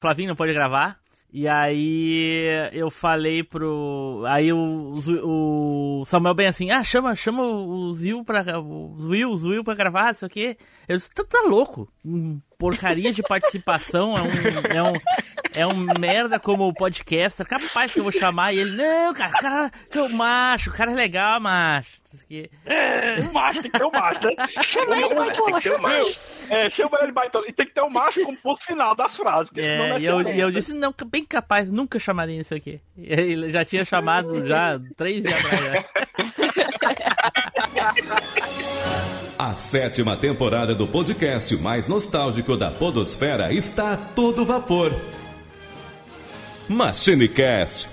Flavinho não pode gravar. E aí eu falei pro. Aí o, o Samuel bem assim, ah, chama, chama o Zil pra. O Will, o Will pra gravar, não sei o quê. Eu disse, tá, tá louco. Porcaria de participação, é um, é um. É um merda como podcaster, capaz que eu vou chamar e ele, não, cara, cara, que é o macho, o cara é legal, macho. É, o macho, tem que ter o macho, né? Chama ele, baitola, chama ele. É, chama ele, baitola. E tem que ter o macho como ponto final das frases, porque é, senão não é e eu, e eu disse, não, bem capaz, nunca chamaria isso aqui. Ele já tinha chamado já três dias atrás. A sétima temporada do podcast mais nostálgico da Podosfera está a todo vapor. MachineCast.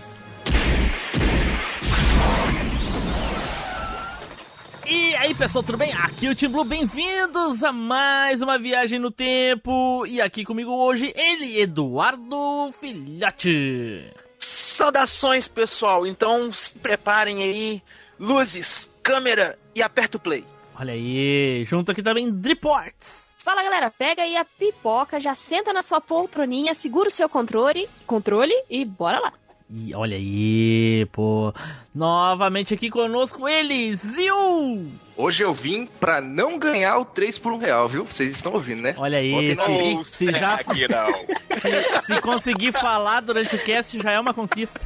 E aí pessoal, tudo bem? Aqui é o Tim Blue, bem-vindos a mais uma viagem no tempo. E aqui comigo hoje, ele, Eduardo Filhote. Saudações pessoal, então se preparem aí, luzes, câmera e aperta o play. Olha aí, junto aqui também Driports. Fala galera, pega aí a pipoca, já senta na sua poltroninha, segura o seu controle, controle e bora lá. E olha aí, pô. Novamente aqui conosco ele, Zil! Hoje eu vim pra não ganhar o 3 por 1 real, viu? Vocês estão ouvindo, né? Olha aí, se, se já aqui, se, se, conseguir falar durante o cast já é uma conquista.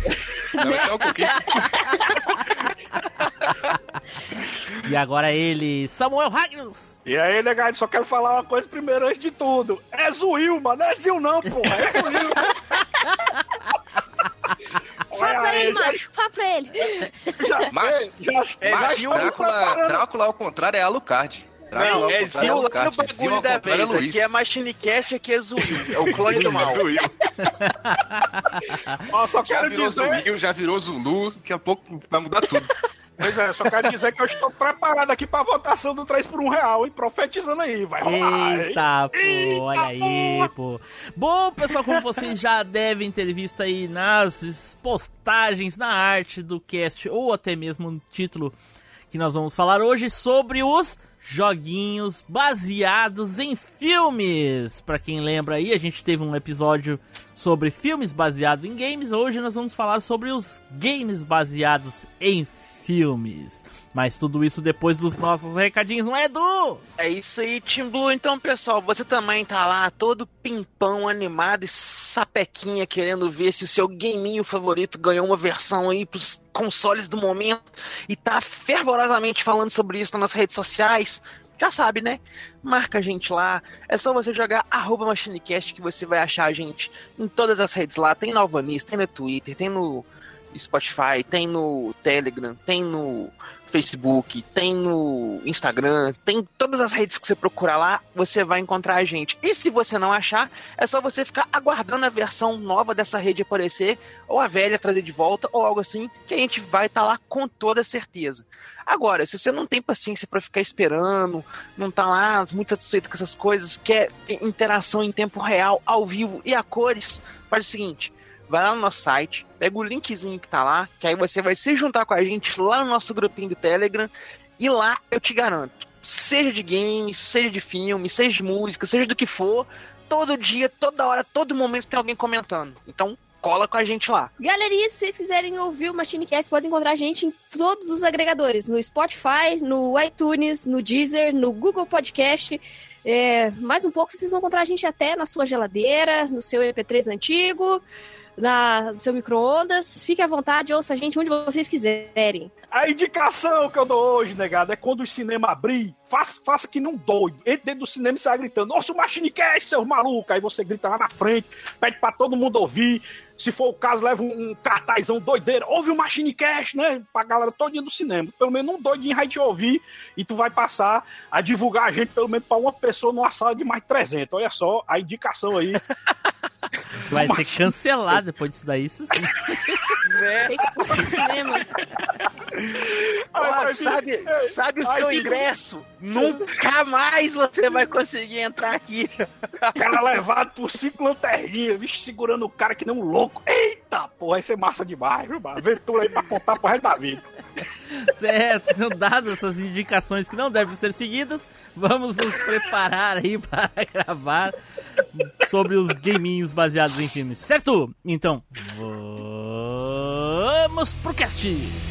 Não, é uma conquista. e agora ele, Samuel Ragnus. E aí, negado, só quero falar uma coisa primeiro antes de tudo. É Zuilma, não é Zil não, porra. É Zuilma. Fala pra ele, macho. Fala pra ele. Já, já, é, macho, Drácula, Drácula, ao contrário, é Alucard. Drácula, não, é Zil lá no bagulho da vez. É aqui é Machine Cast, aqui é Zuil. É o clone do mal. Zuil. Ó, só quero já virou dizer... Zuil, já virou Zulu, daqui a pouco vai mudar tudo. Pois é, só quero dizer que eu estou preparado aqui pra votação do 3 por 1 real, hein? Profetizando aí, vai rolar. Eita, pô, Eita, olha aí, pô. Bom, pessoal, como vocês já devem ter visto aí nas postagens, na arte do cast, ou até mesmo no título que nós vamos falar hoje sobre os joguinhos baseados em filmes. Para quem lembra aí, a gente teve um episódio sobre filmes baseados em games. Hoje nós vamos falar sobre os games baseados em filmes filmes. Mas tudo isso depois dos nossos recadinhos, não é, Edu? É isso aí, Tim Blue. Então, pessoal, você também tá lá todo pimpão, animado e sapequinha, querendo ver se o seu gameinho favorito ganhou uma versão aí pros consoles do momento e tá fervorosamente falando sobre isso nas redes sociais. Já sabe, né? Marca a gente lá. É só você jogar arroba MachineCast que você vai achar a gente em todas as redes lá. Tem no Alvanista, tem no Twitter, tem no Spotify, tem no Telegram, tem no Facebook, tem no Instagram, tem todas as redes que você procurar lá, você vai encontrar a gente. E se você não achar, é só você ficar aguardando a versão nova dessa rede aparecer, ou a velha trazer de volta, ou algo assim, que a gente vai estar tá lá com toda certeza. Agora, se você não tem paciência para ficar esperando, não tá lá muito satisfeito com essas coisas, quer interação em tempo real, ao vivo e a cores, faz o seguinte vai lá no nosso site, pega o linkzinho que tá lá, que aí você vai se juntar com a gente lá no nosso grupinho do Telegram, e lá eu te garanto, seja de games, seja de filme, seja de música, seja do que for, todo dia, toda hora, todo momento tem alguém comentando. Então, cola com a gente lá. Galerinha, se vocês quiserem ouvir o Machinecast, podem encontrar a gente em todos os agregadores, no Spotify, no iTunes, no Deezer, no Google Podcast. É, mais um pouco vocês vão encontrar a gente até na sua geladeira, no seu MP3 antigo na, no seu micro-ondas. Fique à vontade, ouça a gente onde vocês quiserem. A indicação que eu dou hoje, negado, é quando o cinema abrir, faça, faça que não doido. Entre dentro do cinema e sai gritando: Nossa, o Machine Cast, seus malucos! Aí você grita lá na frente, pede pra todo mundo ouvir. Se for o caso, leva um, um cartazão doideiro. Ouve o Machine Cast, né? Pra galera todinha do cinema. Pelo menos um doidinho vai te ouvir e tu vai passar a divulgar a gente, pelo menos pra uma pessoa numa sala de mais 300. Olha só a indicação aí. Vai ser cancelado depois disso daí, isso sim. Né? cinema. Ah, sabe, sabe o seu ingresso? Nunca mais você vai conseguir entrar aqui. O cara levado por cinco lanterninhas, vixe, segurando o cara que nem um louco. Eita, porra, vai ser massa demais, viu, mano? Aventura aí pra contar pro resto da vida. Certo, então, dadas essas indicações que não devem ser seguidas, vamos nos preparar aí para gravar sobre os gaminhos baseados em filmes, certo? Então, vamos pro cast!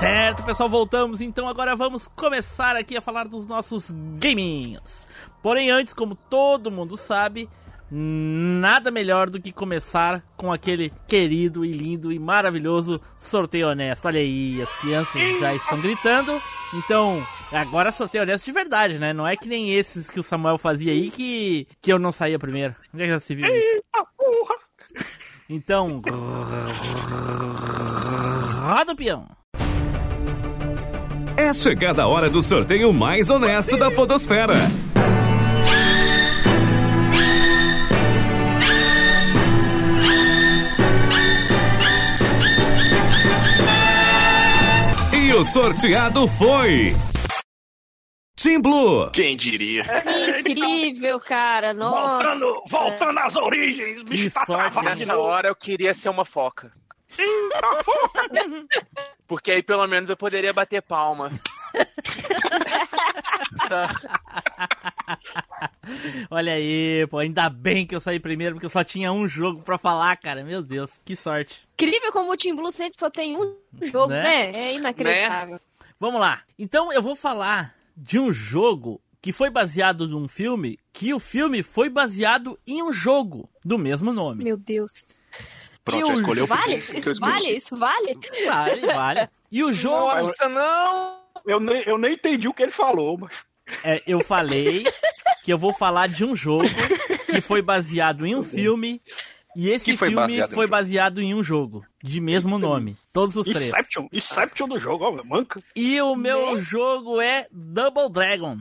Certo, pessoal, voltamos. Então agora vamos começar aqui a falar dos nossos gaminhos. Porém, antes, como todo mundo sabe, nada melhor do que começar com aquele querido e lindo e maravilhoso sorteio honesto. Olha aí, as crianças já estão gritando. Então, agora é sorteio honesto de verdade, né? Não é que nem esses que o Samuel fazia aí que, que eu não saía primeiro. Onde é que já se viu isso? Então, roda o peão. É chegada a hora do sorteio mais honesto da Podosfera. E o sorteado foi. Team Blue. Quem diria? Incrível, cara. Nossa. Voltando, voltando às origens, bicho Que tá sorte, Nessa hora eu queria ser uma foca. Eita porra! Porque aí pelo menos eu poderia bater palma. Olha aí, pô, ainda bem que eu saí primeiro, porque eu só tinha um jogo pra falar, cara. Meu Deus, que sorte. Incrível como o Team Blue sempre só tem um jogo, Né? né? É inacreditável. Vamos lá. Então eu vou falar de um jogo que foi baseado num filme, que o filme foi baseado em um jogo do mesmo nome. Meu Deus. Pronto, E já o escolheu Vale? Isso vale? Isso vale? Vale, vale. E o jogo, Nossa, não! Eu nem, eu nem entendi o que ele falou, mas. é, eu falei que eu vou falar de um jogo que foi baseado em um filme. E esse foi filme baseado em um foi jogo. baseado em um jogo de mesmo nome. Todos os três. Inception, Inception do jogo, ó, manca. E o meu Né? jogo é Double Dragon.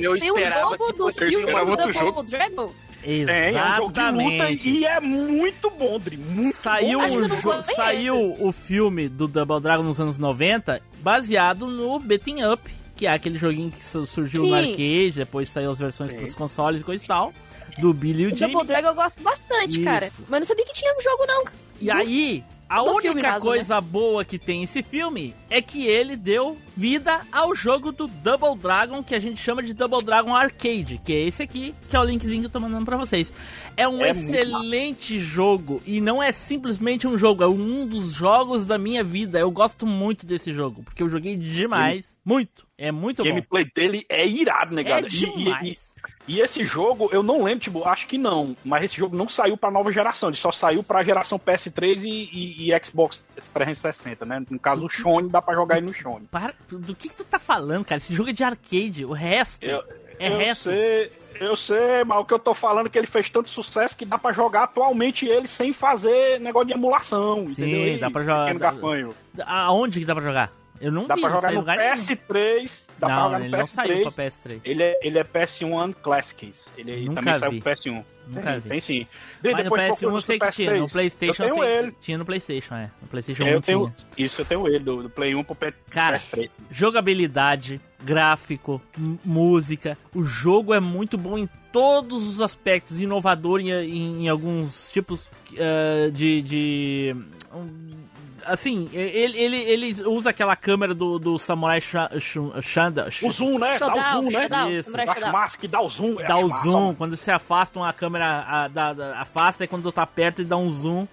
Eu Tem um jogo que do filme do Double jogo. Dragon? Tem, é um jogo de luta Exatamente. e é muito bom, Dri. Muito Saiu, bom. O jo- saiu o filme do Double Dragon nos anos 90, baseado no Betting Up, que é aquele joguinho que su- surgiu no Sim. arcade, depois saiu as versões pros consoles e coisa e tal, do Billy e o Jimmy. Double Dragon eu gosto bastante, cara. Isso. Mas não sabia que tinha um jogo, não. E aí, A Do única filme, caso, coisa boa que tem esse filme é que ele deu vida ao jogo do Double Dragon, que a gente chama de Double Dragon Arcade, que é esse aqui, que é o linkzinho que eu tô mandando pra vocês. É um É excelente jogo e não é simplesmente um jogo, é um dos jogos da minha vida. Eu gosto muito desse jogo, porque eu joguei demais, muito. É muito O bom. gameplay dele é irado, né, É cara? E- e- demais. E, e esse jogo, eu não lembro, tipo, acho que não, mas esse jogo não saiu pra nova geração, ele só saiu pra geração PS3 e, e- e Xbox 360, né? No caso, o Shone, dá pra jogar ele no Shone. Para, do que, que tu tá falando, cara? Esse jogo é de arcade, o resto Eu, é eu resto. sei, eu sei, mas o que eu tô falando é que ele fez tanto sucesso que dá pra jogar atualmente ele sem fazer negócio de emulação, Sim, entendeu? dá pra jogar-. Aonde que dá pra jogar? Eu não Dá vi pra jogar no lugar nenhum. PS3, dá pra não, jogar no ele não saiu pra PS3. PS3. Ele é, ele é PS1 Classics. Ele Nunca também saiu vi. pro PS1. Nunca tem, vi. tem sim. Mas De- no depois PS1 procura eu sei que tinha, no PS3. Playstation Eu eu tenho sei ele. Tinha no Playstation, é. No Playstation É, 1 eu tenho, tinha. isso eu tenho ele, do, do Play 1 pro P- Cara, PS3. jogabilidade, gráfico, música. O jogo é muito bom em todos os aspectos, inovador em, em- em alguns tipos eh, de. de um, assim, ele, ele, ele usa aquela câmera do, do Samurai Sha- Shu- Shanda. O zoom, né? dá o zoom, né? Isso. Massa que dá o zoom. dá o massa, zoom, mano. quando você afasta uma câmera, a- dá- dá- afasta e quando tá perto ele dá um zoom.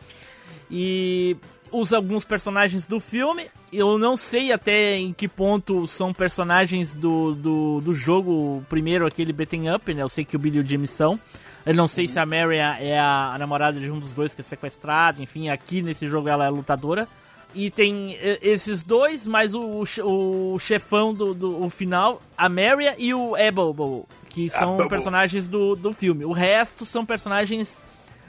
E usa alguns personagens do filme. Eu não sei até em que ponto são personagens do, do, do jogo, primeiro aquele beaten up, né? Eu sei que o Billy e o Jimmy são. Eu não sei se a Mary é a, a namorada de um dos dois que é sequestrado. Enfim, aqui nesse jogo ela é lutadora. E tem eh, esses dois, mais o, o che- o chefão do, do o final, a Mary e o Ebel, que são Bubble. personagens do, do filme. O resto são personagens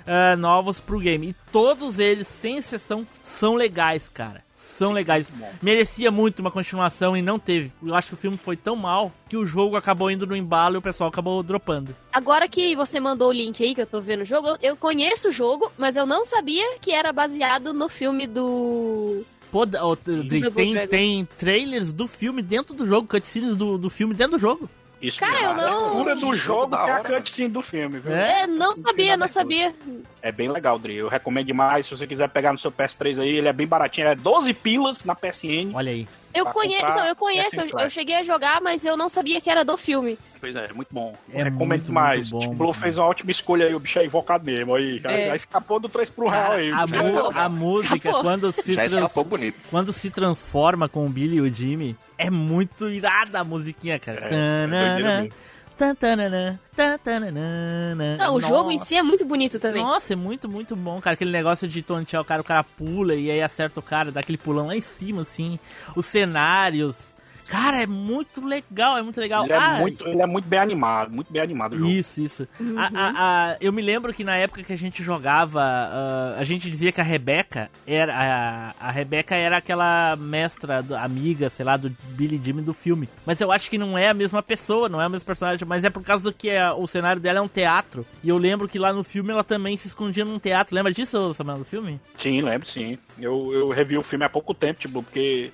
ah, novos pro game. E todos eles, sem exceção, são legais, cara. São legais. Merecia muito uma continuação e não teve. Eu acho que o filme foi tão mal que o jogo acabou indo no embalo e o pessoal acabou dropando. Agora que você mandou o link aí, que eu tô vendo o jogo, eu, eu conheço o jogo, mas eu não sabia que era baseado no filme do. Pô, da- ô, Dri, Double tem, tem trailers do filme dentro do jogo, cutscenes do, do filme dentro do jogo. Isso Cara, eu mesmo. não- A do jogo que é a hora, cutscene do filme, viu? É? É, não sabia, não sabia. É bem legal, Dri. Eu recomendo demais. Se você quiser pegar no seu PS3 aí, ele é bem baratinho. É 12 pilas na PSN. Olha aí. Eu comprar então, eu conheço, eu, eu cheguei a jogar, mas eu não sabia que era do filme. Pois é, muito bom. É Eu recomendo muito, demais. muito bom, Tipo, bom. fez uma ótima escolha aí. O bicho é invocado mesmo. Aí, já, É. já escapou do 3 pro real aí. a, escapou. a música, Escapou. quando se, Já trans- bonito. quando se transforma com o Billy e o Jimmy, é muito irada a musiquinha, cara. É, Tanana, é. Tantanana, tantanana. Não, o jogo em si é muito bonito também. Nossa, é muito, muito bom, cara. Aquele negócio de tontear o cara, o cara pula e aí acerta o cara, dá aquele pulão lá em cima, assim. Os cenários. Cara, é muito legal, é muito legal. Ele é, Ah, muito, ele é muito bem animado. Muito bem animado o jogo. Isso, isso. A- a- a- eu me lembro que na época que a gente jogava, ah, a gente dizia que a Rebeca era. A, a Rebeca era aquela mestra, do- amiga, sei lá, do Billy Jimmy do filme. Mas eu acho que não é a mesma pessoa, não é o mesmo personagem. Mas é por causa do que é- o cenário dela é um teatro. E eu lembro que lá no filme ela também se escondia num teatro. Lembra disso, Samuel, do filme? Sim, lembro, sim. Eu, eu revi o filme há pouco tempo, tipo, porque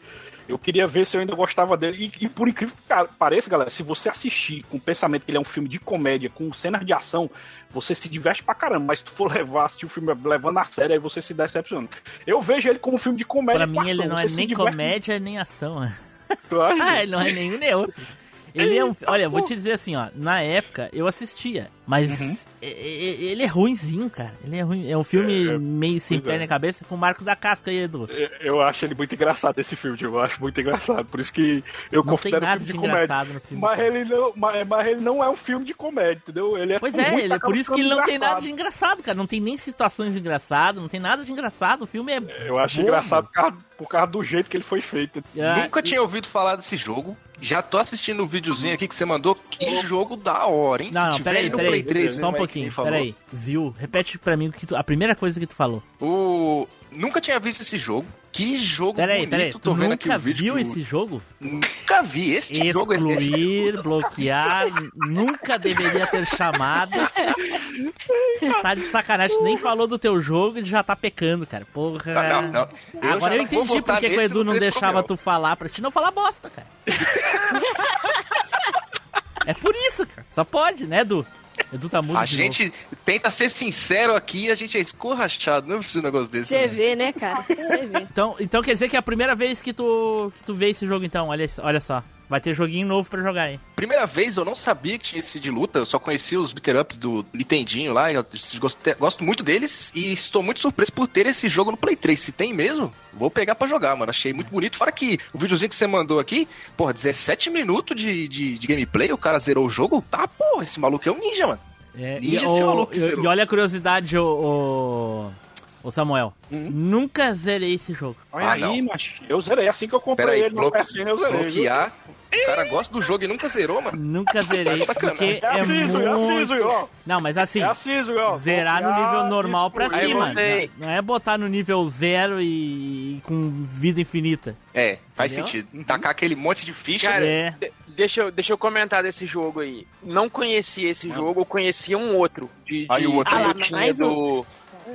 eu queria ver se eu ainda gostava dele. E, e por incrível que pareça, galera, se você assistir com o pensamento que ele é um filme de comédia, com cenas de ação, você se diverte pra caramba. Mas se tu for levar, assistir o filme levando a sério, aí você se decepciona. Eu vejo ele como um filme de comédia Pra com mim ação. ele não é você se nem diverte comédia nem ação. eu acho. Ah, ele não é nenhum nem outro. Ele é um. Olha, vou te dizer assim, ó. Na época eu assistia, mas Uhum. e- e- ele é ruinzinho, cara. Ele é ruim. É um filme É, é, meio sem pé é. na cabeça com o Marcos da Casca aí, Edu. Eu acho ele muito engraçado esse filme, tipo, eu acho muito engraçado. Por isso que eu Não tem considero um nada filme de de comédia. engraçado no filme. Mas ele, não, mas, mas ele não é um filme de comédia, entendeu? Ele é Pois é, ele, por isso que ele não tem nada engraçado. de engraçado, cara. Não tem nem situações engraçadas, não tem nada de engraçado. O filme é. Eu acho bobo. engraçado por causa, por causa do jeito que ele foi feito. Ah, Nunca tinha ouvido falar desse jogo. Já tô assistindo o videozinho aqui que você mandou. Que jogo da hora, hein? Não, não, peraí, peraí. Play 3 Só um que pouquinho, peraí. Zil, repete pra mim que tu- a primeira coisa que tu falou. O... Nunca tinha visto esse jogo. Que jogo Peraí, bonito. peraí. Tu nunca viu esse jogo? Nunca vi esse jogo. esse- Excluir, bloquear, nunca deveria ter chamado. Tá de sacanagem, nem falou do teu jogo e já tá pecando, cara. Porra. Ah, não, não. Eu Agora eu não entendi porque que o Edu não deixava tu falar pra ti não falar bosta, cara. é por isso, cara. Só pode, né, Edu? Edu tá mudo A de gente tenta ser sincero aqui e a gente é escorrachado. Não é preciso um negócio desse. Você né? vê, né, cara? Você vê. Então, então quer dizer que é a primeira vez que tu, que tu vê esse jogo, então. Olha, olha só. Vai ter joguinho novo pra jogar aí. Primeira vez eu não sabia que tinha esse de luta, eu só conhecia os beater ups do Nintendinho lá, eu gosto, gosto muito deles e estou muito surpreso por ter esse jogo no Play 3. Se tem mesmo, vou pegar pra jogar, mano. Achei muito bonito. Fora que o videozinho que você mandou aqui, porra, 17 minutos de, de, de gameplay, o cara zerou o jogo, tá, porra, esse maluco é um ninja, mano. É, e, Ninja esse o- maluco e- zerou. e olha a curiosidade, o, o, o Samuel. Hum? Nunca zerei esse jogo. Olha Ah, aí, não. macho. Eu zerei assim que eu comprei Pera aí, ele no bloque- PSN, eu zerei. viu? O cara gosta do jogo e nunca zerou, mano. Nunca zerei, Sacanagem. porque É é assim, Zui, é assim, muito... Ó. Não, mas assim, É ó. zerar no nível normal pra cima. Aí Não, não é botar no nível zero e, e com vida infinita. É, faz Entendeu? sentido. Tacar aquele monte de ficha. Cara, É. de- deixa, eu, deixa eu comentar desse jogo aí. Não conhecia esse jogo, eu conhecia um outro. De, Aí de- o outro Ah, eu tinha mais do,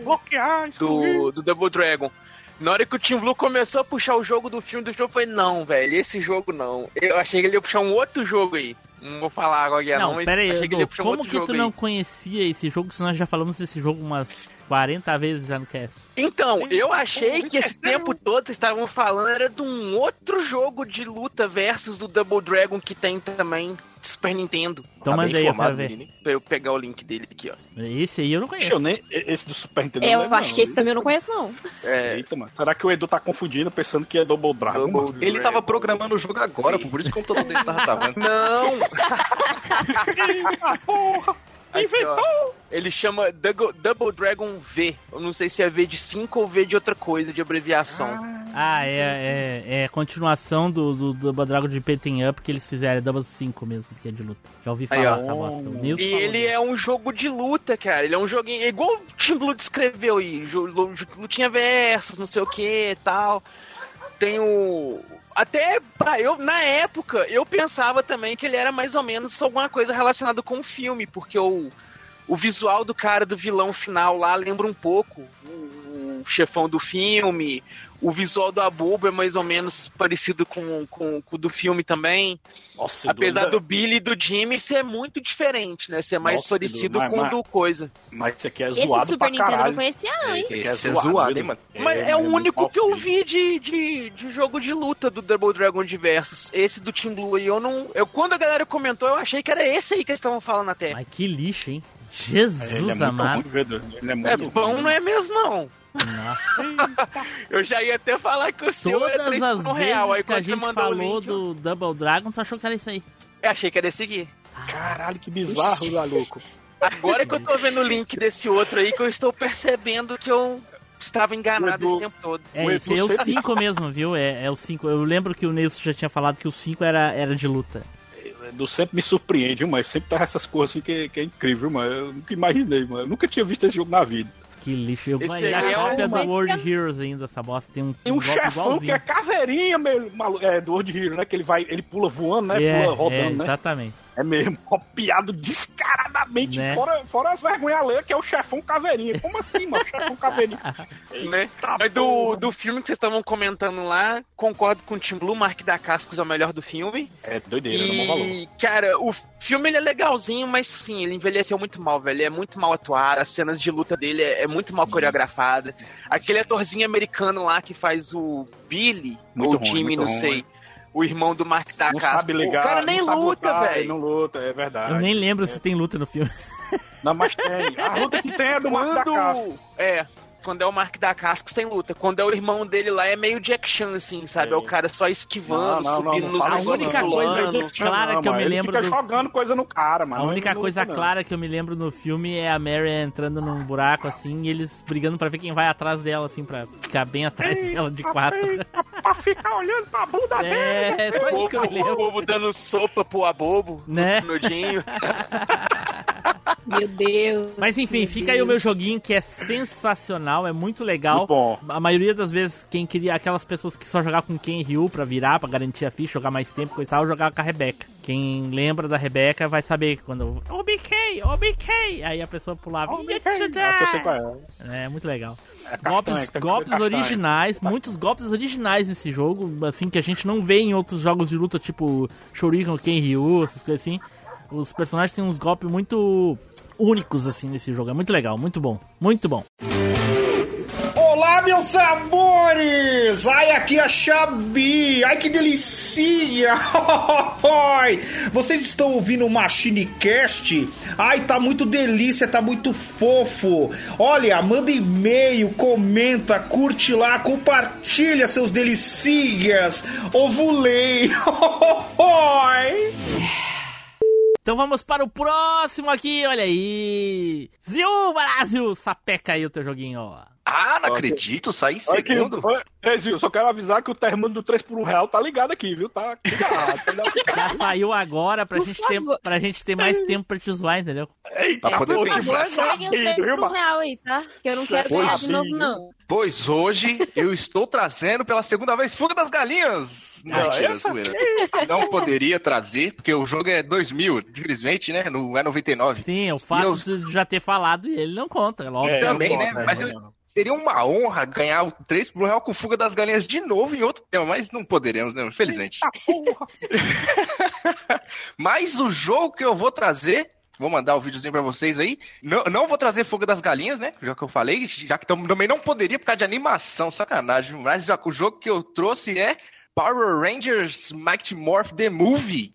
Bloquear, do, do Double Dragon. Na hora que o Team Blue começou a puxar o jogo do filme do jogo, eu falei, não, velho, esse jogo não. Eu achei que ele ia puxar um outro jogo aí. Não vou falar agora não, não, mas pera aí, achei que ele ia puxar um como outro que tu aí. não conhecia esse jogo se nós já falamos desse jogo umas 40 vezes já no cast? Então, eu achei que esse tempo todo vocês estavam falando era de um outro jogo de luta versus do Double Dragon que tem também de Super Nintendo. Então Tá informado, quero ver. Pra eu pegar o link dele aqui, ó. Esse aí eu não conheço. eu nem... Esse do Super Nintendo É, eu lembro, acho não. que esse também eu não conheço, não. É, Eita, mano. Será que o Edu tá confundindo, pensando que é Double Dragon? Double mano? Ele tava programando o jogo agora, por isso que o computador dele tava travando. Não! Porra! Inventou! Ele chama Double, Double Dragon V. Eu não sei se é V de 5 ou V de outra coisa, de abreviação. Ah, é, é, é a continuação do, do Double Dragon de Beaten Up que eles fizeram, é Double 5 mesmo, que é de luta. Já ouvi Aí, falar ó. essa bosta. E falou ele é um jogo de luta, cara. Ele é um joguinho. é Igual o Team Blue descreveu aí. Lutinha versus, não sei o que tal. Tem o. Até pra eu, na época, eu pensava também que ele era mais ou menos alguma coisa relacionada com o filme, porque o, o visual do cara do vilão final lá lembra um pouco o, o chefão do filme. O visual do Abubo é mais ou menos parecido com, com, com o do filme também. Nossa, Apesar Edu, do Billy e do Jimmy ser muito diferente, né? Ser mais Nossa, parecido mas- com o do coisa. Mas isso aqui é Esse zoado do Super pra Nintendo eu caralho. não conhecia, não, hein? Esse aqui Esse é zoado, hein, mano? Mas é, o muito único que eu vi de, de, de jogo de luta do Double Dragon de Versus. Esse do Team Blue aí, eu não. Eu, quando a galera comentou, eu achei que era esse aí que eles estavam falando até. Mas que lixo, hein? Ele é Jesus muito amado. Ele é muito É ruim. bom, não é mesmo, não. Nossa. Eu já ia até falar que o seu era Todas 3 as por vezes real. Aí que a gente mandou o falou link, eu- do Double Dragon, tu achou que era isso aí. eu achei que era esse aqui. Caralho, que bizarro, maluco. Agora que eu tô vendo o link desse outro aí, que eu estou percebendo que eu estava enganado esse tempo todo. É, O esse é o sempre- 5 mesmo, viu? É, é o 5. Eu lembro que o Nilson já tinha falado que o 5 era, era de luta. Edu sempre me surpreende, viu, mas sempre tá essas coisas assim que, que é incrível, mano. Eu nunca imaginei, mano. Eu nunca tinha visto esse jogo na vida. Que lixo. Eu Esse ganhei a é cópia o- do World que Heroes ainda, essa bosta. Tem um, Tem um chefão igualzinho. que é caveirinha, meio malu... é, do World Hero, né? Que ele vai, ele pula voando, né? É, pula é, rodando, né? exatamente. É mesmo, copiado descaradamente, Né? fora, fora as vergonhas alheias, que é o chefão caveirinha. Como assim, mano? Chefão caveirinha. né? Mas do, do filme que vocês estavam comentando lá, concordo com o Tim Blue, Mark da Cascos é o melhor do filme. É doideira, não valor. E, cara, o filme ele é legalzinho, mas sim, ele envelheceu muito mal, velho. Ele é muito mal atuado, as cenas de luta dele é, é muito mal coreografada. Aquele atorzinho americano lá que faz o Billy, Muito ou ruim, Jimmy, não ruim. O irmão do Mark da Não sabe ligar, o cara nem luta, velho. Não luta, é verdade. Eu nem lembro se tem luta no filme. Não, mas tem. A luta que tem é do Marco da Casa. Quando. É. Quando é o Mark da Cascos tem luta. Quando é o irmão dele lá é meio Jack Chan, assim, sabe? É, É. o cara só esquivando, Não, não, subindo não nos A única coisa Chan clara não, que eu me Ele lembro fica do- jogando coisa no cara, mano. A Ele única coisa luta, não. clara que eu me lembro no filme é a Mary entrando num buraco assim e eles brigando pra ver quem vai atrás dela, assim, pra ficar bem atrás dela de quatro. Eita, pra ficar olhando pra bunda dele. É, é só O isso que eu me povo, o lembro. povo dando sopa pro abobo, Né? nudinho. Meu Deus. Mas enfim, fica aí o meu Deus. joguinho que é sensacional, é muito legal. Muito. A maioria das vezes, quem queria, aquelas pessoas que só jogavam com Ken Ryu pra virar, pra garantir a ficha, jogar mais tempo, coisa e tal, jogava com a Rebeca. Quem lembra da Rebeca vai saber quando. OBK, OBK! Aí a pessoa pulava. Qual é. Muito legal. É Golpes, golpes originais, muitos golpes originais nesse jogo, assim, que a gente não vê em outros jogos de luta, tipo Shuriken, Ken Ryu, essas coisas assim. Os personagens têm uns golpes muito únicos assim nesse jogo. É muito legal, muito bom, muito bom. Meus sabores! Ai, aqui a Xabi! Ai, que delícia! Vocês estão ouvindo o Machine Cast? Ai, tá muito delícia, tá muito fofo! Olha, manda e-mail, comenta, curte lá, compartilha seus delicias! Ovulei! Então vamos para o próximo aqui, olha aí! Zil Brasil, sapeca aí o teu joguinho, ó. Ah, não acredito, saí em aqui, segundo. Ei, Zil, só quero avisar que o termômetro do 3 por 1 real tá ligado aqui, viu? Tá ligado. Já saiu agora pra Por gente, ter, pra gente ter mais tempo pra te zoar, entendeu? Eita, tiver favor, ganhem o sabido, 3 viu, por um mano? real aí, tá? Que eu não quero Foi ganhar de novo, não. Pois hoje eu estou trazendo pela segunda vez Fuga das Galinhas. Não, Ah, mentira, essa- zoeira. Não poderia trazer, porque o jogo é 2000, infelizmente, né? Não é 99. Sim, o fato eu- de já ter falado e ele não conta, é logo. É, também, né? gosto, Mas eu- Seria uma honra ganhar o 3 por 1 real com Fuga das Galinhas de novo em outro tema, mas não poderemos, né? Infelizmente. mas o jogo que eu vou trazer. Vou mandar o videozinho pra vocês aí. Não, não vou trazer Fuga das Galinhas, né? Já que eu falei, já que tam- também não poderia por causa de animação, sacanagem. Mas já, o jogo que eu trouxe é Power Rangers Mighty Morph The Movie.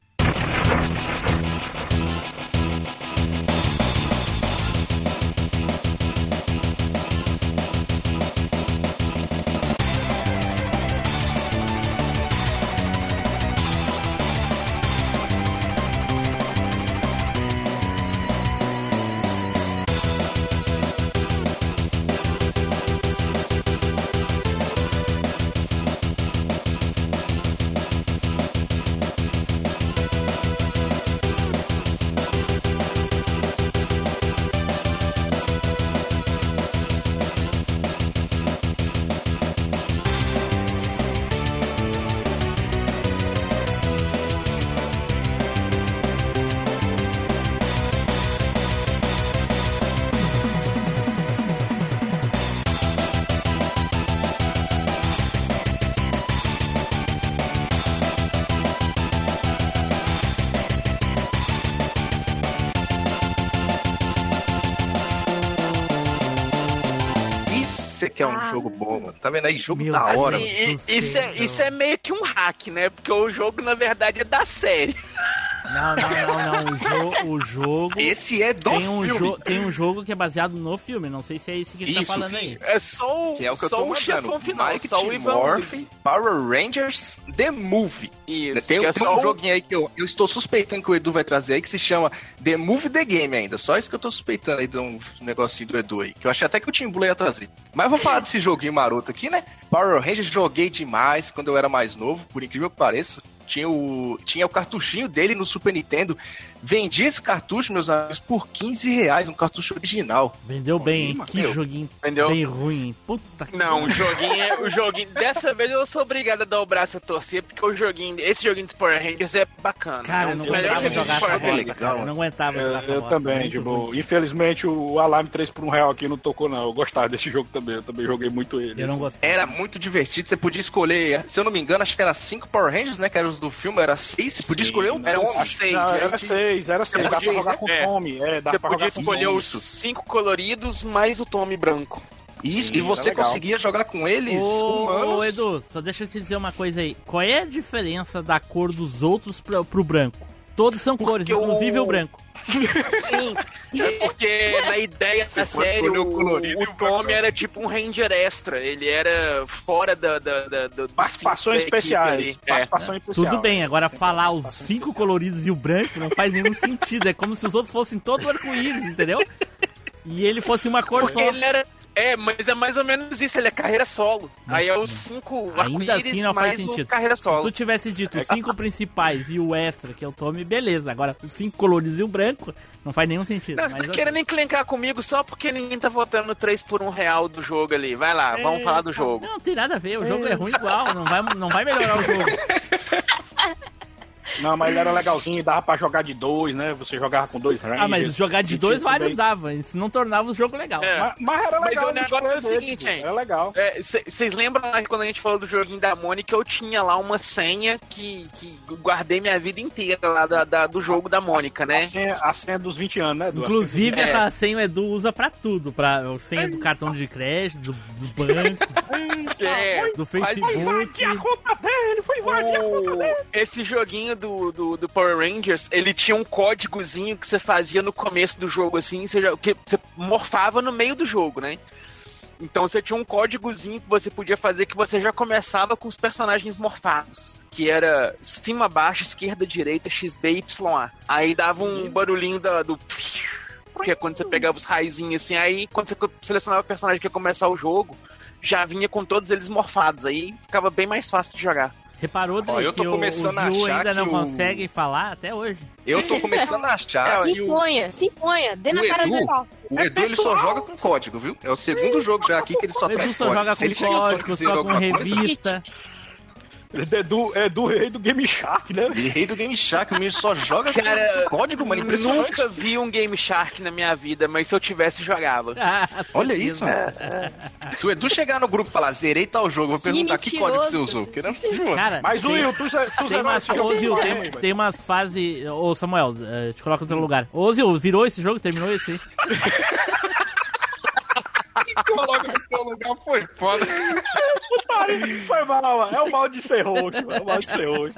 Vendo aí? Jogo Meu da hora. Assim, isso, é, isso é meio que um hack, né? Porque o jogo, na verdade, é da série. Não, não, não, não. O, jo o jogo. Esse é do Tem um, filme. jo tem um jogo que é baseado no filme. Não sei se é esse que ele tá falando sim. aí. É só o, Que é o que eu só tô o chefão final, Mighty só o Ivan. Power Rangers The Movie. Isso, tem que é tem só um o- joguinho aí que eu, eu estou suspeitando que o Edu vai trazer aí que se chama The Movie The Game ainda. Só isso que eu tô suspeitando aí de um negocinho do Edu aí. Que eu achei até que o Tim Blue ia trazer. Mas eu vou falar desse joguinho maroto aqui, né? Power Rangers joguei demais quando eu era mais novo, por incrível que pareça. Tinha o, tinha o cartuchinho dele no Super Nintendo. Vendi esse cartucho, meus amigos, por 15 reais, um cartucho original. Vendeu bem, hein? Que meu. joguinho Entendeu? bem ruim, hein? Puta que Não, o joguinho é. O joguinho. Dessa vez eu sou obrigado a dar o braço a torcer, porque o joguinho. Esse joguinho de Power Rangers é bacana. Cara, é eu um não dos melhores aguentava jogar de essa Power bosta, Rangers. cara. Eu não aguentava Eu, jogar essa eu bosta. também, muito tipo, ruim. infelizmente o Alarme 3 por 1 real aqui não tocou não. Eu gostava desse jogo também, eu também joguei muito ele. Eu não gostava. Era muito divertido, você podia escolher, se eu não me engano, acho que era 5 Power Rangers, né? Que eram os do filme, era 6, você podia escolher um Era um Tommy. seis. Não, era 6, era 6, dá pra jogar né? com o É. Tommy, é, dá Você pra podia escolher os cinco coloridos mais o Tommy branco. Isso, Sim, e você legal. conseguia jogar com eles Ô, humanos. ô, Edu, só deixa eu te dizer uma coisa aí. Qual é a diferença da cor dos outros pro, pro branco? Todos são cores, o- inclusive o branco. Sim, é porque na ideia da série o o, colorido e o o Tommy era tipo um Ranger extra. Ele era fora da. da, da, do Participações especiais. É. Especial. Tudo bem, agora Sempre falar os cinco especial. coloridos e o branco não faz nenhum sentido. É como se os outros fossem todo arco-íris, entendeu? E ele fosse uma cor Porque só. ele era. É, mas é mais ou menos isso, ele é carreira solo. Aí é os cinco Ainda assim não faz sentido. carreira Se solo. tu tivesse dito os cinco principais e o extra, que é o Tommy, beleza. Agora, os cinco coloridos e o branco, não faz nenhum sentido. Não, você tá querendo enclencar comigo só porque ninguém tá votando 3 por 1 real do jogo ali. Vai lá, vamos falar do jogo. Não, não tem nada a ver, o jogo é ruim igual, não vai, não vai melhorar o jogo. Não, mas ele era legalzinho, dava pra jogar de dois, né? Você jogava com dois Rangers. Ah, mas jogar de e dois vários dava. Isso não tornava o jogo legal. É. Mas, mas era Mas legal. o a gente negócio é o seguinte, tipo, hein? Era legal. Vocês lembram lá que quando a gente falou do joguinho da Mônica, eu tinha lá uma senha que, que guardei minha vida inteira lá da, da- do jogo da Mônica, né? A senha, a senha dos 20 anos, né? Edu? Inclusive, É. essa senha o Edu usa pra tudo. Pra a senha do cartão de crédito, do, do banco, É, do Foi Facebook. invadir a conta dele, foi invadir a conta O- dele. Esse joguinho do, do, do Power Rangers, ele tinha um códigozinho que você fazia no começo do jogo, assim, você, já- que você morfava no meio do jogo, né? Então você tinha um códigozinho que você podia fazer que você já começava com os personagens morfados. Que era cima, baixo, esquerda, direita, XB, YA. Aí dava um barulhinho da, do. Que é quando você pegava os raizinhos assim, aí quando você selecionava o personagem que ia começar o jogo, já vinha com todos eles morfados. Aí ficava bem mais fácil de jogar. Reparou, Dri, Ó, eu tô que o, o começando a Zil achar ainda não o- consegue falar até hoje. Eu tô começando a achar Se que o, imponha, se imponha, dê na o cara Edu, dele. o Edu ele só joga com código, viu? É o segundo jogo já aqui que ele só O Edu traz só código. joga Se ele com código, dizer só com alguma coisa, revista. É do, é do rei do Game Shark, né? É rei do Game Shark, o menino só joga Cara, com código, mano. Impressionante. Nunca vi um Game Shark na minha vida, mas se eu tivesse, jogava. Ah, Olha isso, mano. Se o Edu chegar no grupo e falar, zerei tal jogo, eu vou Que perguntar que código você usou. Porque não é possível, mano. Cara, Mas o tem- Will, tu, tu Tem umas, ô, Zil, tem, tem umas fases. Ô, Samuel, eh, te coloca no teu lugar. Ô, Zil, virou esse jogo? Terminou esse? Coloca no seu lugar, foi foda. Foi mal, mano. É o mal de ser host, mano. É o mal de ser host.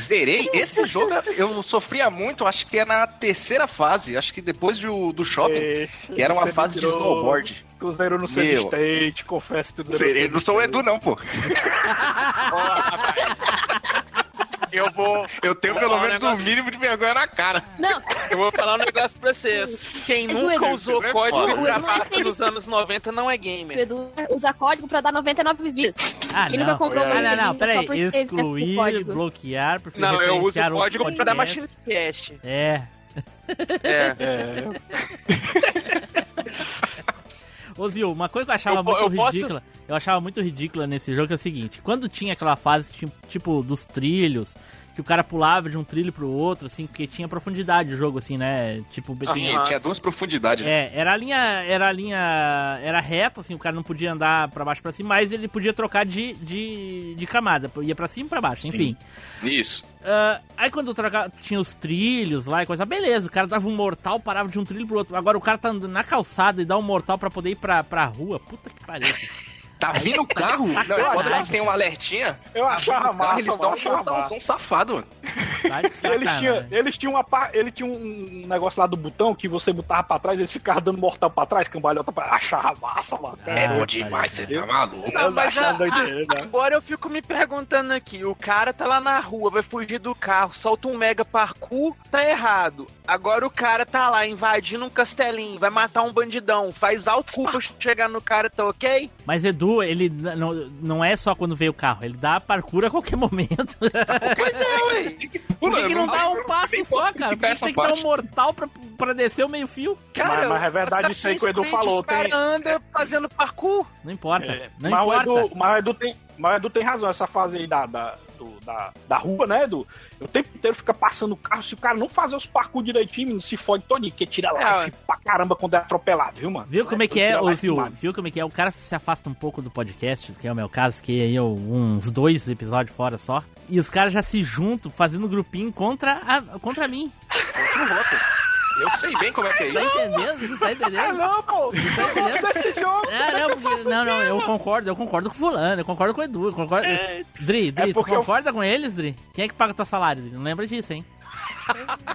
Zerei. Esse jogo eu sofria muito, acho que é na terceira fase. Acho que depois do, do shopping. Ixi, Que era uma fase de virou- snowboard. Tu zerou no seu Meu. state, confesso que tu zerou Zerei. Não sou o Edu, não, pô. Eu vou. Eu tenho Vou pelo um menos um negócio. mínimo de vergonha na cara. Não, Eu vou falar um negócio pra vocês. Quem Mas o nunca Edu- usou é código. O parte teve- dos anos 90 não é o gamer. Edu usa código pra dar 99 vidas. Ah, Quem não. nunca comprou Ah, Ah, não, não, peraí. porque Excluir, código? bloquear, preferir Não, eu uso o código pra dar. Machine Cast. É. É. É, Ô Zil, uma coisa que eu achava Eu muito eu posso- ridícula, eu achava muito ridícula nesse jogo é o seguinte, quando tinha aquela fase ti- tipo dos trilhos, que o cara pulava de um trilho pro outro, assim, porque tinha profundidade o jogo, assim, né? Tipo, Tinha, Aham. tinha duas profundidades. É, era a linha, era a linha, era reta, assim, o cara não podia andar pra baixo e pra cima, mas ele podia trocar de, de, de camada, ia pra cima e pra baixo, enfim. Isso. Ah, aí quando eu trocava, tinha os trilhos lá e coisa, beleza, o cara dava um mortal, parava de um trilho pro outro. Agora o cara tá na calçada e dá um mortal pra poder ir pra, pra rua, puta que pariu. Tá vindo o carro? Não, lá tem um alertinha. Eu tá achava o carro, massa, Eles mano, dão um achava mortalzão massa. safado, mano. Tá Eles tinham, eles tinham uma par- ele tinha um negócio lá do botão que você botava pra trás, eles ficavam dando mortal pra trás, cambalhota pra achava massa, mano. Ah, É bom demais, você tá maluco. Não, mas a- doideira, né? Agora eu fico me perguntando aqui, o cara tá lá na rua, vai fugir do carro, solta um mega parkour, tá errado. Agora o cara tá lá invadindo um castelinho, vai matar um bandidão, faz alto pra chegar no cara, tá ok? Mas Edu, ele não, não é só quando veio o carro, ele dá parkour a qualquer momento. Pois é, ué. Por que, que não dá um passo só, cara? Por que tem que dar um mortal pra, pra descer o meio fio? Cara, Mas- mas é verdade isso aí que o Edu falou, Creed, Os tem- andam fazendo parkour. Não importa, É, não mas, importa. O Edu, mas, o Edu tem, mas o Edu tem razão, essa fase aí da, da, do- da, da rua, né, Edu? O tempo inteiro fica passando o carro, se o cara não fazer os parkour direitinho, se fode todinho, porque tira É, life pra caramba quando é atropelado, viu, mano? Viu como é que é, ô demais. Viu como é que é? O cara se afasta um pouco do podcast, que é o meu caso, fiquei aí uns dois episódios fora só. E os caras já se juntam, fazendo grupinho contra, a, contra mim. Não voto. Eu sei bem como é que é Tá isso. entendendo? Tá Ah, entendendo? não, pô! Eu gosto desse jogo! Ah, não, porque, não, não, eu concordo, eu concordo com o fulano, eu concordo com o Edu, eu concordo... Dri, Dri, É tu porque eu- concorda com eles, Dri? Quem é que paga teu salário, Dri? Não lembra disso, hein?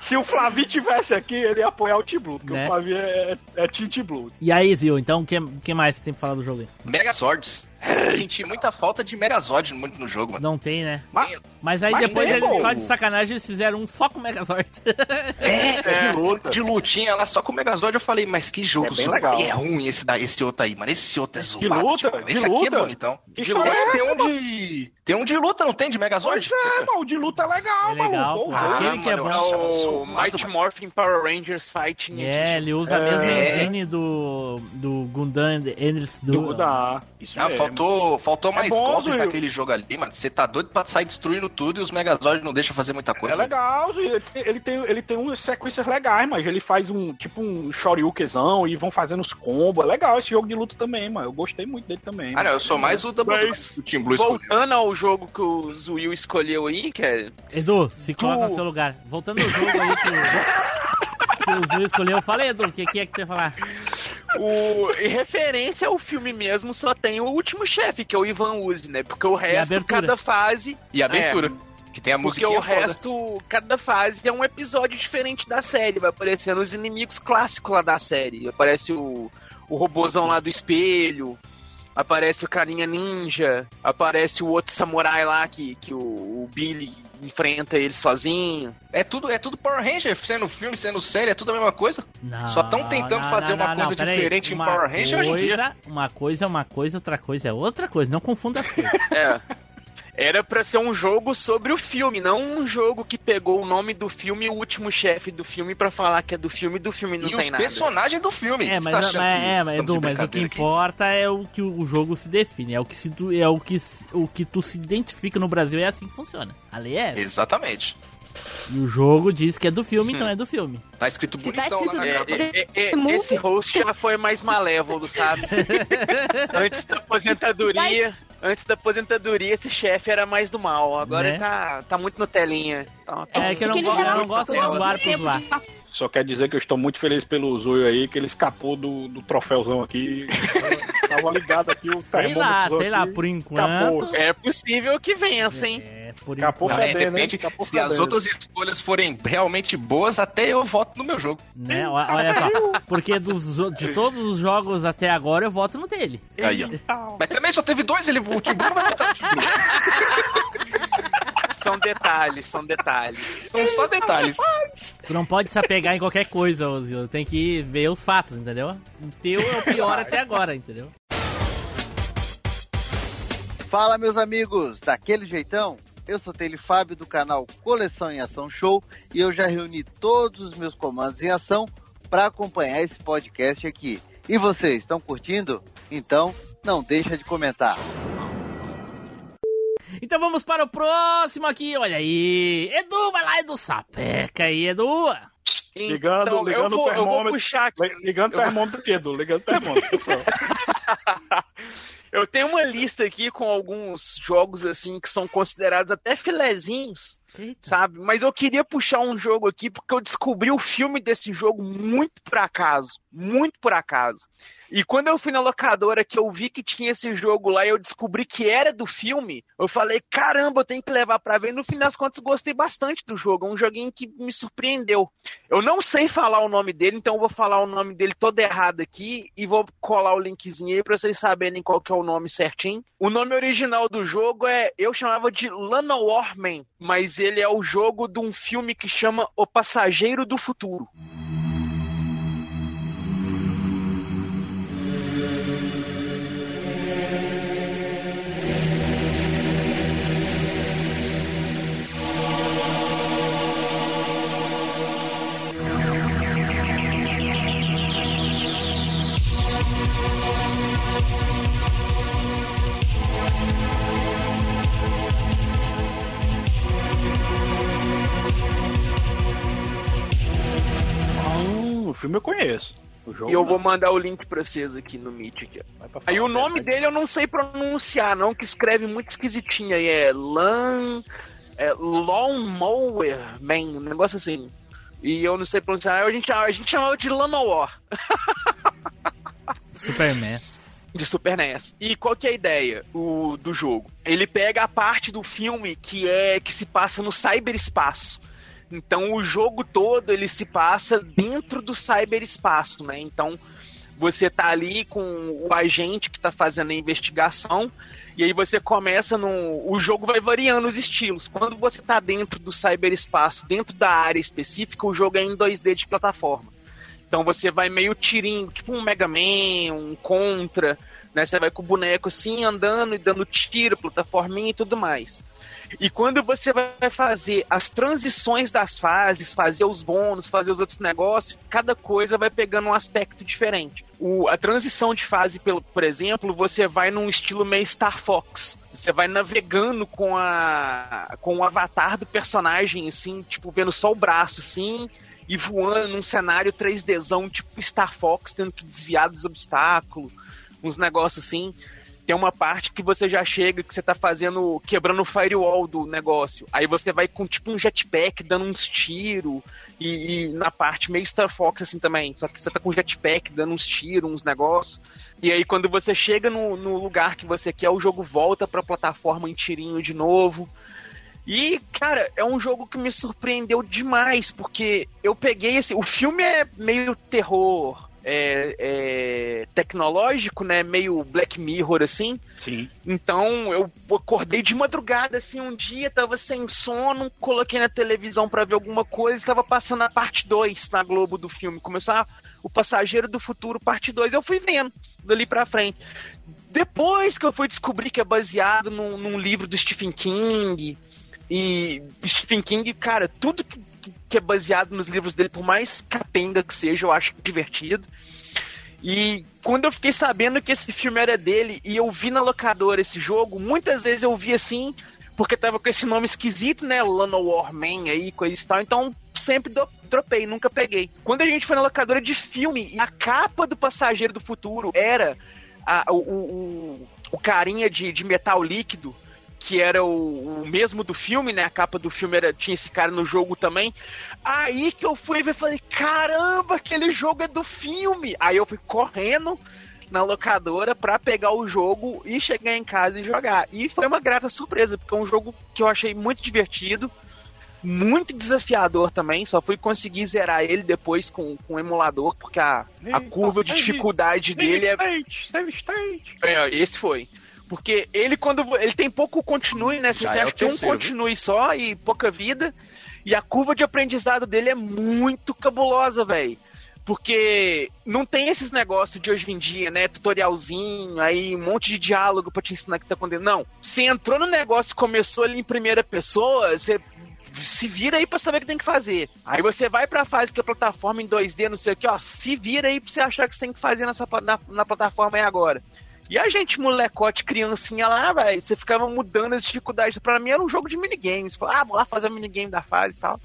Se o Flavinho tivesse aqui, ele ia apoiar o T-Blue, porque Né? o Flavinho é, é, é Team T-Blue. E aí, Zil, então, o que, que mais você tem pra falar do jogo aí? Megazords. Eu senti muita falta de Megazord muito no jogo, mano. Não tem, né? Mas, Mas aí Mas depois, eles, só de sacanagem, eles fizeram um só com o Megazord. É, é, luta. de lutinha lá só com o Megazord, eu falei, mas que jogo é bem legal. é ruim esse, da, esse outro aí, mano. Esse outro é zoado. De luta? Tipo, de esse luta? aqui é bonitão. Que de luta é tem um de. Tem um de luta, não tem? De Megazord? Pois é, mano, o de luta é legal, É legal, maluco. Porra. Aquele que é mano, bom. É o Mighty Morphin Power Rangers Fighting É, ele usa a É. mesma engine do, do Gundam Endless do... Do da. Isso Ah, faltou, faltou mais bom, golpes naquele jogo ali, mano. Você tá doido pra sair destruindo tudo e os Megazord não deixam fazer muita É coisa. legal, ele tem, ele tem, ele tem umas sequências legais, mas ele faz um tipo um shoryukezão e vão fazendo os combos. É legal esse jogo de luta também, mano. Eu gostei muito dele também. Ah, não, eu sou mais o Double Mas, do Team Blue escolheu. Voltando ao jogo que o Zuil escolheu aí, que é Edu, se coloca Tu- no seu lugar. Voltando ao jogo aí que, que o Zul escolheu. Fala aí, Edu, o que, que é que tu ia falar? O, em referência ao filme mesmo, só tem o último chefe, que é o Ivan Uzi, né? Porque o resto, cada fase. E a abertura. Que tem a Porque musiquinha o foda. resto, cada fase é um episódio diferente da série. Vai aparecendo os inimigos clássicos lá da série. Aparece o, o robôzão lá do espelho. Aparece o carinha ninja. Aparece o outro samurai lá que, que o, o Billy enfrenta ele sozinho. É tudo, é tudo Power Ranger, sendo filme, sendo série, é tudo a mesma coisa. Não, Só tão tentando não, fazer não, uma não, coisa diferente em Uma Power Ranger hoje em dia. coisa- Uma coisa é uma coisa, outra coisa é outra coisa. Não confunda as coisas. É. Era pra ser um jogo sobre o filme, não um jogo que pegou o nome do filme e o último chefe do filme pra falar que é do filme e do filme não e tem os nada. personagens do filme. É, mas, tá mas- é, mas, Edu, mas o que aqui? importa é o que o jogo se define. É o que, se tu, é o que, o que tu se identifica no Brasil, é assim que funciona. A lei é. Exatamente. E o jogo diz que é do filme, Hum. então é do filme. Tá escrito Se tá bonitão escrito lá na É, capa. é, é, é, Movie. esse host já foi mais malévolo, sabe? Antes da aposentadoria. Antes da aposentadoria, esse chefe era mais do mal. Agora Né? ele tá, tá muito Nutelinha. Tá, tá- É que eu não, go- eu não gosto de zoar por papo. Só quer dizer que eu estou muito feliz pelo Zoio aí, que ele escapou do, do troféuzão aqui. Tava ligado aqui, o Sei lá, termômetro sei lá, por enquanto. escapou. É possível que vença, hein? É, por Capô fedendo, hein? repente, Capô se as fedendo. outras escolhas forem realmente boas, até eu voto no meu jogo. Né? Olha só, porque dos, de todos os jogos até agora eu voto no dele. Aí, ó. Mas também só teve dois, ele, o Blue vai. São detalhes, são detalhes. São só detalhes. Tu não pode se apegar em qualquer coisa, Ozio. Tem que ver os fatos, entendeu? O teu é o pior até agora, entendeu? Fala, meus amigos, daquele jeitão? Eu sou Tele Fábio do canal Coleção em Ação Show e eu já reuni todos os meus comandos em ação para acompanhar esse podcast aqui. E vocês, estão curtindo? Então, não deixa de comentar. Então vamos para o próximo aqui, olha aí. Edu, vai lá, Edu, sapeca aí, Edu. Ligando, Então, ligando eu vou, o eu vou termômetro. puxar aqui. Li- Ligando o termômetro aqui, Edu. Ligando o termômetro, pessoal. Eu tenho uma lista aqui com alguns jogos assim que são considerados até filezinhos, Eita. sabe? Mas eu queria puxar um jogo aqui porque eu descobri o filme desse jogo muito por acaso, muito por acaso. E quando eu fui na locadora que eu vi que tinha esse jogo lá e eu descobri que era do filme, eu falei, caramba, eu tenho que levar pra ver. E no fim das contas, gostei bastante do jogo. É um joguinho que me surpreendeu. Eu não sei falar o nome dele, então eu vou falar o nome dele todo errado aqui e vou colar o linkzinho aí pra vocês saberem qual que é o nome certinho. O nome original do jogo é, eu chamava de Man, mas ele é o jogo de um filme que chama O Passageiro do Futuro. Filme eu conheço. O jogo E eu não. vou mandar o link pra vocês aqui no Meet. Aqui. Aí o nome dele eu não sei pronunciar, não, que escreve muito esquisitinho aí. É Lan. É Lawnmower Man, um negócio assim. E eu não sei pronunciar, a gente, a gente chamava de Lanowar, Superman. de Super NES. E qual que é a ideia o, do jogo? Ele pega a parte do filme que é que se passa no cyberespaço. Então o jogo todo ele se passa dentro do cyberespaço, né? Então você tá ali com o agente que tá fazendo a investigação, e aí você começa no. O jogo vai variando os estilos. Quando você tá dentro do cyberespaço, dentro da área específica, o jogo é em 2D de plataforma. Então você vai meio tirinho, tipo um Mega Man, um Contra, né? Você vai com o boneco assim, andando e dando tiro, plataforminha e tudo mais. E quando você vai fazer as transições das fases, fazer os bônus, fazer os outros negócios, cada coisa vai pegando um aspecto diferente. O, a transição de fase, por, por exemplo, você vai num estilo meio Star Fox. Você vai navegando com a com o avatar do personagem, assim, tipo, vendo só o braço, assim, e voando num cenário 3Dzão, tipo Star Fox, tendo que desviar dos obstáculos, uns negócios assim tem uma parte que você já chega, que você tá fazendo, quebrando o firewall do negócio. Aí você vai com tipo um jetpack dando uns tiros, e, e, na parte meio Star Fox assim também. Só que você tá com jetpack dando uns tiros, uns negócios. E aí quando você chega no, no lugar que você quer, o jogo volta pra plataforma em tirinho de novo. E, cara, é um jogo que me surpreendeu demais, porque eu peguei esse. O filme é meio terror, é, é, tecnológico, né? Meio Black Mirror, assim. Sim. Então eu acordei de madrugada, assim, um dia, tava sem sono, coloquei na televisão para ver alguma coisa, estava passando a parte 2 na Globo do filme. Começou a, o Passageiro do Futuro, parte 2. Eu fui vendo dali pra frente. Depois que eu fui descobrir que é baseado num, num livro do Stephen King. E Stephen King, cara, tudo que que é baseado nos livros dele, por mais capenga que seja, eu acho divertido. E quando eu fiquei sabendo que esse filme era dele e eu vi na locadora esse jogo, muitas vezes eu vi assim, porque tava com esse nome esquisito, né? Lano Warman aí, coisa e tal. Então sempre do, dropei, nunca peguei. Quando a gente foi na locadora de filme, a capa do Passageiro do Futuro era a, o, o, o, carinha de, de metal líquido que era o, o, mesmo do filme, né? A capa do filme era, tinha esse cara no jogo também. Aí que eu fui ver e falei, caramba, aquele jogo é do filme. Aí eu fui correndo na locadora para pegar o jogo e chegar em casa e jogar. E foi uma grata surpresa, porque é um jogo que eu achei muito divertido, muito desafiador também. Só fui conseguir zerar ele depois com, com o emulador, porque a, a curva de dificuldade dele é. Save state. É, esse foi. Porque ele, quando. Ele tem pouco continue, né? Você Já tem é acho o que um continue só e pouca vida. E a curva de aprendizado dele é muito cabulosa, velho. Porque não tem esses negócios de hoje em dia, né? Tutorialzinho, aí um monte de diálogo pra te ensinar o que tá acontecendo. Não. Você entrou no negócio e começou ali em primeira pessoa, você se vira aí pra saber o que tem que fazer. Aí você vai pra fase que é plataforma em 2D, não sei o que, ó. Se vira aí pra você achar que você tem que fazer nessa, na, na plataforma aí agora. E a gente, molecote, criancinha lá, velho, você ficava mudando as dificuldades. Pra mim era um jogo de minigames. Ah, vou lá fazer o minigame da fase e tal.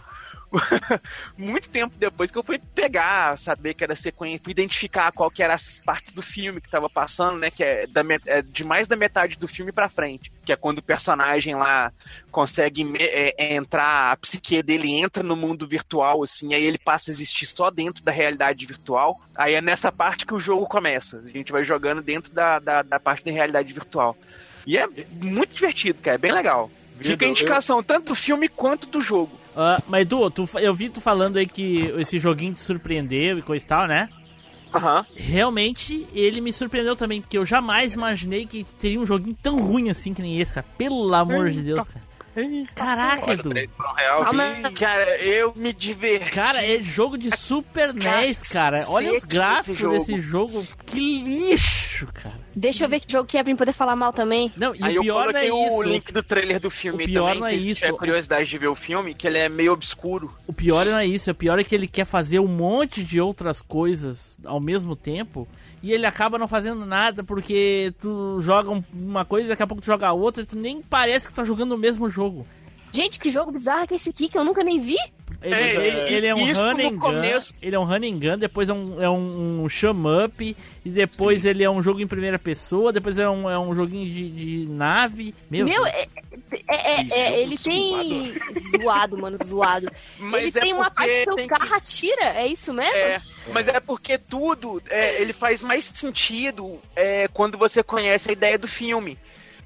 Muito tempo depois que eu fui pegar, saber que era sequência, fui identificar qual que eram as partes do filme que tava passando, né? Que é, da, é de mais da metade do filme pra frente. Que é quando o personagem lá consegue é, é, entrar, a psique dele entra no mundo virtual, assim, aí ele passa a existir só dentro da realidade virtual. Aí é nessa parte que o jogo começa. A gente vai jogando dentro da, da, da parte da realidade virtual. E é muito divertido, cara, é bem legal. Fica a indicação tanto do filme quanto do jogo. Ah, mas Edu, tu, eu vi tu falando aí que esse joguinho te surpreendeu e coisa e tal, né? Aham. Realmente, ele me surpreendeu também, porque eu jamais imaginei que teria um joguinho tão ruim assim que nem esse, cara. Pelo amor de Deus, cara. Caraca, Olha, Edu. Calma, cara, eu me diverti. Cara, é jogo de Super NES, cara. Olha os gráficos desse desse jogo. Que lixo, cara. Deixa eu ver que jogo que é pra mim poder falar mal também. Não, e Aí o eu pior não é coloquei o isso. link do trailer do filme O pior também, não é se isso. tiver curiosidade de ver o filme, que ele é meio obscuro. O pior não é isso, o pior é que ele quer fazer um monte de outras coisas ao mesmo tempo e ele acaba não fazendo nada porque tu joga um- uma coisa, daqui a pouco tu joga outra e tu nem parece que tá jogando o mesmo jogo. Gente, que jogo bizarro que é esse aqui que eu nunca nem vi? Ele É, ele- e- ele é um isso run no and gun, ele é um run and gun, depois é um, é um, um up, e depois ele é um jogo em primeira pessoa, depois é um, é um joguinho de, de nave. Meu, Meu, Deus. é, é- é- é- ele tem. Zoado, mano, zoado. Mas ele é tem uma parte que o carro atira, é isso mesmo? É, mas é porque tudo, é, ele faz mais sentido é, quando você conhece a ideia do filme.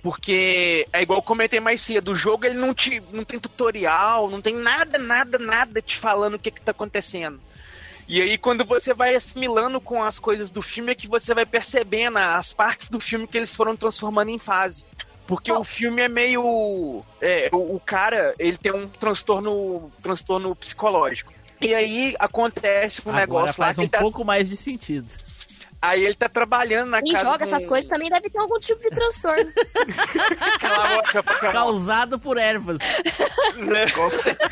Porque é igual eu comentei mais cedo, o jogo ele não, te, não tem tutorial, não tem nada, nada, nada te falando o que, que tá acontecendo. E aí, quando você vai assimilando com as coisas do filme, é que você vai percebendo as partes do filme que eles foram transformando em fase. Porque o filme é meio. É, o, o cara, ele tem um transtorno, transtorno psicológico. E aí acontece um Agora negócio lá faz que um tá, pouco mais de sentido. Aí ele tá trabalhando na Quem casa. joga de um- essas coisas também deve ter algum tipo de transtorno. Cala a boca, Pokémon. Causado por ervas. Com certeza.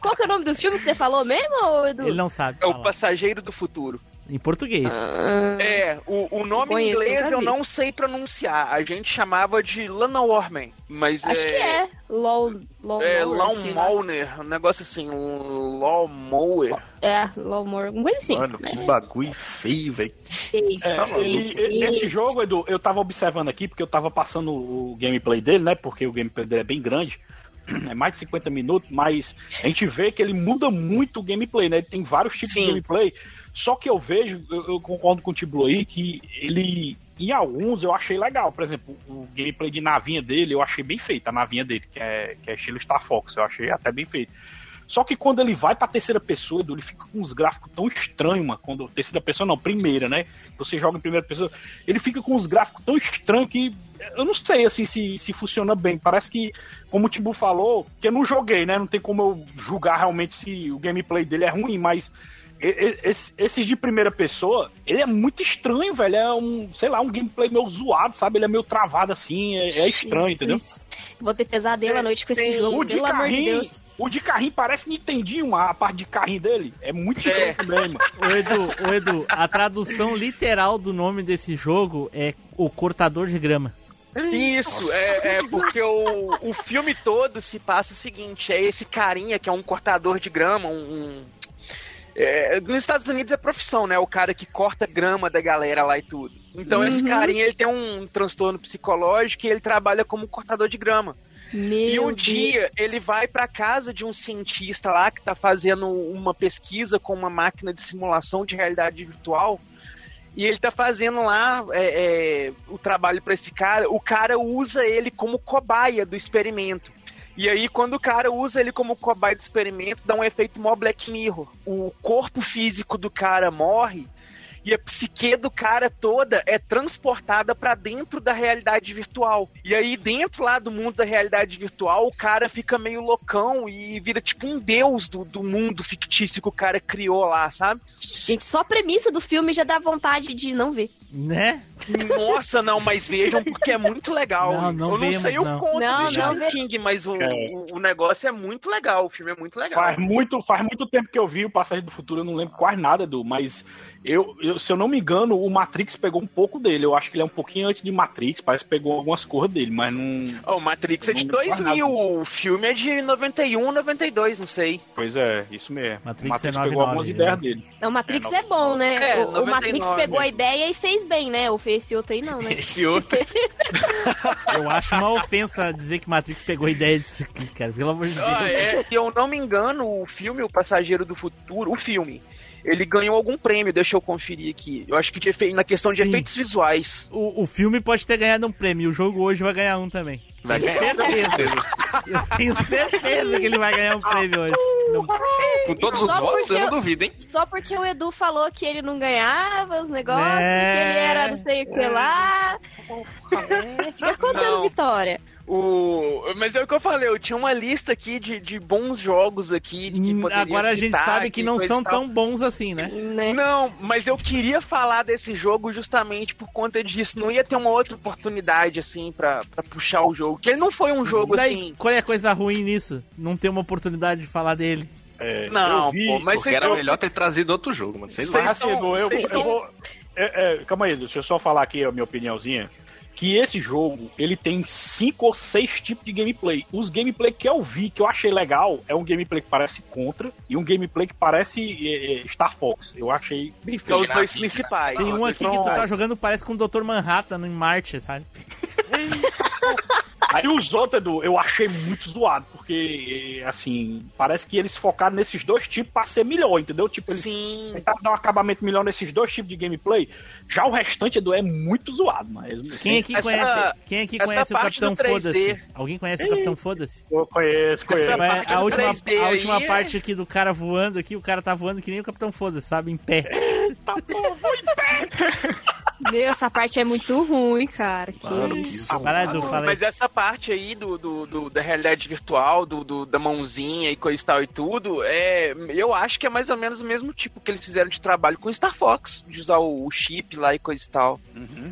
Qual que é o nome do filme que você falou mesmo, Edu? Ele não sabe É o falar. passageiro do futuro. Em português. Ah, É, o, o nome em inglês eu não sei pronunciar. A gente chamava de Lana Warman, mas Acho que é. LOL. LOL É, lá. Lawnmower, um negócio assim, um Lawnmower. É, LOL Mower. Coisa assim. Mano, que bagulho feio, velho. É, Tá esse jogo, Edu, eu tava observando aqui, porque eu tava passando o gameplay dele, né? Porque o gameplay dele é bem grande. É mais de 50 minutos, mas a gente vê que ele muda muito o gameplay, né? Ele tem vários tipos Sim. de gameplay. Só que eu vejo, eu, eu concordo com o Tiblo aí, que ele. Em alguns eu achei legal. Por exemplo, o gameplay de navinha dele, eu achei bem feito, a navinha dele, que é, que é estilo Star Fox, eu achei até bem feito. Só que quando ele vai pra terceira pessoa, ele fica com uns gráficos tão estranhos, mano. Quando terceira pessoa, não, primeira, né? Você joga em primeira pessoa, ele fica com uns gráficos tão estranhos que eu não sei assim se, se funciona bem. Parece que, como o Tibu falou, que eu não joguei, né? Não tem como eu julgar realmente se o gameplay dele é ruim, mas esse- esses de primeira pessoa, ele é muito estranho, velho. É um, sei lá, um gameplay meio zoado, sabe? Ele é meio travado assim, é, é estranho, entendeu? Jesus. Vou ter pesadelo à noite com esse Tem jogo, O de pelo amor de carrinho, Deus. o de carrinho parece Nintendinho, a parte de carrinho dele. É muito estranho É. também, mano. Ô Edu, ô Edu, a tradução literal do nome desse jogo é o cortador de grama. Isso, é, é porque o, o filme todo se passa o seguinte: é esse carinha que é um cortador de grama, um. É, nos Estados Unidos é profissão, né? O cara que corta grama da galera lá e tudo. Então esse carinha ele tem um transtorno psicológico e ele trabalha como cortador de grama. Meu E um Deus. dia ele vai pra casa de um cientista lá que tá fazendo uma pesquisa com uma máquina de simulação de realidade virtual. E ele tá fazendo lá é, é, o trabalho pra esse cara. O cara usa ele como cobaia do experimento. E aí, quando o cara usa ele como cobaia do experimento, dá um efeito mó Black Mirror. O corpo físico do cara morre e a psique do cara toda é transportada pra dentro da realidade virtual. E aí, dentro lá do mundo da realidade virtual, o cara fica meio loucão e vira tipo um deus do, do mundo fictício que o cara criou lá, sabe? Gente, só a premissa do filme já dá vontade de não ver. Né? Nossa, não, mas vejam porque é muito legal. Não, não Eu não vemos, sei não. o conto Não, do Stephen não ve- King, mas o, É. o, o negócio é muito legal. O filme é muito legal. Faz muito, faz muito tempo que eu vi o Passagem do Futuro, eu não lembro quase nada, Edu, mas eu, eu- se eu não me engano, o Matrix pegou um pouco dele. Eu acho que ele é um pouquinho antes de Matrix, parece que pegou algumas cores dele, mas não. Oh, o Matrix é de Não faz 2000, o filme é de 91, 92, não sei. Pois é, isso mesmo. Matrix o Matrix é pegou 99, algumas né? ideias dele. Não, o Matrix É, é, bom, né? É, o, o Matrix 99 pegou a ideia e fez bem, né? Ou fez esse outro aí não, né? Esse outro. Eu acho uma ofensa dizer que Matrix pegou a ideia disso aqui, cara. Pelo amor de Deus. Ah, é. Se eu não me engano, o filme O Passageiro do Futuro, o filme, ele ganhou algum prêmio, deixa eu conferir aqui. Eu acho que de na questão de Sim. efeitos visuais. O, o filme pode ter ganhado um prêmio, o jogo hoje vai ganhar um também. Vai ganhar. Certeza. Eu tenho certeza que ele vai ganhar um prêmio hoje. Não- Com todos os votos, porque eu não duvido, hein? Só porque o Edu falou que ele não ganhava os negócios, É. que ele era não sei o que lá. É, fica contando Não. vitória. O... Mas é o que eu falei, eu tinha uma lista aqui de, de bons jogos aqui. Hum, Agora a gente sabe que não são tão bons assim, né? Né? Não, mas eu queria falar desse jogo justamente por conta disso. Não ia ter uma outra oportunidade, assim, pra, pra puxar o jogo. Que ele não foi um jogo Daí, assim. qual é a coisa ruim nisso? Não ter uma oportunidade de falar dele. É, Não, eu vi, pô, mas era melhor ter trazido outro jogo, mano. Sei lá. Assim, eu, vocês eu vou. é, é, calma aí, deixa eu só falar aqui a minha opiniãozinha. Que esse jogo, ele tem cinco ou seis tipos de gameplay. Os gameplay que eu vi, que eu achei legal, é um gameplay que parece Contra e um gameplay que parece é, é, Star Fox. Eu achei bem São feito. os dois principais. Tem um aqui que tu são- tá jogando, parece com o Dr. Manhattan em Marte, sabe? Aí os outros, Edu, eu achei muito zoado, porque, assim, parece que eles focaram nesses dois tipos pra ser melhor, entendeu? Tipo, eles Sim. tentaram dar um acabamento melhor nesses dois tipos de gameplay. Já o restante, Edu, é muito zoado, mas... Quem aqui Essa- conhece, quem aqui conhece o Capitão do 3D. Foda-se? Alguém conhece o Capitão Foda-se? Eu conheço, conheço. A última, 3D a última aí é- parte aqui do cara voando aqui, o cara tá voando que nem o Capitão Foda-se, sabe? Em pé. Tá bom, vou em pé. Meu, essa parte é muito ruim, cara. Que Mano, isso. isso. Para, Edu, fala aí. Mas essa parte aí do, do, do- da realidade virtual, do, do- da mãozinha e coisa e tal e tudo, é, eu acho que é mais ou menos o mesmo tipo que eles fizeram de trabalho com o Star Fox, de usar o, o chip lá e coisa e tal.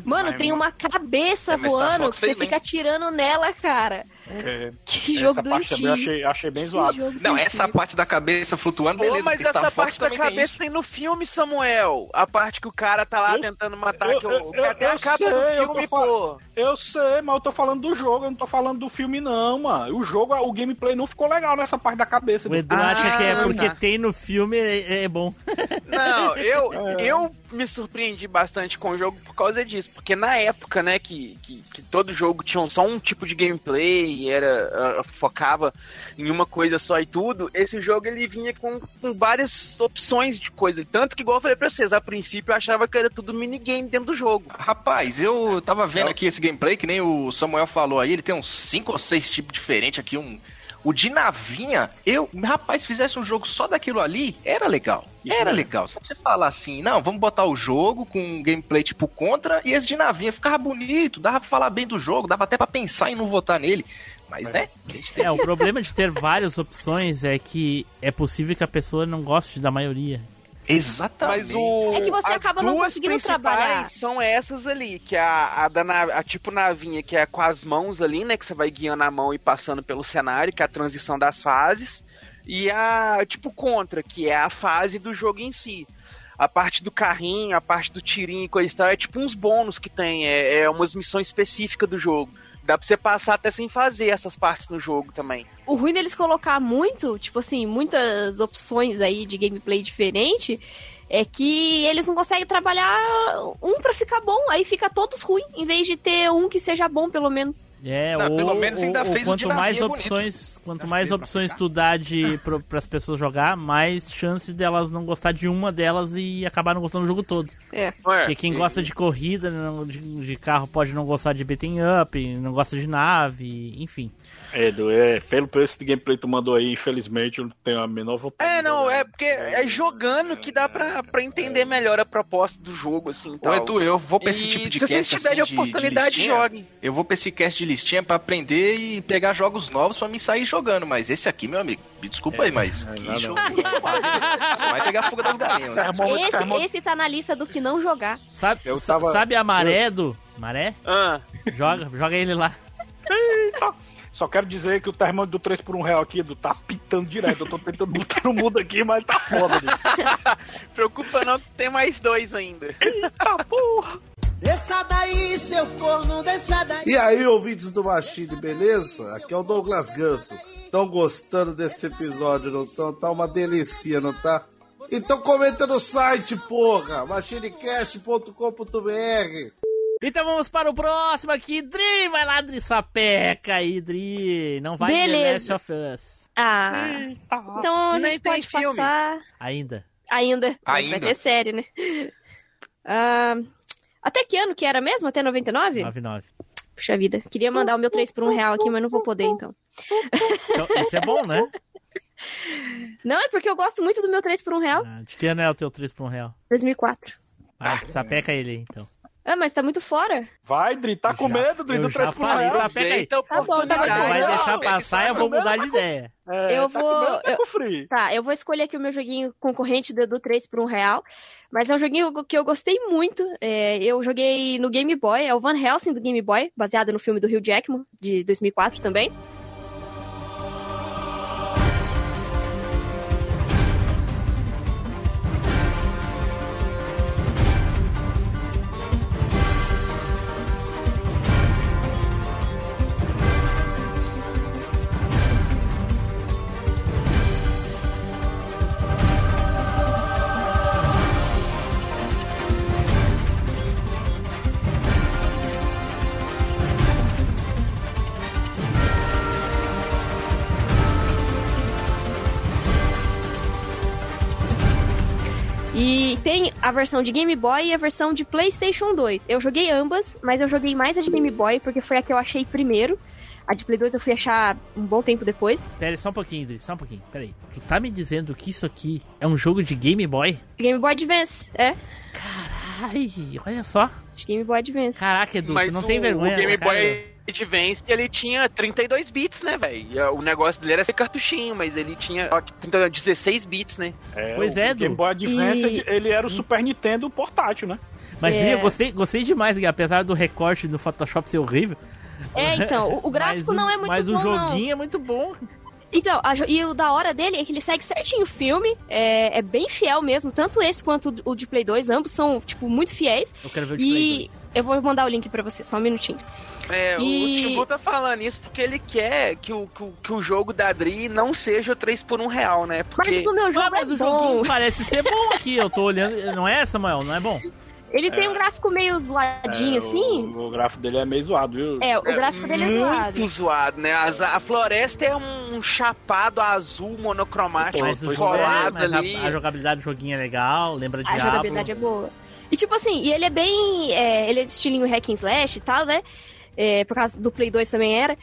Mano, tem uma cabeça É, voando que você fica atirando nela, cara. É, Que essa jogo parte também eu achei, achei bem Que zoado. Não, doentio. essa parte da cabeça flutuando, Pô, beleza. mas porque Star essa Fox parte da tem cabeça isso. tem no filme, Samuel. A parte que o cara tá lá Eu- tentando matar. eu- que o- eu- que até eu a capa sei, do eu filme, fal- pô. Eu sei, mas eu tô falando do jogo, eu não tô falando do filme, não, mano. O jogo, o gameplay não ficou legal nessa parte da cabeça. O do Edu filme. acha que é Ah, porque tá. tem no filme, é, é bom. Não, eu, É. eu me surpreendi bastante com o jogo por causa disso. Porque na época, né, que, que, que todo jogo tinha só um tipo de gameplay e era, ah, focava em uma coisa só e tudo, esse jogo ele vinha com, com várias opções de coisa. Tanto que, igual eu falei pra vocês, a princípio eu achava que era tudo minigame dentro do jogo. Rapaz, eu tava vendo aqui esse gameplay, que nem o Samuel falou aí, ele tem uns 5 ou 6 tipos diferentes aqui, um... O de navinha, eu, rapaz, se fizesse um jogo só daquilo ali, era legal. Isso era mesmo. legal. Só pra você falar assim, não, vamos botar o jogo com um gameplay tipo contra e esse de navinha ficava bonito, dava pra falar bem do jogo, dava até pra pensar em não votar nele. Mas, né? tem É, o problema de ter várias opções é que é possível que a pessoa não goste da maioria. Exatamente. Mas o. É que você acaba não conseguindo principais trabalhar. São essas ali, que é a, a da na- a tipo navinha, que é com as mãos ali, né? Que você vai guiando a mão e passando pelo cenário, que é a transição das fases. E a tipo contra, que é a fase do jogo em si. A parte do carrinho, a parte do tirinho e coisa e tal, é tipo uns bônus que tem, é, é umas missões específicas do jogo. Dá pra você passar até sem fazer essas partes no jogo também. O ruim deles colocar muito, tipo assim, muitas opções aí de gameplay diferente, é que eles não conseguem trabalhar um pra ficar bom, aí fica todos ruim, em vez de ter um que seja bom, pelo menos. É, Não, ou, pelo menos ainda ou- fez quanto mais navinha bonito. opções, quanto mais opções tu dá de para as pessoas jogar, mais chance delas não gostar de uma delas e acabar não gostando do jogo todo. É. Porque quem gosta de corrida, não- de, de carro pode não gostar de beating up, não gosta de nave, enfim. É, Edu, é, pelo preço de gameplay que tu mandou aí, infelizmente, eu não tenho a menor vontade. É, de não, é porque é jogando que dá pra, pra entender melhor a proposta do jogo, assim. Ô, Tal. Edu, eu vou pra esse E tipo de se vocês cast tiverem assim, de- de oportunidade, listinha, joguem. Eu vou pra esse cast de listinha pra aprender e pegar jogos novos pra me sair jogando. Mas esse aqui, meu amigo, me desculpa aí, mas é, que jogo vai pegar fogo das galinhas. né? Esse, esse tá na lista do que não jogar. Sabe, tava- sabe a maré do. Maré? Ah, Joga, joga ele lá. Só quero dizer que o termômetro do 3 por 1 real aqui, Edu, tá pitando direto. Eu tô tentando botar no mudo aqui, mas tá foda, preocupa não que tem mais dois ainda. Eita porra! Desça daí, seu corno, desça daí. E aí, ouvintes do Machine, beleza? Aqui é o Douglas Ganso. Estão gostando desse episódio, não estão? Tá uma delicinha, não tá? Então comenta no site, porra! machinecast.com.br Então vamos para o próximo aqui. Dri, vai lá, Dri, sapeca aí, Dri. Não vai em The Beleza. Last of Us. Ah, então a gente pode filme. passar Ainda. ainda. Mas Ainda. vai ter série, né? Ah, até que ano que era mesmo? Até 99? 9-9. Puxa vida. Queria mandar o meu 3 por 1 real aqui, mas não vou poder então. Então, isso é bom, né? Não, é porque eu gosto muito do meu 3 por 1 real. Ah, De que ano é o teu 3 por 1 real? 2004. Vai, sapeca ele aí, então. Ah, mas tá muito fora. Vai, Dri, tá com Já- medo, Dri, eu do já 3 por 1 falei, real? Pega aí. A Tá bom, tá oportunidade. vai deixar passar, esse eu vou mudar de ideia. É, Eu tá vou- medo, tá eu-. Tá, eu vou escolher aqui o meu joguinho concorrente do, do 3 por 1 real. Mas é um joguinho que eu gostei muito. É, eu joguei no Game Boy, é o Van Helsing do Game Boy, baseado no filme do Hugh Jackman, de 2004 também. Tem a versão de Game Boy e a versão de PlayStation 2. Eu joguei ambas, mas eu joguei mais a de Game Boy porque foi a que eu achei primeiro. A de Play 2 eu fui achar um bom tempo depois. Pera só um pouquinho, Idris, só um pouquinho. Pera aí. Tu tá me dizendo que isso aqui é um jogo de Game Boy? Game Boy Advance, é. Ai, olha só. De Game Boy Advance. Caraca, Edu, Mas tu não o, tem vergonha. o Game cara. Boy Advance, ele tinha 32 bits, né, velho? O negócio dele era ser cartuchinho, mas ele tinha ó, 30 16 bits, né? É, Pois o é, Edu. Game Boy Advance, E- ele era o Super Nintendo portátil, né? Mas É. eu gostei, gostei demais, apesar do recorte no Photoshop ser horrível. É, então, o, o gráfico Mas o- não é muito Mas bom, o joguinho não. é muito bom. Então, a e o da hora dele é que ele segue certinho o filme, é, é bem fiel mesmo, tanto esse quanto o de Play 2, ambos são, tipo, muito fiéis. Eu quero ver o de Play E 2. eu vou mandar o link pra você, só um minutinho. É, E- o Timbu tá falando isso porque ele quer que o, que o, que o jogo da Dri não seja o 3 por 1 real, né? Porque... Mas no meu jogo Ah, mas é o bom. parece ser bom aqui. Eu tô olhando. Não é, Samuel? Não é bom? Ele tem um gráfico meio zoadinho, É, assim. O, o gráfico dele é meio zoado, viu? É, o gráfico dele é zoado. Muito zoado, né? As- a floresta é um chapado azul monocromático Mas é, colado mas ali. a, a jogabilidade do joguinho é legal, lembra de A jogabilidade é boa. E tipo assim, e ele é bem. é, ele é de estilinho hack and slash e tal, né? É, por causa do Play 2 também era.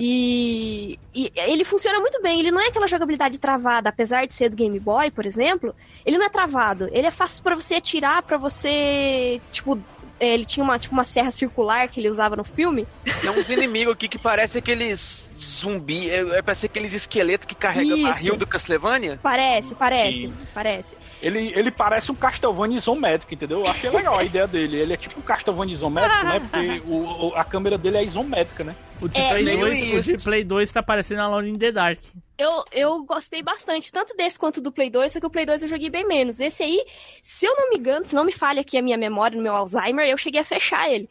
E, e ele funciona muito bem. Ele não é aquela jogabilidade travada, apesar de ser do Game Boy, por exemplo. Ele não é travado. Ele é fácil pra você atirar, pra você. Tipo, é, ele tinha uma, tipo, uma serra circular que ele usava no filme. Tem uns inimigos aqui que parecem aqueles zumbi, é, é parece aqueles esqueletos que carregam Isso. barril do Castlevania. Parece, parece, Sim. parece. Ele, ele parece um Castlevania isométrico, entendeu? Eu achei legal a ideia dele. Ele é tipo um Castlevania isométrico, né? Porque o, o- a câmera dele é isométrica, né? O de, É, Play meio 2, o de. Play 2 tá parecendo Alone in the Dark. Eu, eu gostei bastante, tanto desse quanto do Play 2, só que o Play 2 eu joguei bem menos. Esse aí, se eu não me engano, se não me falha aqui a minha memória no meu Alzheimer, eu cheguei a fechar ele.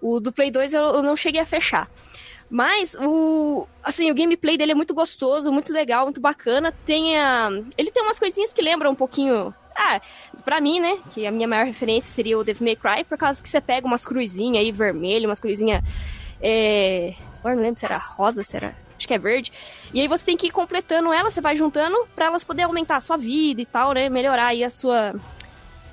O do Play 2 eu, eu não cheguei a fechar. Mas o assim, o gameplay dele é muito gostoso, muito legal, muito bacana. Tem a, ele tem umas coisinhas que lembram um pouquinho ah, pra mim, né? Que a minha maior referência seria o Devil May Cry, por causa que você pega umas cruzinhas aí vermelhas, umas cruzinhas. É... Agora não lembro se era rosa, se era. Acho que é verde. E aí você tem que ir completando elas, você vai juntando pra elas poderem aumentar a sua vida e tal, né? Melhorar aí a sua.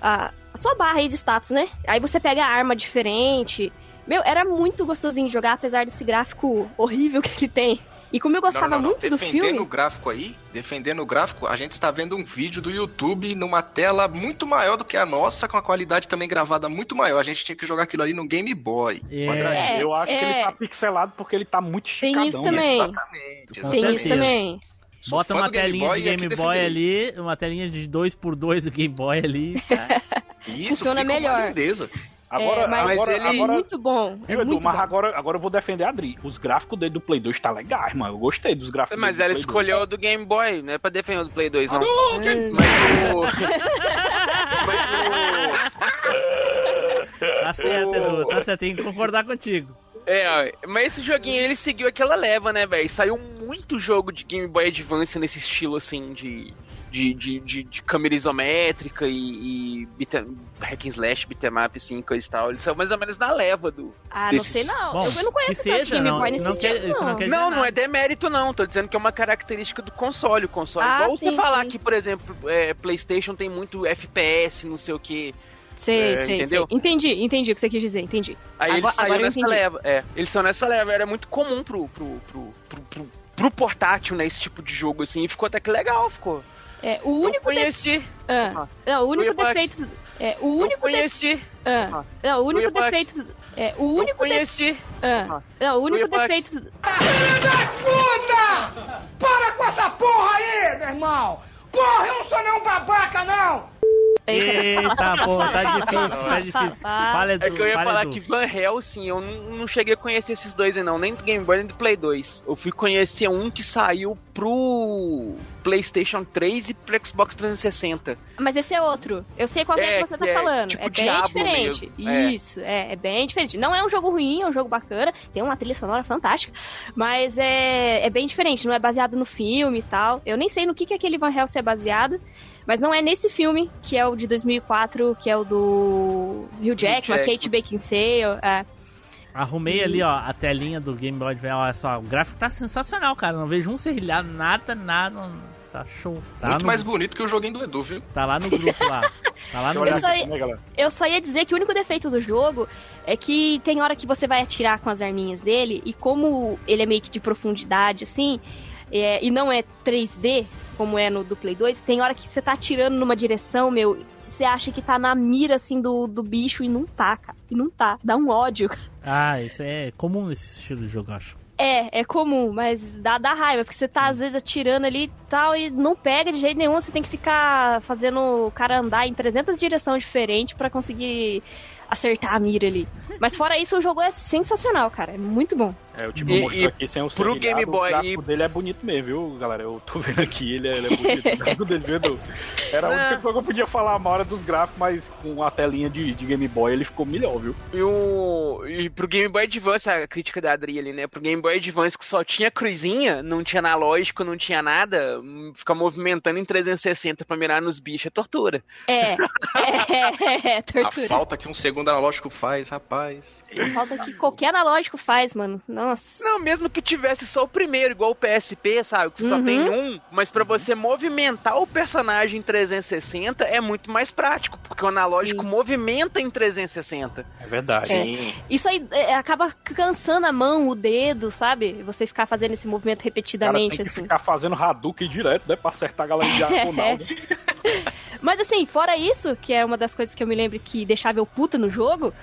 A, a sua barra aí de status, né? Aí você pega a arma diferente. Meu, era muito gostosinho de jogar, apesar desse gráfico horrível que ele tem. E como eu gostava Não, não, não. muito do defendendo filme. o gráfico aí, defendendo o gráfico, a gente está vendo um vídeo do YouTube numa tela muito maior do que a nossa, com a qualidade também gravada muito maior. A gente tinha que jogar aquilo ali no Game Boy. É. É, eu acho que é. ele tá pixelado porque ele tá muito esticadão. Tem isso né? também. Exatamente. Com Tem isso também. Sou Bota uma do Game telinha Boy de Game Boy ali, uma telinha de 2x2 do Game Boy ali. tá? Isso, Funciona melhor. Agora, é, mas agora, ele agora, é muito bom. Viu, É Edu? muito Mas bom. agora, agora eu vou defender a Adri. Os gráficos dele do Play 2 tá legais, mano. Eu gostei dos gráficos Mas dele ela do Play escolheu o do Game Boy, não é pra defender o do Play 2, não. Mas o. Tá certo, Edu. Tá certo, tem que concordar contigo. É, mas esse joguinho ele seguiu aquela leva, né, velho? Saiu muito jogo de Game Boy Advance nesse estilo, assim, de. De, de, de, de câmera isométrica e, e beat'em- hack and slash, beat'em up, assim, coisa e tal. Ele saiu mais ou menos na leva do. Ah, não desses- sei não. Bom, eu não conheço que tanto seja, Game não, Boy nesse não quer- não não. quer- Não, não é demérito, não. Tô dizendo que é uma característica do console. O console. Ah, Igual você falar sim. que, por exemplo, é, PlayStation tem muito FPS, não sei o que. Sei, É, sei, entendeu? sei. Entendi, entendi o que você quis dizer, entendi. Aí Agora- ele saiu agora eu nessa entendi. leva. É, eles são nessa leva. Era muito comum pro, pro, pro, pro, pro, pro portátil, né? Esse tipo de jogo, assim. E ficou até que legal, ficou. É, o Eu único conheci. defe- ah, não, o Eu único defeito. É, o Eu único defeito. conheci. Ah, não, o Eu único defeito. É, o Eu único defeito. conheci. Ah, não, o único ia falar- defeito. Puta! Para com essa porra aí, meu irmão! Porra, eu não sou nenhum babaca, não! Eita, pô, tá difícil, tá difícil. Fala, Edu, É que eu ia fala, falar Edu. que Van Helsing, eu não, não cheguei a conhecer esses dois aí não, nem do Game Boy nem do Play 2. Eu fui conhecer um que saiu pro PlayStation 3 e pro Xbox 360. Mas esse é outro. Eu sei qual é É, que você tá é falando. tipo é bem Diablo diferente. mesmo, é. Isso, é. é bem diferente. Não é um jogo ruim, é um jogo bacana. Tem uma trilha sonora fantástica. Mas é, é bem diferente. Não é baseado no filme e tal. Eu nem sei no que, que aquele Van Helsing é baseado. Mas não é nesse filme, que é o de 2004, que é o do Hugh Jackman, Jackman. Kate Beckinsale. É. Arrumei ali, ó, a telinha do Game Boy Advance. Olha só, o gráfico tá sensacional, cara. Não vejo um serrilhado, nada, nada. Tá show. Tá, Muito no, mais bonito que o joguinho do Edu, viu? tá lá no grupo lá. Tá lá no Eu só, ia, né, galera? eu só ia dizer que o único defeito do jogo é que tem hora que você vai atirar com as arminhas dele, e como ele é meio que de profundidade, assim, é, e não é 3D, como é no do Play 2, tem hora que você tá atirando numa direção, meu, você acha que tá na mira, assim, do, do bicho, e não tá, cara. E não tá. Dá um ódio. Ah, isso é comum nesse estilo de jogo, acho. É, é comum, mas dá, dá raiva, porque você tá às vezes atirando ali e tal e não pega de jeito nenhum, você tem que ficar fazendo o cara andar em 300 direções diferentes pra conseguir acertar a mira ali. Mas fora isso, o jogo é sensacional, cara, é muito bom. É, o tipo E- mostrou aqui sem o pro Game Boy O gráfico e- dele é bonito mesmo, viu, galera? Eu tô vendo aqui, ele é, ele é bonito. o gráfico dele, vendo? Era a única É. coisa que eu podia falar uma hora dos gráficos, mas com a telinha de, de Game Boy ele ficou melhor, viu? E, o, e pro Game Boy Advance, a crítica da Adri ali, né? Pro Game Boy Advance que só tinha cruzinha, não tinha analógico, não tinha nada, hum, ficar movimentando em 360 pra mirar nos bichos é tortura. É, é, é, A tortura. falta que um segundo analógico faz, rapaz. Falta que qualquer analógico faz, mano. Nossa. Não, mesmo que tivesse só o primeiro, igual o PSP, sabe? Que você só Uhum. tem um, mas pra você movimentar o personagem em 360 é muito mais prático, porque o analógico Sim. movimenta em 360. É verdade. É. Isso aí é, acaba cansando a mão, o dedo, sabe? Você ficar fazendo esse movimento O cara repetidamente, tem que assim. ficar fazendo Hadouken direto, né? Pra acertar a galera de diagonal, né? Mas assim, fora isso, que é uma das coisas que eu me lembro que deixava eu puta no jogo, é,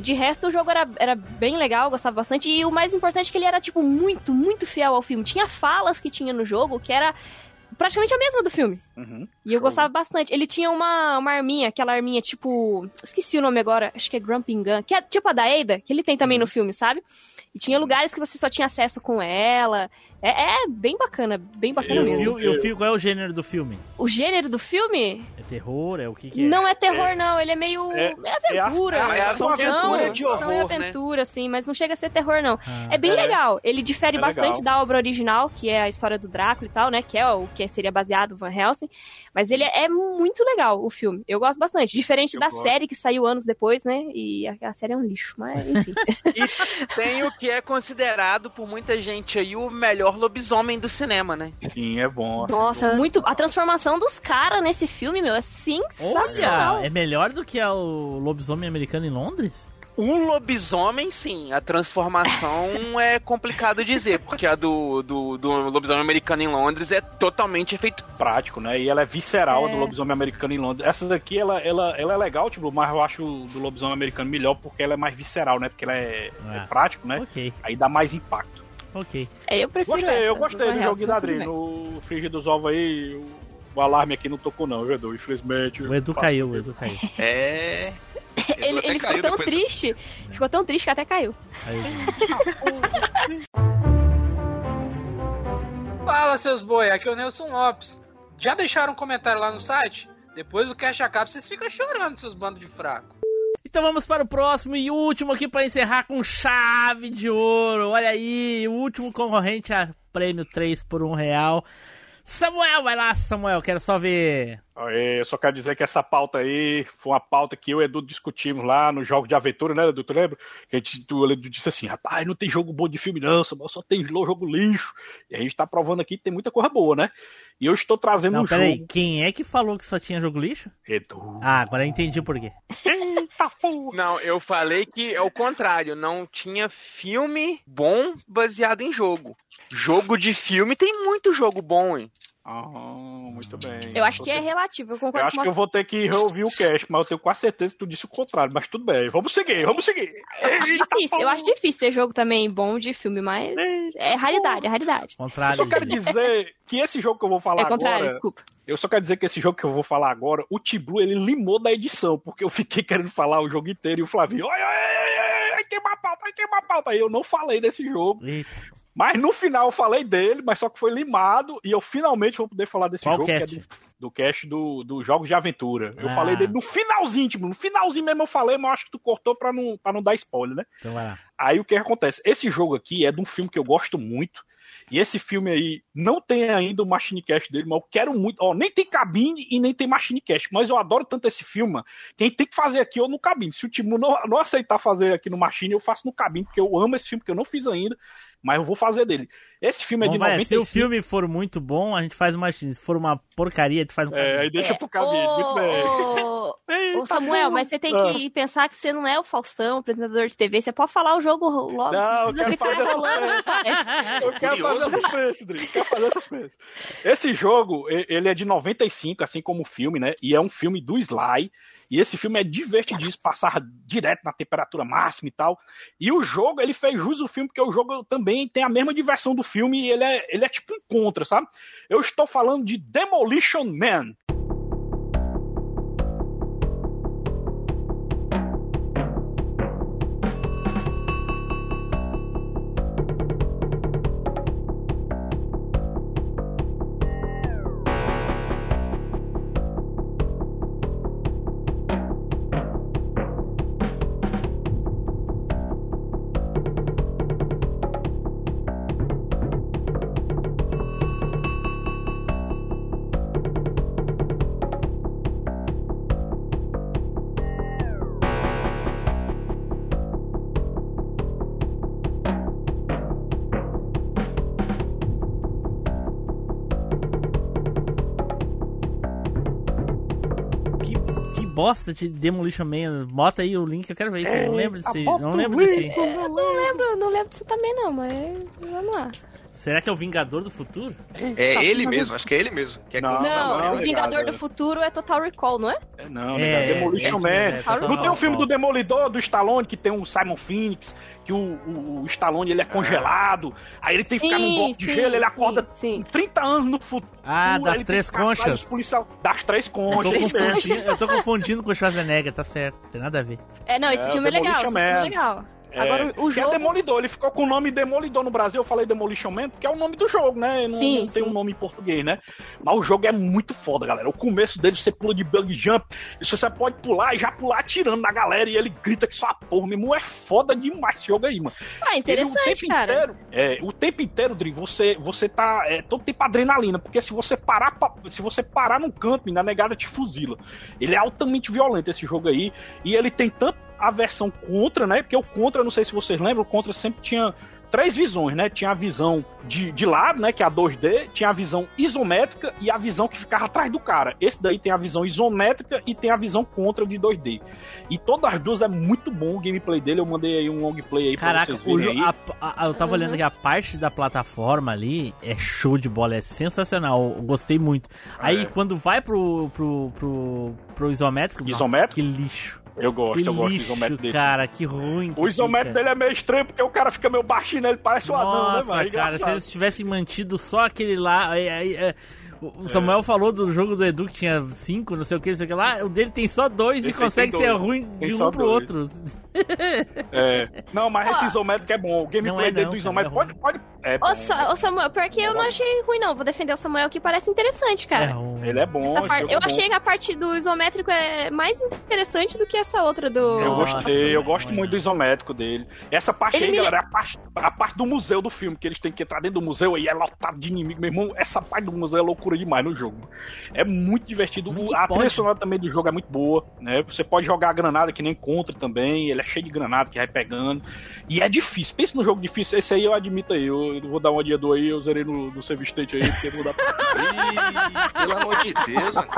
de resto o jogo era, era bem legal, eu gostava bastante. E o mais importante é que ele era, tipo, muito, muito fiel ao filme. Tinha falas que tinha no jogo que era praticamente a mesma do filme. Uhum. E eu gostava bastante. Ele tinha uma, uma arminha, aquela arminha tipo. Esqueci o nome agora, acho que é Grumping Gun, que é tipo a da Ada, que ele tem também no filme, sabe? E tinha lugares que você só tinha acesso com ela. É, é bem bacana, bem bacana E o, mesmo. e o fil- qual é o gênero do filme? O gênero do filme É terror? É o que, que é? não é terror, não. Ele é meio. É- É, aventura. é a- é ação, aventura de ação e horror, né? aventura, assim, mas não chega a ser terror, não. Ah, É bem É. legal. Ele difere É bastante legal. da obra original, que é a história do Drácula e tal, né? Que é o que seria baseado no Van Helsing. Mas ele é muito legal, o filme. Eu gosto bastante. Diferente Eu da gosto. série que saiu anos depois, né? E a, a série é um lixo, mas enfim. E tem o que é considerado por muita gente aí o melhor lobisomem do cinema, né? Sim, é bom. Nossa, muito. A transformação dos caras nesse filme, meu, é sensacional. Olha, é melhor do que o lobisomem americano em Londres? Um lobisomem, sim. A transformação é complicado dizer, porque a do, do, do lobisomem americano em Londres é totalmente efeito. prático, né? E ela é visceral É. do lobisomem americano em Londres. Essa daqui, ela, ela, ela é legal, tipo, mas eu acho do lobisomem americano melhor porque ela é mais visceral, né? Porque ela é, Ah. é prático, né? Ok, Aí dá mais impacto. ok. É, eu prefiro Gostei, essa, eu gostei do Helsing, joguinho da tudo Adri. No frigir dos ovos aí, o, o alarme aqui não tocou não, Edu. Infelizmente. O Edu caiu, o Edu caiu. É. Ele, ele ficou caiu tão triste, ficou tão triste que até caiu. Caiu. Fala, seus boi, aqui é o Nelson Lopes. Já deixaram um comentário lá no site? Depois do Cash Acaba, vocês ficam chorando, seus bandos de fraco. Então vamos para o próximo e último aqui para encerrar com chave de ouro. Olha aí, o último concorrente a prêmio 3 por 1 real. Samuel, vai lá, Samuel, quero só ver. Eu só quero dizer que essa pauta aí foi uma pauta que eu e o Edu discutimos lá no jogo de aventura, né, Edu? Tu lembra? Que a gente, o Edu disse assim, rapaz, não tem jogo bom de filme não, só tem jogo lixo. E a gente tá provando aqui que tem muita coisa boa, né? E eu estou trazendo Não, um peraí, jogo. quem é que falou que só tinha jogo lixo? Edu. Ah, agora eu entendi por quê. Eita porra. Não, eu falei que é o contrário, não tinha filme bom baseado em jogo. Jogo de filme tem muito jogo bom, hein? Ah, muito bem. Eu acho que é relativo, eu Eu concordo acho com que eu vou ter que reouvir o cast, mas eu tenho quase certeza que tu disse o contrário, mas tudo bem. Vamos seguir, vamos seguir. Eu acho difícil, eu acho difícil ter jogo também bom de filme, mas é raridade, é raridade. Eu Contrário. só quero dizer que esse jogo que eu vou falar É contrário, agora. desculpa. Eu só quero dizer que esse jogo que eu vou falar agora, o Tiblu, ele limou da edição, porque eu fiquei querendo falar o jogo inteiro e o Flavinho, ai, ai, ai, ai, ai, queima a pauta, ai, queima a pauta. Aí eu não falei desse jogo. Eita, Mas no final eu falei dele, mas só que foi limado e eu finalmente vou poder falar desse Qual jogo cast? que é do, do cast do, do Jogos de Aventura. Eu Ah. falei dele no finalzinho, tipo, no finalzinho mesmo eu falei, mas eu acho que tu cortou pra não, pra não dar spoiler, né? então vai lá. Aí o que acontece? Esse jogo aqui é de um filme que eu gosto muito. E esse filme aí não tem ainda o Machine Cast dele, mas eu quero muito. Ó, nem tem cabine e nem tem Machine Cast. Mas eu adoro tanto esse filme. Quem tem que fazer aqui ou no cabine. Se o time não, não aceitar fazer aqui no Machine, eu faço no cabine, porque eu amo esse filme que eu não fiz ainda. Mas eu vou fazer dele. Esse filme é Bom, de vai, 95. se o filme for muito bom, a gente faz uma. Se for uma porcaria, a gente faz um. É, aí deixa pro cabelo. Muito bem. Ô, Eita, ô, Samuel, mas você tem Ah. que pensar que você não é o Faustão, apresentador de TV. Você pode falar o jogo logo. Não, você eu precisa quero ficar fazer enrolando. Eu quero fazer Curioso. suspense, Dri. Eu quero fazer suspense. Esse jogo, ele é de 95, assim como o filme, né? E é um filme do Sly. E esse filme é divertidíssimo, passar direto na temperatura máxima e tal. E o jogo, ele fez jus ao filme, porque o jogo também tem a mesma diversão do filme e ele é, ele é tipo um contra, sabe? Eu estou falando de Demolition Man. Bosta de Demolition Man. Bota aí o link, eu quero ver isso. Eu não lembro desse. bota Não lembro desse. É, eu não lembro, não lembro disso também não, mas vamos lá. Será que é o Vingador do Futuro? É ele mesmo, acho que é ele mesmo. Que é Não, Não, não, o Vingador do Futuro é Total Recall, não é? É, Não, É, é, Demolition Man. é total não tem um filme do Demolidor, do Stallone, que tem o Simon Phoenix, que o, o, o Stallone ele é congelado, aí ele tem que ficar num bloco de sim, gelo, ele acorda sim, sim. 30 anos no futuro. Ah, das três conchas. policial- Das três Eu tô, conchas. três isso mesmo. confundindo, eu tô confundindo com o Schwarzenegger, tá certo. Tem nada a ver. É, não, esse É, filme é o legal, esse filme é Man. legal. É, Agora, o que jogo... é Demolidor, ele ficou com o nome Demolidor no Brasil, eu falei Demolition Man, porque é o nome do jogo, né? Não, Sim, não tem sim. um nome em português, né? Mas o jogo é muito foda, galera. O começo dele, você pula de bug jump, e você pode pular e já pular atirando na galera, e ele grita que só a porra, meu irmão, é foda demais esse jogo aí, mano. Ah, Ele, interessante, o tempo cara. Inteiro, é, o tempo inteiro, Dri, você, você tá é, todo tempo adrenalina, porque se você parar se você parar num camping, na negada te fuzila. Ele é altamente violento esse jogo aí, e ele tem tanto a versão contra, né? Porque o contra, não sei se vocês lembram, o contra sempre tinha três visões, né? Tinha a visão de, de lado, né? Que é a 2D, tinha a visão isométrica e a visão que ficava atrás do cara. Esse daí tem a visão isométrica e tem a visão contra de 2D. E todas as duas é muito bom o gameplay dele. Eu mandei aí um long play aí pra Caraca, vocês o verem jo- aí. a- a- eu tava Uhum. olhando aqui, a parte da plataforma ali é show de bola, é sensacional. Eu gostei muito. Aí É. quando vai pro, pro, pro, pro isométrico, nossa, Isométrico? que lixo. Eu gosto, que eu gosto do lixo, isométrico dele. cara, que ruim. que O isométrico fica. dele é meio estranho porque o cara fica meio baixinho, né? Ele parece um anão, né, Nossa, mano? É cara, se eles tivessem mantido só aquele lá. é, é, é, o Samuel falou do jogo do Edu que tinha cinco, não sei o que, não sei o que lá. O dele tem só dois Esse e consegue tem ser dois. ruim Tem de só um pro dois. outro. É. Não, mas esse isométrico é bom. O gameplay é dele do isométrico é pode, pode. É bom. Ô, Sa- ô, Samuel, pior que eu não achei ruim, não. Vou defender o Samuel que parece interessante, É cara. ruim. Ele é bom. É eu bom. achei que a parte do isométrico é mais interessante do que essa outra do. Eu gostei, eu gosto muito do isométrico dele. Essa parte Ele aí, me- galera, é a parte, a parte do museu do filme, que eles têm que entrar dentro do museu e é lotado de inimigo. Meu irmão, essa parte do museu é loucura demais no jogo. É muito divertido. A pode? trilha sonora também do jogo é muito boa, né? Você pode jogar a granada que nem contra também. Ele é cheio de granada que vai pegando. E é difícil. Pensa no jogo difícil. Esse aí eu admito aí. Eu, eu vou dar uma dia do aí, eu zerei no, no Save State aí, porque dá pra. Ih, pelo amor de Deus, mano.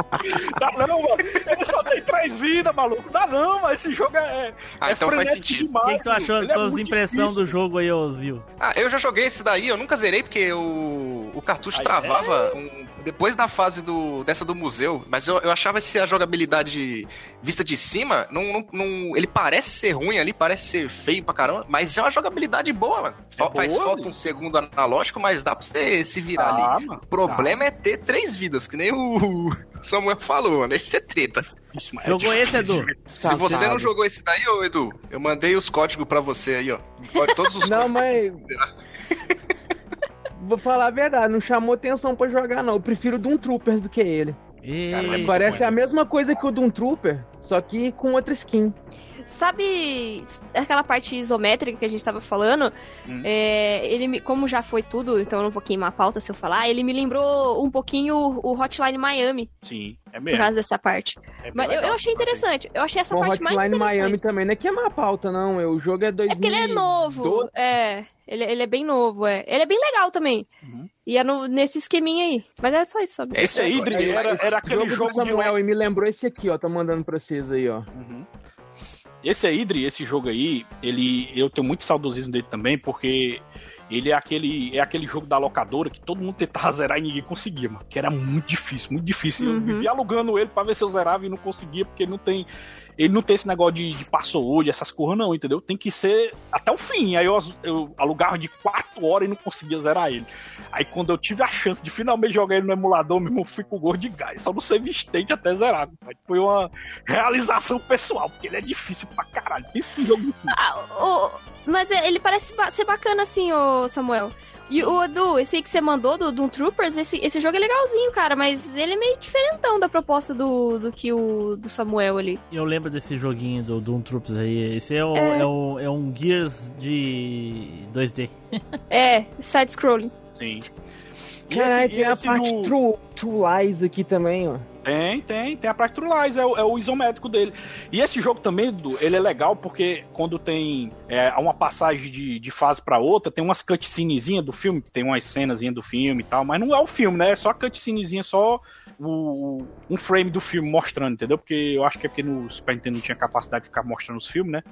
Dá não, mano. Ele só tem três vidas, maluco. Dá não, mas esse jogo é. Ah, é então faz frenético sentido. O demais, que, que tu achou das é tuas muito impressões do jogo aí, ô Zil? Ah, eu já joguei esse daí, eu nunca zerei porque o, o cartucho Aí, travava um- depois da fase do, dessa do museu, mas eu, eu achava esse a jogabilidade vista de cima, não, não, não- ele parece ser ruim ali, parece ser feio pra caramba, mas é uma jogabilidade boa, mano. É Faz boa, falta velho. um segundo analógico, mas dá pra você se virar ali. Ah, mano. O problema é ter três vidas, que nem o Samuel falou, mano. Esse é treta. Isso, mas é Jogou esse, difícil. Edu? Se você não jogou esse daí, ô Edu, eu mandei os códigos pra você aí, ó. Todos os Não, códigos. mas. Vou falar a verdade, não chamou atenção pra jogar, não. Eu prefiro Doom Troopers do que ele. E... Cara, Parece a mesma coisa que o Doom Trooper, Só que com outra skin. Sabe aquela parte isométrica que a gente tava falando? Hum. É, ele me, como já foi tudo, então eu não vou queimar a pauta se eu falar, ele me lembrou um pouquinho o Hotline Miami, Sim, é por mesmo. causa dessa parte. É Mas eu, legal. eu achei interessante. Eu achei essa Bom, parte mais Hotline interessante. Miami também não é queimar a pauta, não. O jogo é 2000. É porque ele é novo. É, ele, ele é bem novo, é. Ele é bem legal também. Uhum. E é no- nesse esqueminha aí. Mas era só isso, sabe? Esse aí, Dri, era, era aquele jogo, jogo do de Samuel e me lembrou esse aqui, ó. Tô mandando pra vocês aí, ó. Uhum. Esse aí, Dri, esse jogo aí, ele, eu tenho muito saudosismo dele também, porque ele é aquele, é aquele jogo da locadora que todo mundo tentava zerar e ninguém conseguia, mano. Que era muito difícil, muito difícil. Eu Uhum. vivia alugando ele pra ver se eu zerava e não conseguia, porque não tem. Ele não tem esse negócio de, de password, essas coisas, não, entendeu? Tem que ser até o fim. Aí eu, eu alugava de 4 horas e não conseguia zerar ele. Aí quando eu tive a chance de finalmente jogar ele no emulador, meu irmão, fui com gosto de gás. Só no save state até zerar. Foi uma realização pessoal, porque ele é difícil pra caralho. Pensa que jogo difícil. Ah, o- mas ele parece ser bacana assim, ô Samuel. E o Edu, esse aí que você mandou do Doom Troopers, esse, esse jogo é legalzinho, cara, mas ele é meio diferentão da proposta do, do que o do Samuel ali. Eu lembro desse joguinho do Doom Troops aí. Esse é, o, É. é. o- é um Gears de 2D. É, side-scrolling. Sim. Caralho, esse- tem a esse parte do- True, True Lies aqui também, ó. Tem, tem, tem a parte True Lies, é, o- é o isométrico dele. E esse jogo também, ele é legal porque quando tem é, uma passagem de, de fase pra outra, tem umas cutscenezinhas do filme, tem umas cenazinhas do filme e tal, mas não é o filme, né? É só a cutscenezinha, só o, um frame do filme mostrando, entendeu? Porque eu acho que é porque no Super Nintendo não tinha capacidade de ficar mostrando os filmes, né?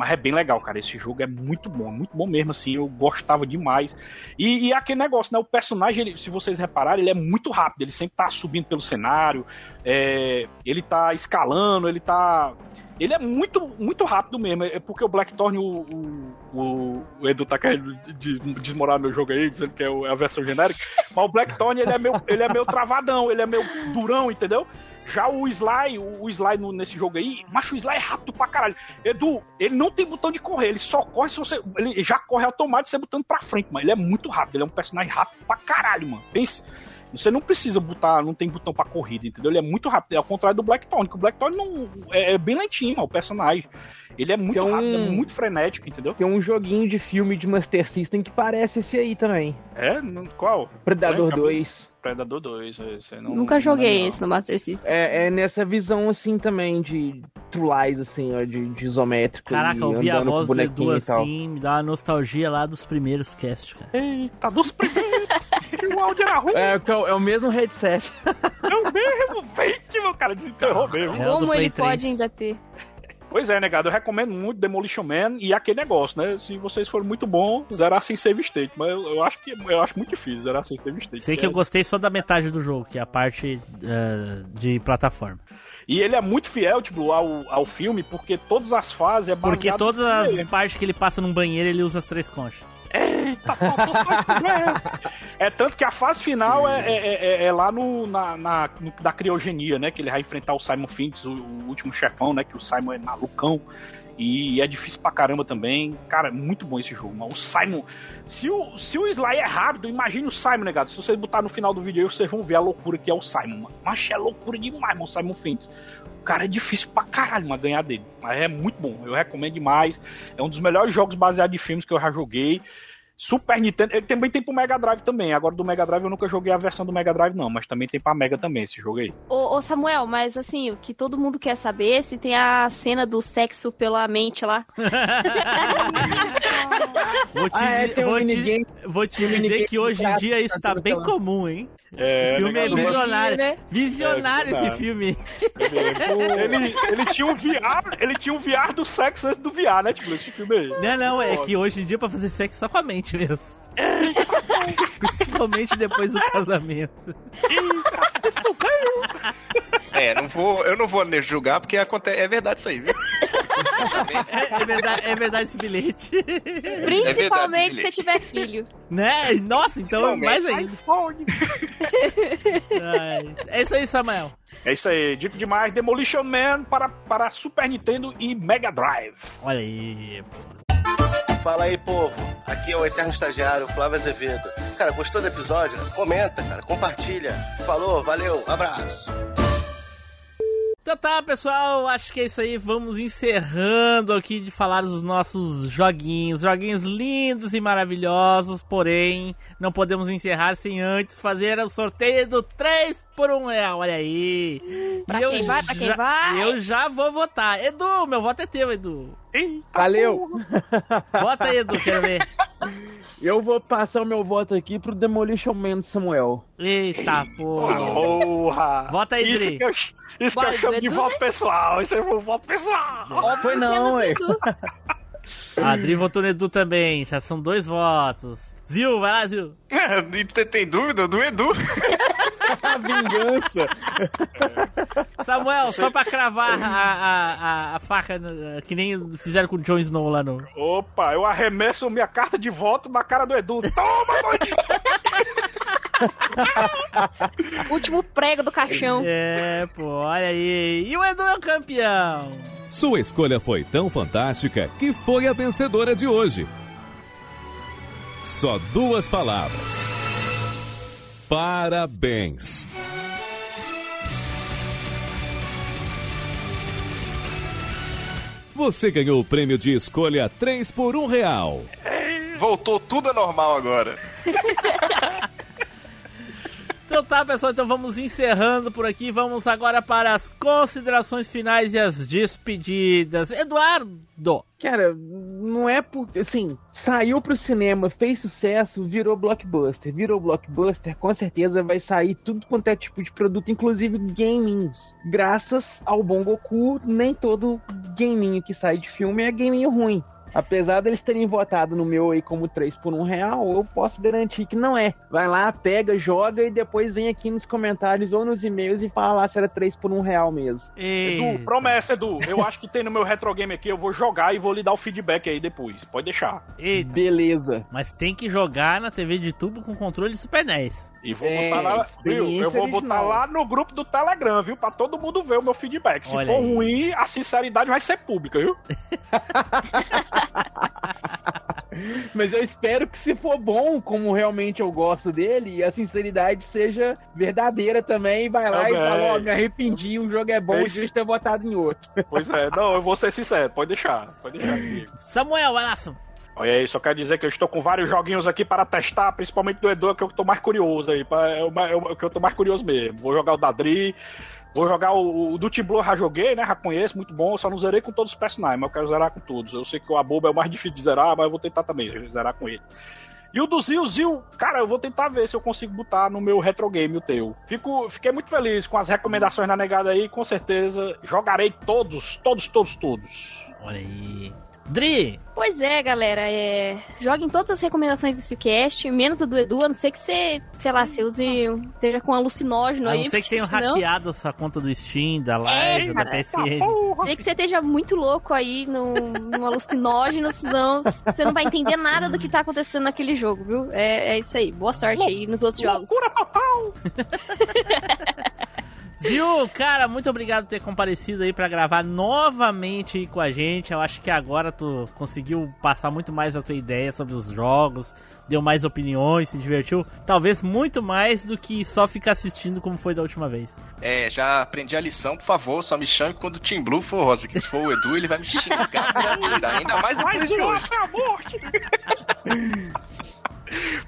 Mas é bem legal, cara. Esse jogo é muito bom, muito bom mesmo, assim. Eu gostava demais. E, e aquele negócio, né? O personagem, ele, se vocês repararem, ele é muito rápido. Ele sempre tá subindo pelo cenário, é, ele tá escalando, ele tá. Ele é muito, muito rápido mesmo. É porque o Blackthorn, o, o, o, Edu tá querendo de- de- desmorar meu jogo aí, dizendo que é é a versão genérica. Mas o Blackthorn, ele é meio, ele é meio travadão, ele é meio durão, entendeu? Já o Sly, o, o Sly no- nesse jogo aí, macho, o Sly é rápido pra caralho. Edu, ele não tem botão de correr, ele só corre se você. Ele já corre automático você botando pra frente, mano. Ele é muito rápido, ele é um personagem rápido pra caralho, mano. Pense. Você não precisa botar, não tem botão pra corrida, entendeu? Ele é muito rápido, é ao contrário do Blackthorn, que o Blackthorn não, é, é bem lentinho, mano, o personagem. Ele é muito um- rápido, é muito frenético, entendeu? Tem um joguinho de filme de Master System que parece esse aí também. É? Qual? Predador Lembra? 2. Predador 2, esse aí não, Nunca não joguei esse no Master System. É, é nessa visão assim também de True Lies, assim, ó, de, de isométrico. Caraca, eu vi a voz do Edu assim, me dá uma nostalgia lá dos primeiros casts, cara. Eita, dos primeiros! o áudio era ruim! É, é o- é o mesmo headset. Eu mesmo, gente, meu cara desenterrou mesmo. É o do Como ele 3. pode ainda ter? Pois é, negado, eu recomendo muito Demolition Man e aquele negócio, né? Se vocês forem muito bons, zerar sem save state. Mas eu, eu acho que eu acho muito difícil zerar sem save state. Sei que eu É- gostei só da metade do jogo, que é a parte eh, de plataforma. E ele é muito fiel, tipo, ao, ao filme, porque todas as fases é Porque todas as partes que ele passa num banheiro, ele usa as três conchas. Eita, só. É tanto que a fase final é, é, é- é lá no, na, na- no- da criogenia, né? Que ele vai enfrentar o Simon Finks, o, o último chefão, né? Que o Simon é malucão. E é difícil pra caramba também. Cara, é muito bom esse jogo, mano. O Simon. Se o, se o Sly é rápido, imagine o Simon, negado. Se vocês botar no final do vídeo aí, vocês vão ver a loucura que é o Simon, mano. Mas é loucura demais, mano, o Simon Finks. Cara é difícil pra caralho, mano, ganhar dele. Mas é muito bom. Eu recomendo demais. É um dos melhores jogos baseados em filmes que eu já joguei. Super Nintendo, ele também tem pro Mega Drive também. Agora do Mega Drive eu nunca joguei a versão do Mega Drive, não, mas também tem pra Mega também esse jogo aí. Ô, ô, Samuel, mas assim, o que todo mundo quer saber é se tem a cena do sexo pela mente lá. Vou te, Ah, é, tem um vou te- vou te um dizer que hoje em dia isso tá bem tudo comum, hein? É, o filme é visionário. né? Visionário É, esse verdade. filme. ele, ele tinha um VR, ele tinha um VR do sexo antes do VR, né? Tipo, esse filme aí. Não, não, é que hoje em dia é pra fazer sexo só com a mente mesmo. Principalmente depois do casamento. É, não vou, eu não vou julgar porque acontece, é verdade isso aí, viu? É, é verdade, é verdade esse bilhete. Principalmente Guilherme. se tiver filho. Né? Nossa, então é mais ainda. É isso aí, Samuel. É isso aí, dito demais. Demolition Man para, para Super Nintendo e Mega Drive. Olha aí, pô. Fala aí, povo. Aqui é o Eterno Estagiário, Flávio Azevedo. Cara, gostou do episódio? Comenta, cara, compartilha. Falou, valeu, abraço. Então tá, pessoal, acho que é isso aí. Vamos encerrando aqui de falar dos nossos joguinhos. Joguinhos lindos e maravilhosos, porém, não podemos encerrar sem antes fazer o sorteio do 3 por 1 real, olha aí. Pra E quem vai, pra quem vai. Eu já vou votar. Edu, meu voto é teu, Edu. Valeu! Vota aí, Edu, quero ver. Eu vou passar o meu voto aqui pro Demolition Man do Samuel. Eita porra. Porra! Vota aí, Isso Dri. que eu, isso que eu chamo de Edu, voto né? pessoal. Isso é um voto pessoal. Foi não, ué. A Adri votou no Edu também, já são dois votos. Zil, vai lá, Zil. E tem- Tem dúvida do Edu? Vingança. Samuel, só pra cravar a, a, a, a faca, que nem fizeram com o Jon Snow lá no... Opa, eu arremesso minha carta de voto na cara do Edu. Toma, doido! Último prego do caixão. É, pô, olha aí. E o Edu é o campeão. Sua escolha foi tão fantástica que foi a vencedora de hoje. Só duas palavras. Parabéns. Você ganhou o prêmio de escolha 3 por 1 real. Voltou tudo a normal agora. Então tá, pessoal, então vamos encerrando por aqui. Vamos agora para as considerações finais e as despedidas. Eduardo! Cara, não é porque, assim, saiu pro cinema, fez sucesso, virou blockbuster. Virou blockbuster, com certeza vai sair tudo quanto é tipo de produto, inclusive gamings. Graças ao Bom Goku, nem todo gaminho que sai de filme é gaminho ruim. Apesar deles terem votado no meu aí como 3 por 1 real, eu posso garantir que não é. Vai lá, pega, joga e depois vem aqui nos comentários ou nos e-mails e fala lá se era 3 por 1 real mesmo. Edu, promessa, Edu. Eu acho que tem no meu retro game aqui. Eu vou jogar e vou lhe dar o feedback aí depois. Pode deixar. Eita. Beleza. Mas tem que jogar na TV de tubo com controle de Super NES. E vou É, botar lá, viu? Eu vou original. botar lá no grupo do Telegram, viu? Pra todo mundo ver o meu feedback. Se Olha for aí. ruim, a sinceridade vai ser pública, viu? Mas eu espero que se for bom, como realmente eu gosto dele, a sinceridade seja verdadeira também. E vai lá e Também. fala, ó, me arrependi, o jogo é bom, isso. devia ter votado em outro. Pois é, não, eu vou ser sincero. Pode deixar, pode deixar. Samuel, vai lá, Sam. Olha aí, só quero dizer que eu estou com vários joguinhos aqui para testar, principalmente do Edu, que eu tô mais curioso aí. É o é que eu tô mais curioso mesmo. Vou jogar o da Dri, vou jogar o, o do já joguei, né? Já conheço, muito bom. Só não zerei com todos os personagens, mas eu quero zerar com todos. Eu sei que o Abuba é o mais difícil de zerar, mas eu vou tentar também zerar com ele. E o do Zil, Zil, cara, eu vou tentar ver se eu consigo botar no meu retro game o teu. Fico, fiquei muito feliz com as recomendações na negada aí, com certeza jogarei todos, todos, todos, todos. Olha aí. Dri! Pois é, galera, é... joguem todas as recomendações desse cast, menos a do Edu, a não ser que você, sei lá, você use, esteja com alucinógeno A aí. não ser que tenham senão- hackeado a sua conta do Steam, da Live, da cara, PSN. Sei que você esteja muito louco aí no, no alucinógeno, senão você não vai entender nada do que tá acontecendo naquele jogo, viu? É, é isso aí. Boa sorte aí nos outros jogos. Loucura total! Viu, cara, muito obrigado por ter comparecido aí pra gravar novamente aí com a gente. Eu acho que agora tu conseguiu passar muito mais a tua ideia sobre os jogos, deu mais opiniões, se divertiu. Talvez muito mais do que só ficar assistindo como foi da última vez. É, já aprendi a lição, por favor, só me chame quando o Team Blue for rosa, que se for o Edu, ele vai me xingar, ainda mais depois Mais de hoje. até a morte!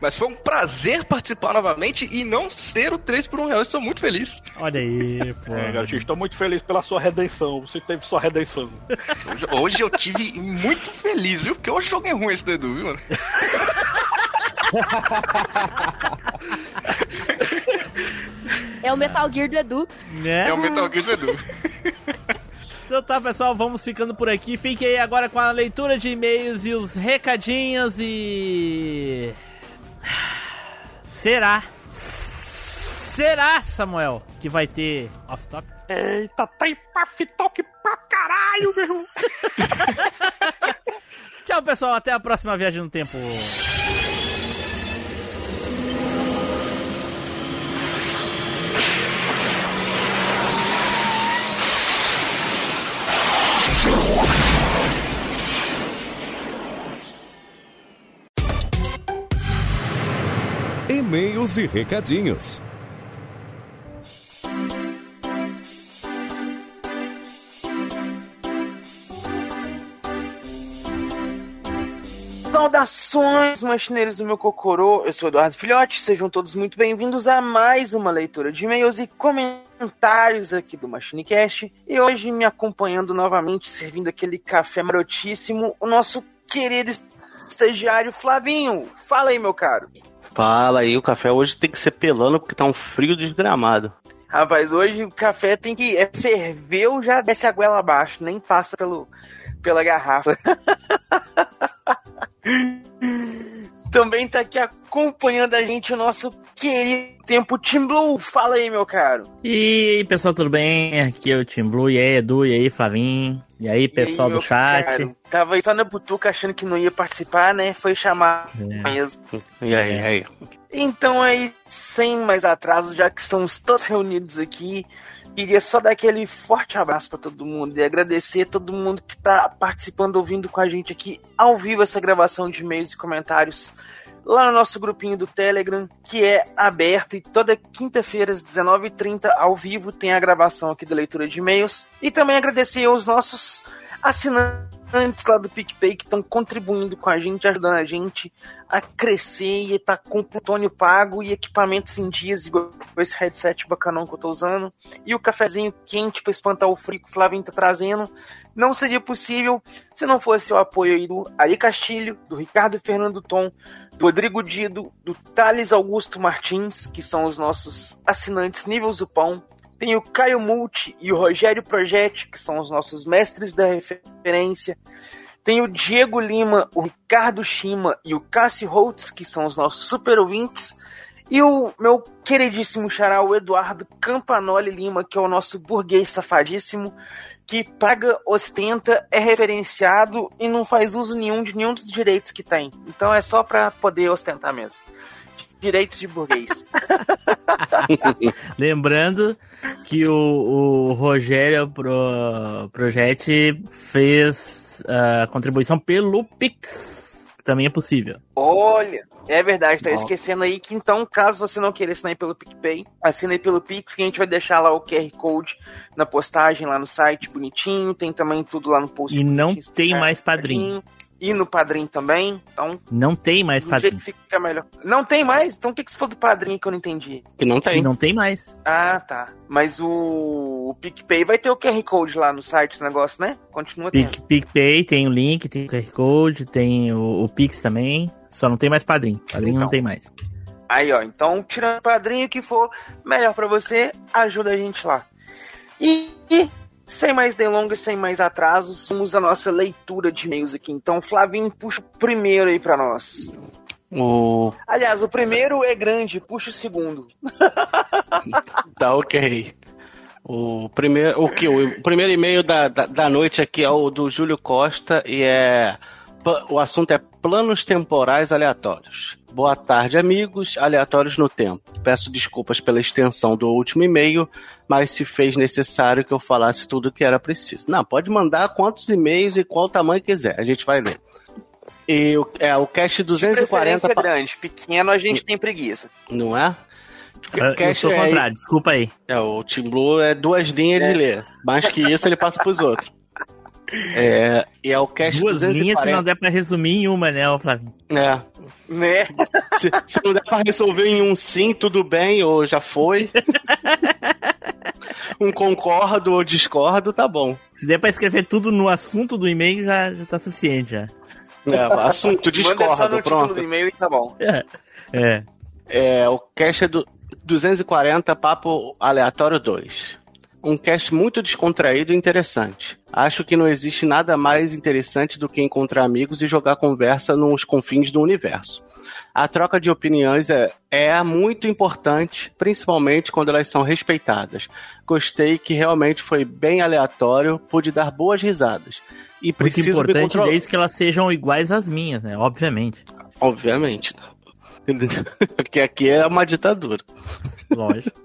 Mas foi um prazer participar novamente e não ser o 3 por 1 real, eu estou muito feliz. Olha aí, pô. É, garotinho, estou muito feliz pela sua redenção. Você teve sua redenção. Hoje, hoje eu tive muito feliz, viu? Porque hoje o jogo é ruim esse do Edu, viu, mano? É o Metal Gear do Edu. Né? É o Metal Gear do Edu. Então tá, pessoal, vamos ficando por aqui. Fiquem aí agora com a leitura de e-mails e os recadinhos e. Será? Será, Samuel, que vai ter off-top? Eita, tem pafitoque pra caralho, meu irmão! Tchau, pessoal. Até a próxima viagem no tempo. e-mails e recadinhos. Saudações, machineiros do meu Cocorô! Eu sou Eduardo Filhote, sejam todos muito bem-vindos a mais uma leitura de e-mails e comentários aqui do MachineCast. E hoje me acompanhando novamente, servindo aquele café marotíssimo, o nosso querido estagiário Flavinho. Fala aí, meu caro! Fala aí, o café hoje tem que ser pelando porque tá um frio desgramado. Rapaz, hoje o café tem que. É, ferveu, já desce a goela abaixo, nem passa pelo, pela garrafa. Também tá aqui acompanhando a gente o nosso querido Tempo Team Blue. Fala aí, meu caro. E aí, pessoal, tudo bem? Aqui é o Team Blue. E aí, Edu? E aí, Flavinho? E aí, pessoal E aí, do chat? caro? Tava só na butuca achando que não ia participar, né? Foi chamar É. mesmo. E aí, aí? Então aí, sem mais atraso, já que estamos todos reunidos aqui, queria só dar aquele forte abraço para todo mundo e agradecer a todo mundo que tá participando, ouvindo com a gente aqui ao vivo essa gravação de e-mails e comentários lá no nosso grupinho do Telegram, que é aberto e toda quinta-feira às 19h30 ao vivo tem a gravação aqui da leitura de e-mails. E também agradecer aos nossos assinantes lá do PicPay que estão contribuindo com a gente, ajudando a gente a crescer e tá com plutônio pago e equipamentos em dias, igual esse headset bacanão que eu tô usando, e o cafezinho quente para espantar o frio que o Flavinho tá trazendo. Não seria possível se não fosse o apoio aí do Ari Castilho, do Ricardo Fernando Tom, do Rodrigo Dido, do Thales Augusto Martins, que são os nossos assinantes nível Zupão. Tem o Caio Multi e o Rogério Projetti, que são os nossos mestres da referência. Tem o Diego Lima, o Ricardo Shima e o Cássio Holtz, que são os nossos super ouvintes. E o meu queridíssimo xará, o Eduardo Campanoli Lima, que é o nosso burguês safadíssimo, que paga, ostenta, é referenciado e não faz uso nenhum de nenhum dos direitos que tem. Então é só pra poder ostentar mesmo. Direitos de burguês. Lembrando que o, o Rogério Pro, Projetti fez a contribuição pelo Pix, que também é possível. Olha, é verdade, tá esquecendo aí que então, caso você não queira assinar aí pelo PicPay, assina aí pelo Pix, que a gente vai deixar lá o QR Code na postagem lá no site, bonitinho, tem também tudo lá no post. E não tem mais padrinho. certinho. E no padrinho também, então, Não tem mais padrinho. que fica melhor. Não tem mais? Então o que, que você falou do padrinho que eu não entendi? Que não Que não tem mais. Ah, tá. Mas o, o PicPay vai ter o QR Code lá no site, esse negócio, né? Continua tendo. Pic, PicPay tem o link, tem o QR Code, tem o, o Pix também. Só não tem mais padrinho. Padrinho não Então. tem mais. Aí, ó, então, tirando o padrinho que for melhor pra você, ajuda a gente lá. E, e, sem mais delongas, sem mais atrasos, vamos à nossa leitura de e-mails aqui. Então, Flavinho, puxa o primeiro aí pra nós. O... Aliás, o primeiro é grande, puxa o segundo. Tá ok. O primeiro, o que? O primeiro e-mail da, da, da noite aqui é o do Júlio Costa e é. O assunto é planos temporais aleatórios. Boa tarde, amigos, aleatórios no tempo. Peço desculpas pela extensão do último e-mail, mas se fez necessário que eu falasse tudo o que era preciso. Não, pode mandar quantos e-mails e qual tamanho quiser, a gente vai ler. E o, é o cast 240. Preferência pa- grande, pequeno a gente tem preguiça. Não é? Eu, eu Cast sou é- contrário, desculpa aí. É, o Team Blue é duas linhas de ler. Mais que isso, ele passa pros outros. É, e é o cast Duas 240. linhas se não der pra resumir em uma, né, ô Flavinho? É. Né? Se, se não der pra resolver em um sim, tudo bem, ou já foi. um concordo ou discordo, tá bom. Se der pra escrever tudo no assunto do e-mail, já, já tá suficiente, já. É, assunto, Manda só no discordo, título pronto. do e-mail e tá bom. É. É. É, o cast é do 240, Papo Aleatório 2. Um cast muito descontraído e interessante. Acho que não existe nada mais interessante do que encontrar amigos e jogar conversa nos confins do universo. A troca de opiniões é, é muito importante, principalmente quando elas são respeitadas. Gostei que realmente foi bem aleatório, pude dar boas risadas. E Muito preciso me importante controlar. desde que elas sejam iguais às minhas, né? Obviamente. Obviamente. Porque aqui é uma ditadura. Lógico.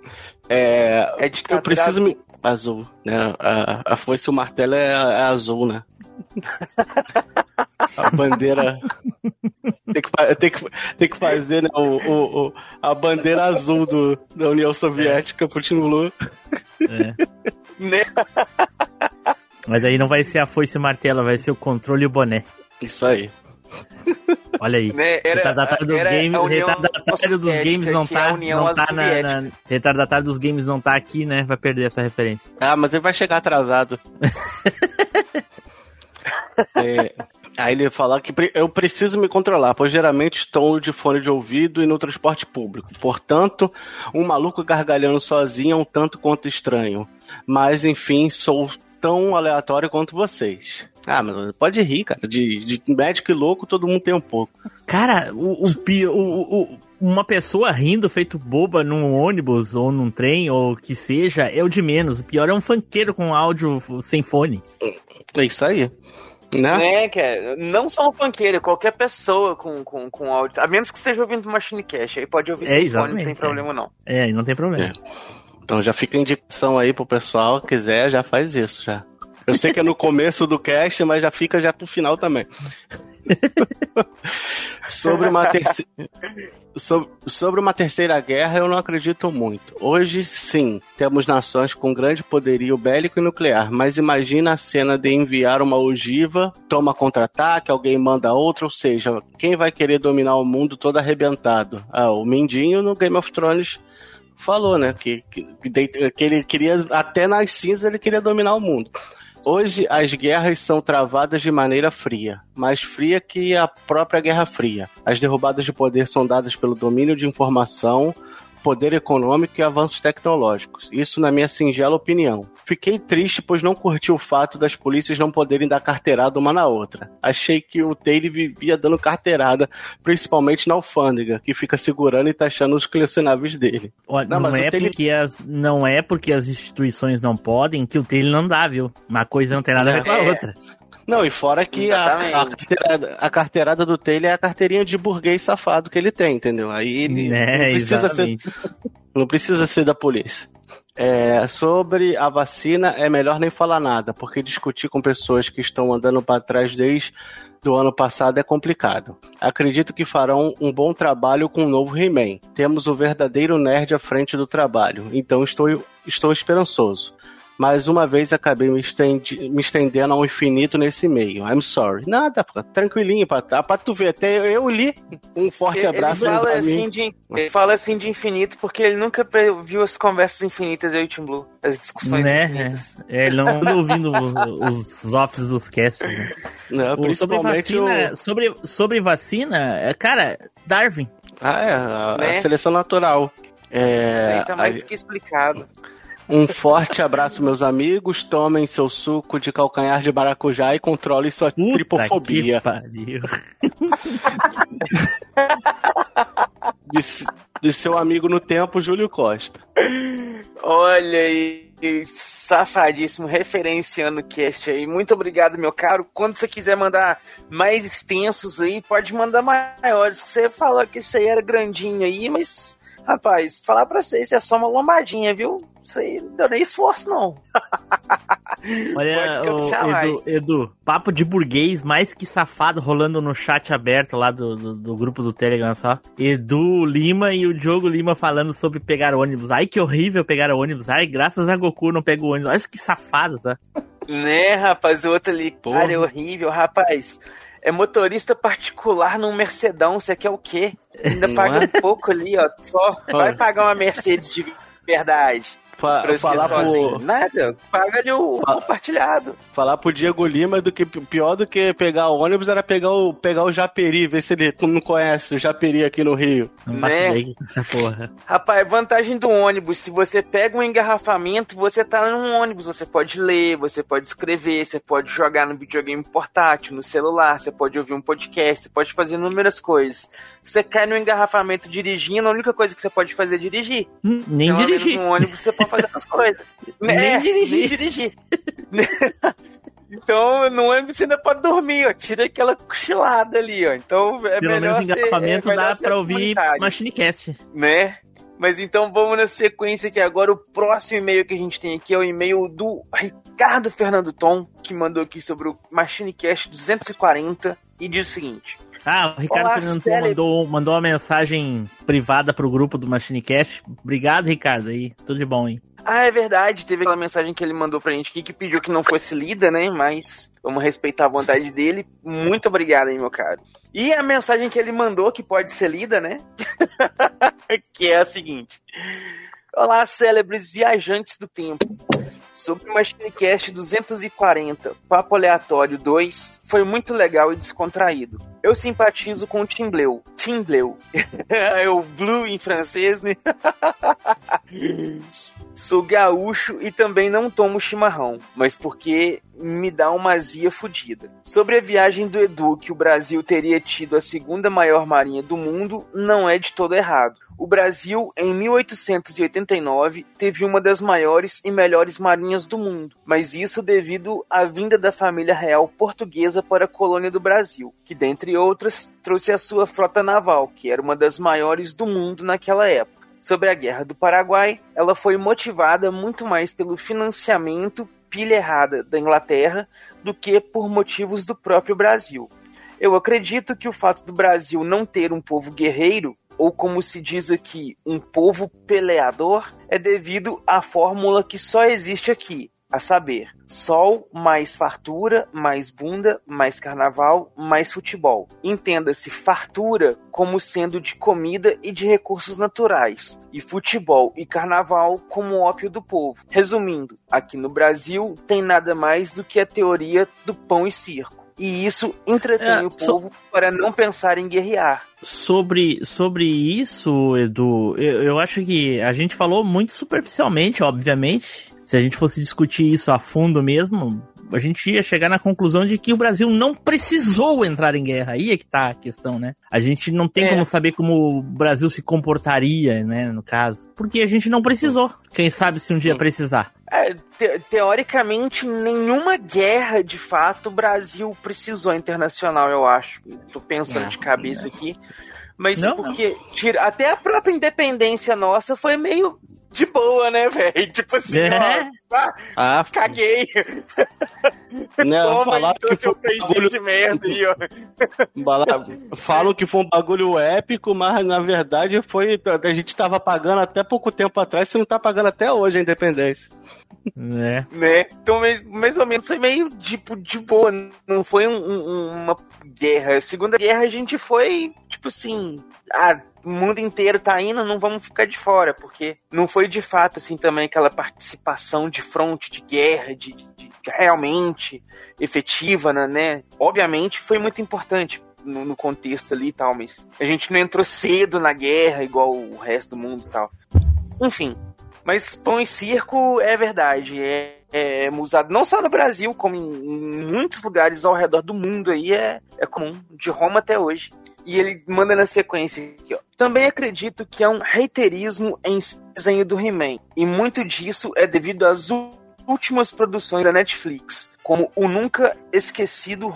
É, É ditadura eu preciso me. Azul, né? A, a foice e o martelo é, é azul, né? A bandeira. Tem que, tem que, tem que fazer né, o, o- o- a bandeira azul do, da União Soviética pro Team Blue. É. Né? Mas aí não vai ser a foice e o martelo, vai ser o controle e o boné. Isso aí. Olha aí. Né? Era- retardatário era games, a União retardatário dos games não é tá, não tá na, na- retardatário dos games não tá aqui, né? Vai perder essa referência. Ah, mas ele vai chegar atrasado. É, aí ele fala que eu preciso me controlar, pois geralmente estou de fone de ouvido e no transporte público. Portanto, um maluco gargalhando sozinho é um tanto quanto estranho. Mas, enfim, sou tão aleatório quanto vocês. Ah, mas pode rir, cara. De, de médico e louco, todo mundo tem um pouco. Cara, o, o- o- o- uma pessoa rindo feito boba num ônibus ou num trem ou que seja é o de menos. O pior é um funkeiro com áudio sem fone. É isso aí. Né? Né, cara? Não só um funkeiro, qualquer pessoa com, com, com áudio. A menos que esteja ouvindo Machine Cash. Aí pode ouvir É, sem fone, não tem é. problema não. É, aí não tem problema. Então já fica a indicação aí pro pessoal, quiser, já faz isso já. Eu sei que é no começo do cast, mas já fica já pro final também. sobre, uma terce... sobre, uma terceira guerra, eu não acredito muito. Hoje, sim, temos nações com grande poderio bélico e nuclear, mas imagina a cena de enviar uma ogiva, toma contra-ataque, alguém manda outra, ou seja, quem vai querer dominar o mundo todo arrebentado? Ah, o Mindinho no Game of Thrones falou, né? Que, que, que ele queria, até nas cinzas, ele queria dominar o mundo. Hoje as guerras são travadas de maneira fria, mais fria que a própria Guerra Fria. As derrubadas de poder são dadas pelo domínio de informação, poder econômico e avanços tecnológicos. Isso na minha singela opinião. Fiquei triste pois não curti o fato das polícias não poderem dar carteirada uma na outra. Achei que o Taylor vivia dando carteirada, principalmente na alfândega, que fica segurando e taxando os colecionáveis dele. Olha, Não, não, é Taylor- porque as, não é porque as instituições não podem que o Taylor não dá, viu? Uma coisa não tem nada a ver com a É. outra. Não, e fora que a, a carteirada, a carteirada do Taylor é a carteirinha de burguês safado que ele tem, entendeu? Aí ele É, não, precisa ser, não precisa ser da polícia. É, sobre a vacina, é melhor nem falar nada, porque discutir com pessoas que estão andando para trás desde do ano passado é complicado. Acredito que farão um bom trabalho com o novo He-Man. Temos o verdadeiro nerd à frente do trabalho, então estou, estou esperançoso. Mais uma vez acabei me, estendi- me estendendo ao infinito nesse meio. I'm sorry. Nada, pô, tranquilinho, pra, pra tu ver. Até eu li. Um forte Ele- abraço, ele fala, assim de, ele fala assim de infinito porque ele nunca viu as conversas infinitas eu e o Tim Blue. As discussões Né? infinitas. É, ele não anda ouvindo o- os offs dos casts. Né? Não, O- sobre, principalmente vacina, o- sobre, sobre vacina, é, cara, Darwin. Ah, é, a, Né? a seleção natural. É, Isso aí tá mais a- do que explicado. Um forte abraço, meus amigos. Tomem seu suco de calcanhar de maracujá e controlem sua tripofobia. que pariu. De, de seu amigo no tempo, Júlio Costa. Olha aí, safadíssimo, referenciando o cast aí. Muito obrigado, meu caro. Quando você quiser mandar mais extensos aí, pode mandar maiores. Você falou que isso aí era grandinho aí, mas, rapaz, falar pra vocês, isso é só uma lombadinha, viu? Isso aí não deu nem esforço, não. Olha, vai. Edu, Edu, papo de burguês mais que safado rolando no chat aberto lá do, do, do grupo do Telegram só. Edu Lima e o Diogo Lima falando sobre pegar ônibus. Ai, que horrível pegar ônibus. Ai, graças a Goku não pego ônibus. Olha que safado, sabe? Né, rapaz, o outro ali, cara, é horrível, rapaz. É motorista particular num Mercedão, você quer o quê? Ainda Não paga é? um pouco ali, ó. Só vai pagar uma Mercedes de verdade. Fa- pra você falar sozinho. pro- Nada, paga ali o compartilhado. Falar pro Diego Lima do que pior do que pegar o ônibus era pegar o, pegar o Japeri, ver se ele não conhece o Japeri aqui no Rio. Né? essa porra. Rapaz, vantagem do ônibus, se você pega um engarrafamento, você tá num ônibus, você pode ler, você pode escrever, você pode jogar no videogame portátil, no celular, você pode ouvir um podcast, você pode fazer inúmeras coisas. Você cai no engarrafamento dirigindo, a única coisa que você pode fazer é dirigir. Hum, Nem Pelo menos dirigir. No ônibus você pode fazer essas coisas. Nem É, dirigir. Nem dirigir. Então, no ônibus você ainda pode dormir, ó. Tira aquela cochilada ali, ó. Então, é Pelo melhor menos ser- engarrafamento é melhor dá ser pra ouvir Machinecast. né? Mas então vamos na sequência que agora o próximo e-mail que a gente tem aqui é o e-mail do Ricardo Fernando Tom, que mandou aqui sobre o MachineCast 240 e diz o seguinte: Ah, o Ricardo Olá, Fernando Cele- mandou, mandou uma mensagem privada pro grupo do Machinecast. Obrigado, Ricardo. Aí, tudo de bom, hein? Ah, é verdade, teve aquela mensagem que ele mandou pra gente aqui que pediu que não fosse lida, né? Mas vamos respeitar a vontade dele. Muito obrigado aí, meu caro. E a mensagem que ele mandou, que pode ser lida, né? que é a seguinte: Olá, célebres viajantes do tempo. Sobre o Machinecast 240, Papo Aleatório 2, foi muito legal e descontraído. Eu simpatizo com o Tim Bleu. Tim Bleu. é o Blue em francês, né? Sou gaúcho e também não tomo chimarrão, mas porque me dá uma azia fodida. Sobre a viagem do Edu, que o Brasil teria tido a segunda maior marinha do mundo, não é de todo errado. O Brasil, em 1889, teve uma das maiores e melhores marinhas do mundo, mas isso devido à vinda da família real portuguesa para a colônia do Brasil, que, dentre outras, trouxe a sua frota naval, que era uma das maiores do mundo naquela época. Sobre a Guerra do Paraguai, ela foi motivada muito mais pelo financiamento pilha errada da Inglaterra do que por motivos do próprio Brasil. Eu acredito que o fato do Brasil não ter um povo guerreiro, ou como se diz aqui, um povo peleador, é devido à fórmula que só existe aqui, a saber, sol mais fartura, mais bunda, mais carnaval, mais futebol. Entenda-se fartura como sendo de comida e de recursos naturais, e futebol e carnaval como ópio do povo. Resumindo, aqui no Brasil tem nada mais do que a teoria do pão e circo. E isso entretém É, o so- povo para não pensar em guerrear. Sobre, sobre isso, Edu, eu, eu acho que a gente falou muito superficialmente, obviamente. Se a gente fosse discutir isso a fundo mesmo, a gente ia chegar na conclusão de que o Brasil não precisou entrar em guerra. Aí é que tá a questão, né? A gente não tem É. como saber como o Brasil se comportaria, né, no caso. Porque a gente não precisou. Quem sabe se um dia precisar. É, te- teoricamente, nenhuma guerra, de fato, o Brasil precisou internacional, eu acho. Tô pensando Não, de cabeça aqui. Mas Não, porque tira, até a própria independência nossa foi meio de boa, né, velho? Tipo assim, É. ó, ah, Ah, caguei. Não, Toma falaram então que seu foi um bagulho- de merda aí, ó. Falam que foi um bagulho épico, mas na verdade foi. A gente tava pagando até pouco tempo atrás, você não tá pagando até hoje a independência. É. né? Então, mais, ou menos, foi meio tipo de boa. Não foi um- um- uma guerra. Segunda Guerra a gente foi, tipo assim, ah, o mundo inteiro tá indo, não vamos ficar de fora, porque não foi de fato, assim, também aquela participação de fronte, de guerra, de, de- de- realmente efetiva, né, né? Obviamente foi muito importante. No, no contexto ali e tal, mas a gente não entrou cedo na guerra igual o resto do mundo e tal. Enfim, mas pão e circo é verdade. É, é usado não só no Brasil, como em, em muitos lugares ao redor do mundo aí é, é comum, de Roma até hoje. E ele manda na sequência aqui, ó. Também acredito que há um reiterismo em desenho do He-Man. E muito disso é devido às últimas produções da Netflix, como o nunca esquecido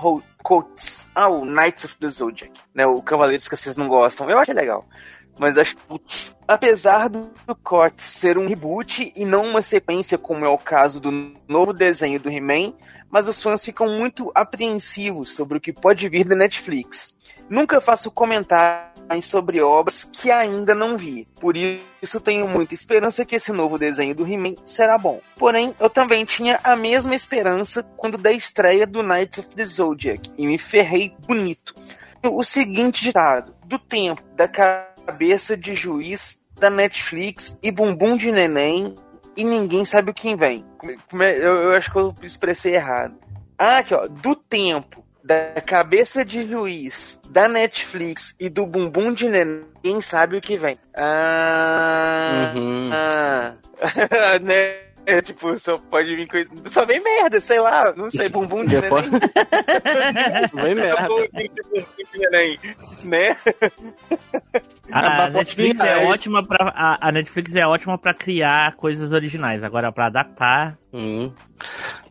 Coates. Ah, o Knights of the Zodiac. Né, o Cavaleiros que vocês não gostam. Eu acho legal. Mas acho putz, apesar do corte ser um reboot e não uma sequência, como é o caso do novo desenho do He-Man, mas os fãs ficam muito apreensivos sobre o que pode vir da Netflix. Nunca faço comentários sobre obras que ainda não vi, por isso tenho muita esperança que esse novo desenho do He-Man será bom. Porém, eu também tinha a mesma esperança quando da estreia do Knights of the Zodiac e me ferrei bonito. O seguinte ditado: do tempo da cabeça de juiz da Netflix e bumbum de neném e ninguém sabe o que vem. Eu, eu acho que eu expressei errado. Ah, aqui ó, do tempo da cabeça de juiz da Netflix e do bumbum de neném, ninguém sabe o que vem. Ah, Uhum. ah. né? É, tipo, só pode vir coisa. Só vem merda, sei lá, não sei, bumbum de Depois- neném. Vem merda. Bumbum de neném, né? A, Ah, Netflix é ótima para a, a Netflix é ótima para criar coisas originais. Agora para adaptar, Hum.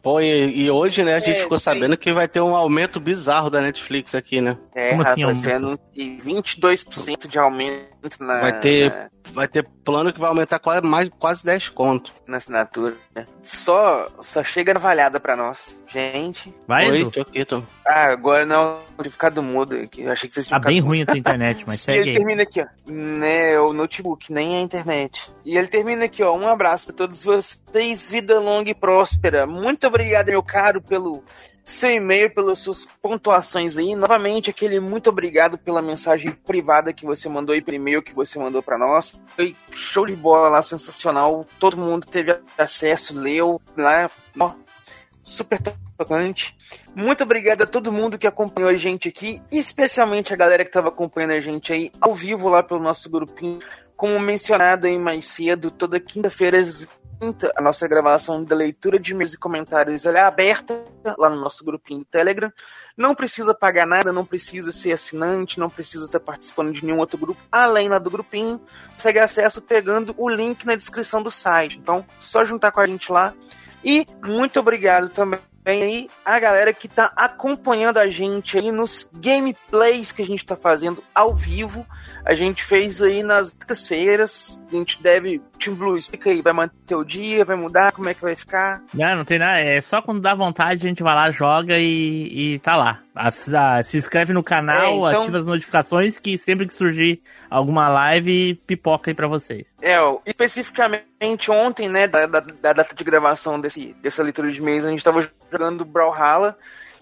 Pô, e, e hoje, né, a gente É, ficou tem- sabendo que vai ter um aumento bizarro da Netflix aqui, né? É, Como assim, rapaz, vendo e 22% de aumento na, Vai ter, na, vai ter plano que vai aumentar quase, mais, quase 10 conto. na assinatura. Só, só chega navalhada pra nós. Gente. Vai, Oi, Edu? tô aqui, tô. Ah, agora não, de ficado mudo aqui. Eu achei que vocês Tá tinham bem ficado ruim a tua internet, mas E segue ele aí. termina aqui, Né, o notebook, nem a internet. E ele termina aqui, ó. Um abraço pra todos vocês. Vida longa e próspera. Muito obrigado, meu caro, pelo seu e-mail, pelas suas pontuações aí. Novamente, aquele muito obrigado pela mensagem privada que você mandou aí, e-mail que você mandou pra nós. Foi show de bola lá, sensacional. Todo mundo teve acesso, leu. Ó, super tocante. Muito obrigado a todo mundo que acompanhou a gente aqui, especialmente a galera que estava acompanhando a gente aí ao vivo lá pelo nosso grupinho. Como mencionado aí mais cedo, toda quinta-feira a nossa gravação da leitura de e-mails e comentários é aberta lá no nosso grupinho do Telegram. Não precisa pagar nada, não precisa ser assinante, não precisa estar participando de nenhum outro grupo, além lá do grupinho. Consegue acesso pegando o link na descrição do site. Então, só juntar com a gente lá. E muito obrigado também aí a galera que tá acompanhando a gente aí nos gameplays que a gente tá fazendo ao vivo. A gente fez aí nas quintas-feiras. A gente deve. Team Blue, explica aí, vai manter o dia, vai mudar, como é que vai ficar? Não, não tem nada. É só quando dá vontade a gente vai lá, joga e, e tá lá. As- ah, se inscreve no canal, É, então- ativa as notificações que sempre que surgir alguma live, pipoca aí pra vocês. É, ó, especificamente ontem, né, da, da, da data de gravação desse, dessa leitura de mês, a gente tava jogando Brawlhalla.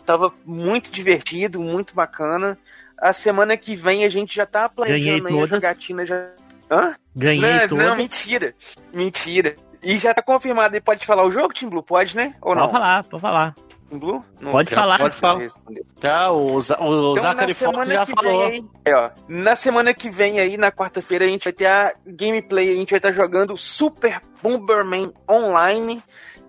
Tava muito divertido, muito bacana. A semana que vem a gente já tá planejando aí a jogatina já. Hã? Ganhei não, todas. Não, mentira. Mentira. E já tá confirmado. E pode falar o jogo, Team Blue? Pode, né? Ou não? Pode falar, pode falar. Blue? Não, Pode já falar. Pode falar. responder. Já, o, o Então, Zachary na Fox semana já que falou. Vem aí, é, ó, na semana que vem aí, na quarta-feira, a gente vai ter a gameplay, a gente vai estar jogando Super Bomberman Online.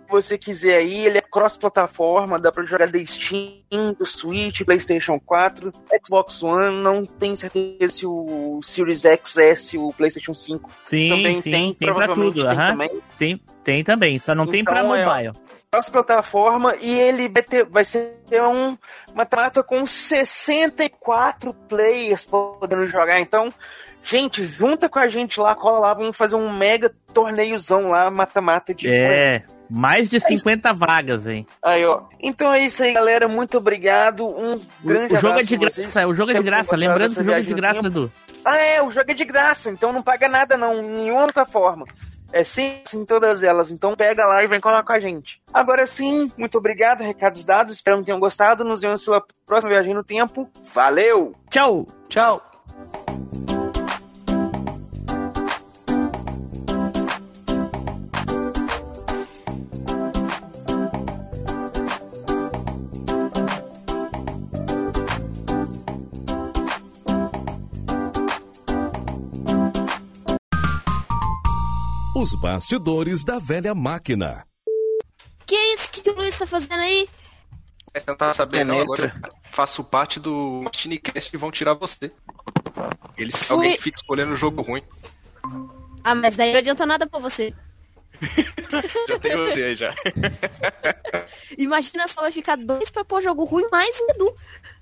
Se você quiser aí, ele é cross-plataforma, dá pra jogar da Steam, do Switch, Playstation 4, Xbox One, não tenho certeza se o Series XS, o Playstation 5 Sim, também sim, tem, tem, pra tudo. tem também. Tem, tem também, só não tem pra Então, é, ó, mobile. cross-plataforma e ele vai, ter, vai ser um, uma mata com 64 players podendo jogar. Então, gente, junta com a gente lá, cola lá, vamos fazer um mega torneiozão lá, mata-mata de. É, mais de 50 vagas, hein? Aí, ó. Então é isso aí, galera. Muito obrigado. Um grande o jogo é de graça, o jogo é de graça. Lembrando que o jogo é de graça. Edu. Ah, é, o jogo é de graça, então não paga nada não, em nenhuma outra forma. É sim, em todas elas. Então pega lá e vem colar com a gente. Agora sim, muito obrigado, recados dados. Espero que tenham gostado. Nos vemos pela próxima viagem no tempo. Valeu! Tchau! Tchau! Os bastidores da velha máquina. Que isso? que, que o Luiz tá fazendo aí? Mas não tá sabendo, não, agora faço parte do Machinecast e vão tirar você. Eles Fui. alguém que fica escolhendo o jogo ruim. Ah, mas daí não adianta nada pra você. Já tem você aí já. Imagina só, vai ficar dois pra pôr jogo ruim mais o Edu.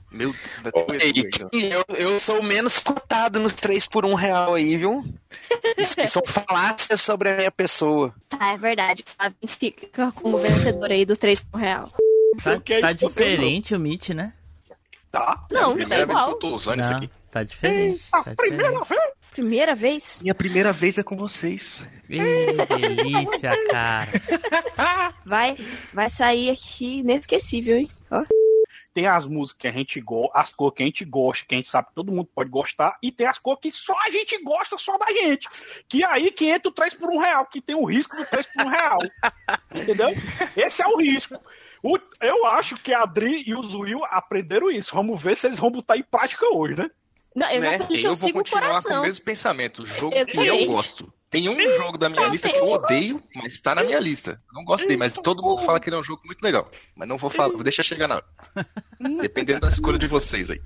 Meu Deus, vai ter o Edu aí, então. E eu, eu sou o menos cotado nos 3 por 1 real aí, viu? Isso são falácias sobre a minha pessoa. Tá, é verdade. Flavio fica como vencedor aí do 3 por real. Tá, que é tá isso diferente o Meet, né? Tá? Não, É a tá primeira vez que igual. eu tô usando isso Não, aqui. tá diferente. Eita, Tá primeira diferente. vez? Primeira vez? Minha primeira vez é com vocês. Ih, delícia, cara. Vai, vai sair aqui inesquecível, hein? Ó. Tem as músicas que a gente gosta, as cores que a gente gosta, que a gente sabe que todo mundo pode gostar, e tem as cores que só a gente gosta, só da gente. Que aí que entra o 3 por 1 real, que tem o risco do 3 por 1 real. Entendeu? Esse é o risco. O- eu acho que a Adri e o Zuil aprenderam isso. Vamos ver se eles vão botar em prática hoje, né? Não, eu já Né? falei que eu, eu vou sigo o continuar com coração. o mesmo pensamento. O jogo que Exatamente. eu gosto. Tem um jogo da minha lista que eu odeio, mas tá na minha lista. Não gosto dele, mas todo mundo fala que ele é um jogo muito legal. Mas não vou falar, vou deixar chegar na hora. Dependendo da escolha de vocês aí.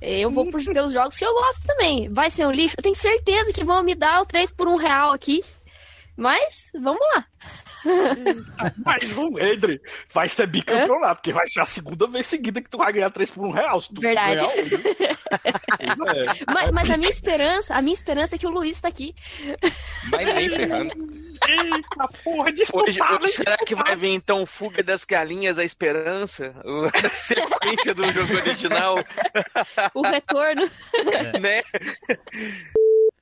Eu vou por- pelos jogos que eu gosto também. Vai ser um lixo? Eu tenho certeza que vão me dar o 3 por 1 real aqui. Mas, vamos lá. Mas não, Edre, vai ser bicampeonato, porque vai ser a segunda vez seguida que tu vai ganhar 3 por 1 real. Se tu Verdade. Pois é. Mas, mas a minha esperança, a minha esperança é que o Luiz tá aqui. Mas nem ferrando. Eita porra, Hoje, disputada. hoje será que vai vir então Fuga das Galinhas, a Esperança? A sequência do jogo original, O retorno. né?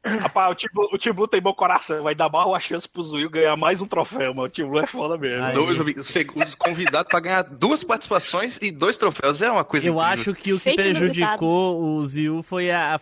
Rapaz, o Tibu, o Tibu tem bom coração, vai dar mais uma chance pro Zuil ganhar mais um troféu, mano. O Tibu é foda mesmo. Aí. Dois, os convidados pra ganhar duas participações e dois troféus é uma coisa Eu incrível. acho que o que Feito prejudicou o Ziu foi, a,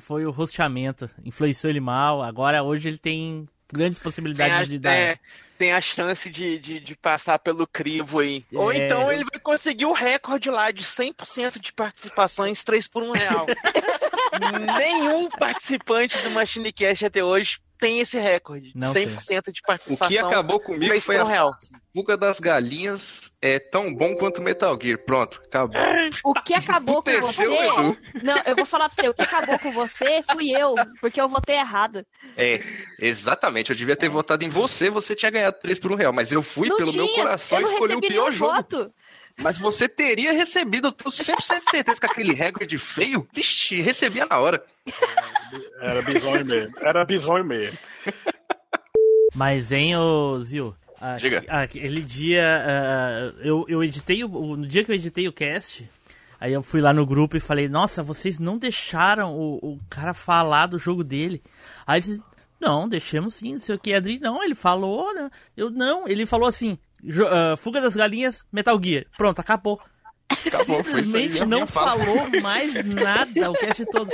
foi o rosteamento. Influenciou ele mal. Agora, hoje, ele tem grandes Tem possibilidades a, de dar. é, tem a chance de, de, de passar pelo crivo aí. Ou É. então ele vai conseguir o recorde lá de 100% de participações, 3 por 1 real. Nenhum participante do MachineCast até hoje tem esse recorde. Não 100% de O participação. que acabou comigo 3 foi por 1 a real. fuga das galinhas é tão bom quanto Metal Gear. Pronto, acabou. O que acabou com você. Edu. Não, eu vou falar pra você, o que acabou com você fui eu, porque eu votei errado. É, exatamente. Eu devia ter votado em você, você tinha ganhado 3 por 1 real. Mas eu fui não pelo tinha, meu coração e não escolhi o recebi pior nenhum jogo. voto. Mas você teria recebido, eu tenho 100% de certeza que aquele recorde feio, vixe, recebia na hora. Era bizonho mesmo. Era bizonho mesmo. Mas, hein, ô Zil? a- Diga. Aquele dia, ah, eu, eu editei, o, no dia que eu editei o cast, aí eu fui lá no grupo e falei, nossa, vocês não deixaram o, o cara falar do jogo dele. Aí ele disse, não, deixamos sim, não sei o que, Adri, não, ele falou, né? Eu, não, ele falou assim, jo- ah, Fuga das Galinhas, Metal Gear, pronto, acabou. Acabou. Simplesmente não falou mais nada o cast todo.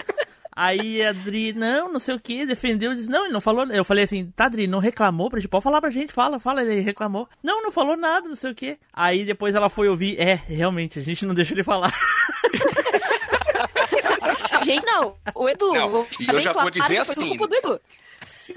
Aí a Adri, não, não sei o que, defendeu, disse, não, ele não falou. Eu falei assim, tá, Adri, não reclamou pra gente, pode falar pra gente, fala, fala, ele reclamou. Não, não falou nada, não sei o que. Aí depois ela foi ouvir, é, realmente, a gente não deixou ele falar. Gente, não, o Edu, Não, vou e ficar eu bem já claro vou dizer foi assim, culpa do Edu.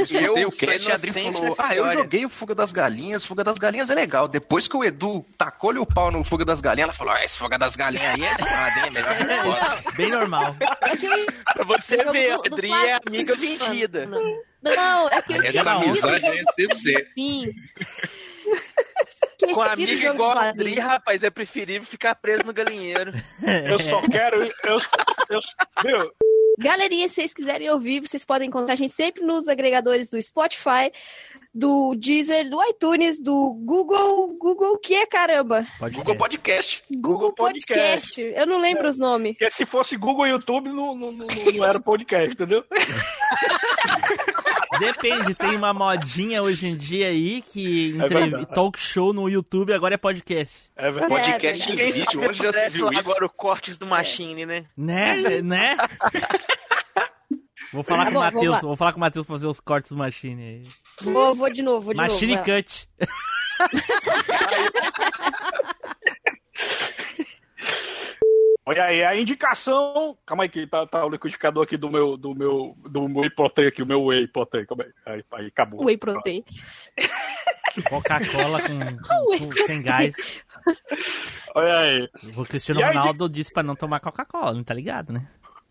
Eu Eu o cast e a Adri falou: Ah, eu história." joguei o Fuga das Galinhas, Fuga das Galinhas é legal. Depois que o Edu tacou-lhe o pau no Fuga das Galinhas, ela falou: Ah, esse Fuga das Galinhas aí é zoado, hein? Melhor que foda." Bem normal. É. Pra você ver, a Adri é amiga vendida. Não, é que eu esqueci Essa o amizade é sempre. Com jogo igual a Adri, rapaz, é preferível ficar preso no galinheiro. Eu só quero. Eu, eu, meu, Galerinha, se vocês quiserem ouvir, vocês podem encontrar a gente sempre nos agregadores do Spotify, do Deezer, do iTunes, do Google. Google o que, caramba? Google Podcast. Google Podcast. Eu não lembro os nomes. porque se fosse Google e YouTube, não, não, não, não era podcast, entendeu? Depende, tem uma modinha hoje em dia aí que É entrev- talk show no YouTube agora é podcast. É verdade. Podcast em Ninguém vídeo, onde já se viu lá isso? agora o cortes do Machine, né? Né? né? Vou falar Tá com o bom, Matheus, lá. vou falar com o Matheus pra fazer os cortes do Machine aí. Vou, vou de novo, vou de Machine novo. lá. Cut. Olha aí, a indicação. Calma aí, que tá, tá o liquidificador aqui do meu, do meu, do meu whey protein aqui, o meu whey protein. Calma aí. Aí, aí acabou. Whey protein. Coca-Cola com, com- com- sem gás. Olha aí, O Cristiano aí, Ronaldo disse pra não tomar Coca-Cola, não tá ligado, né?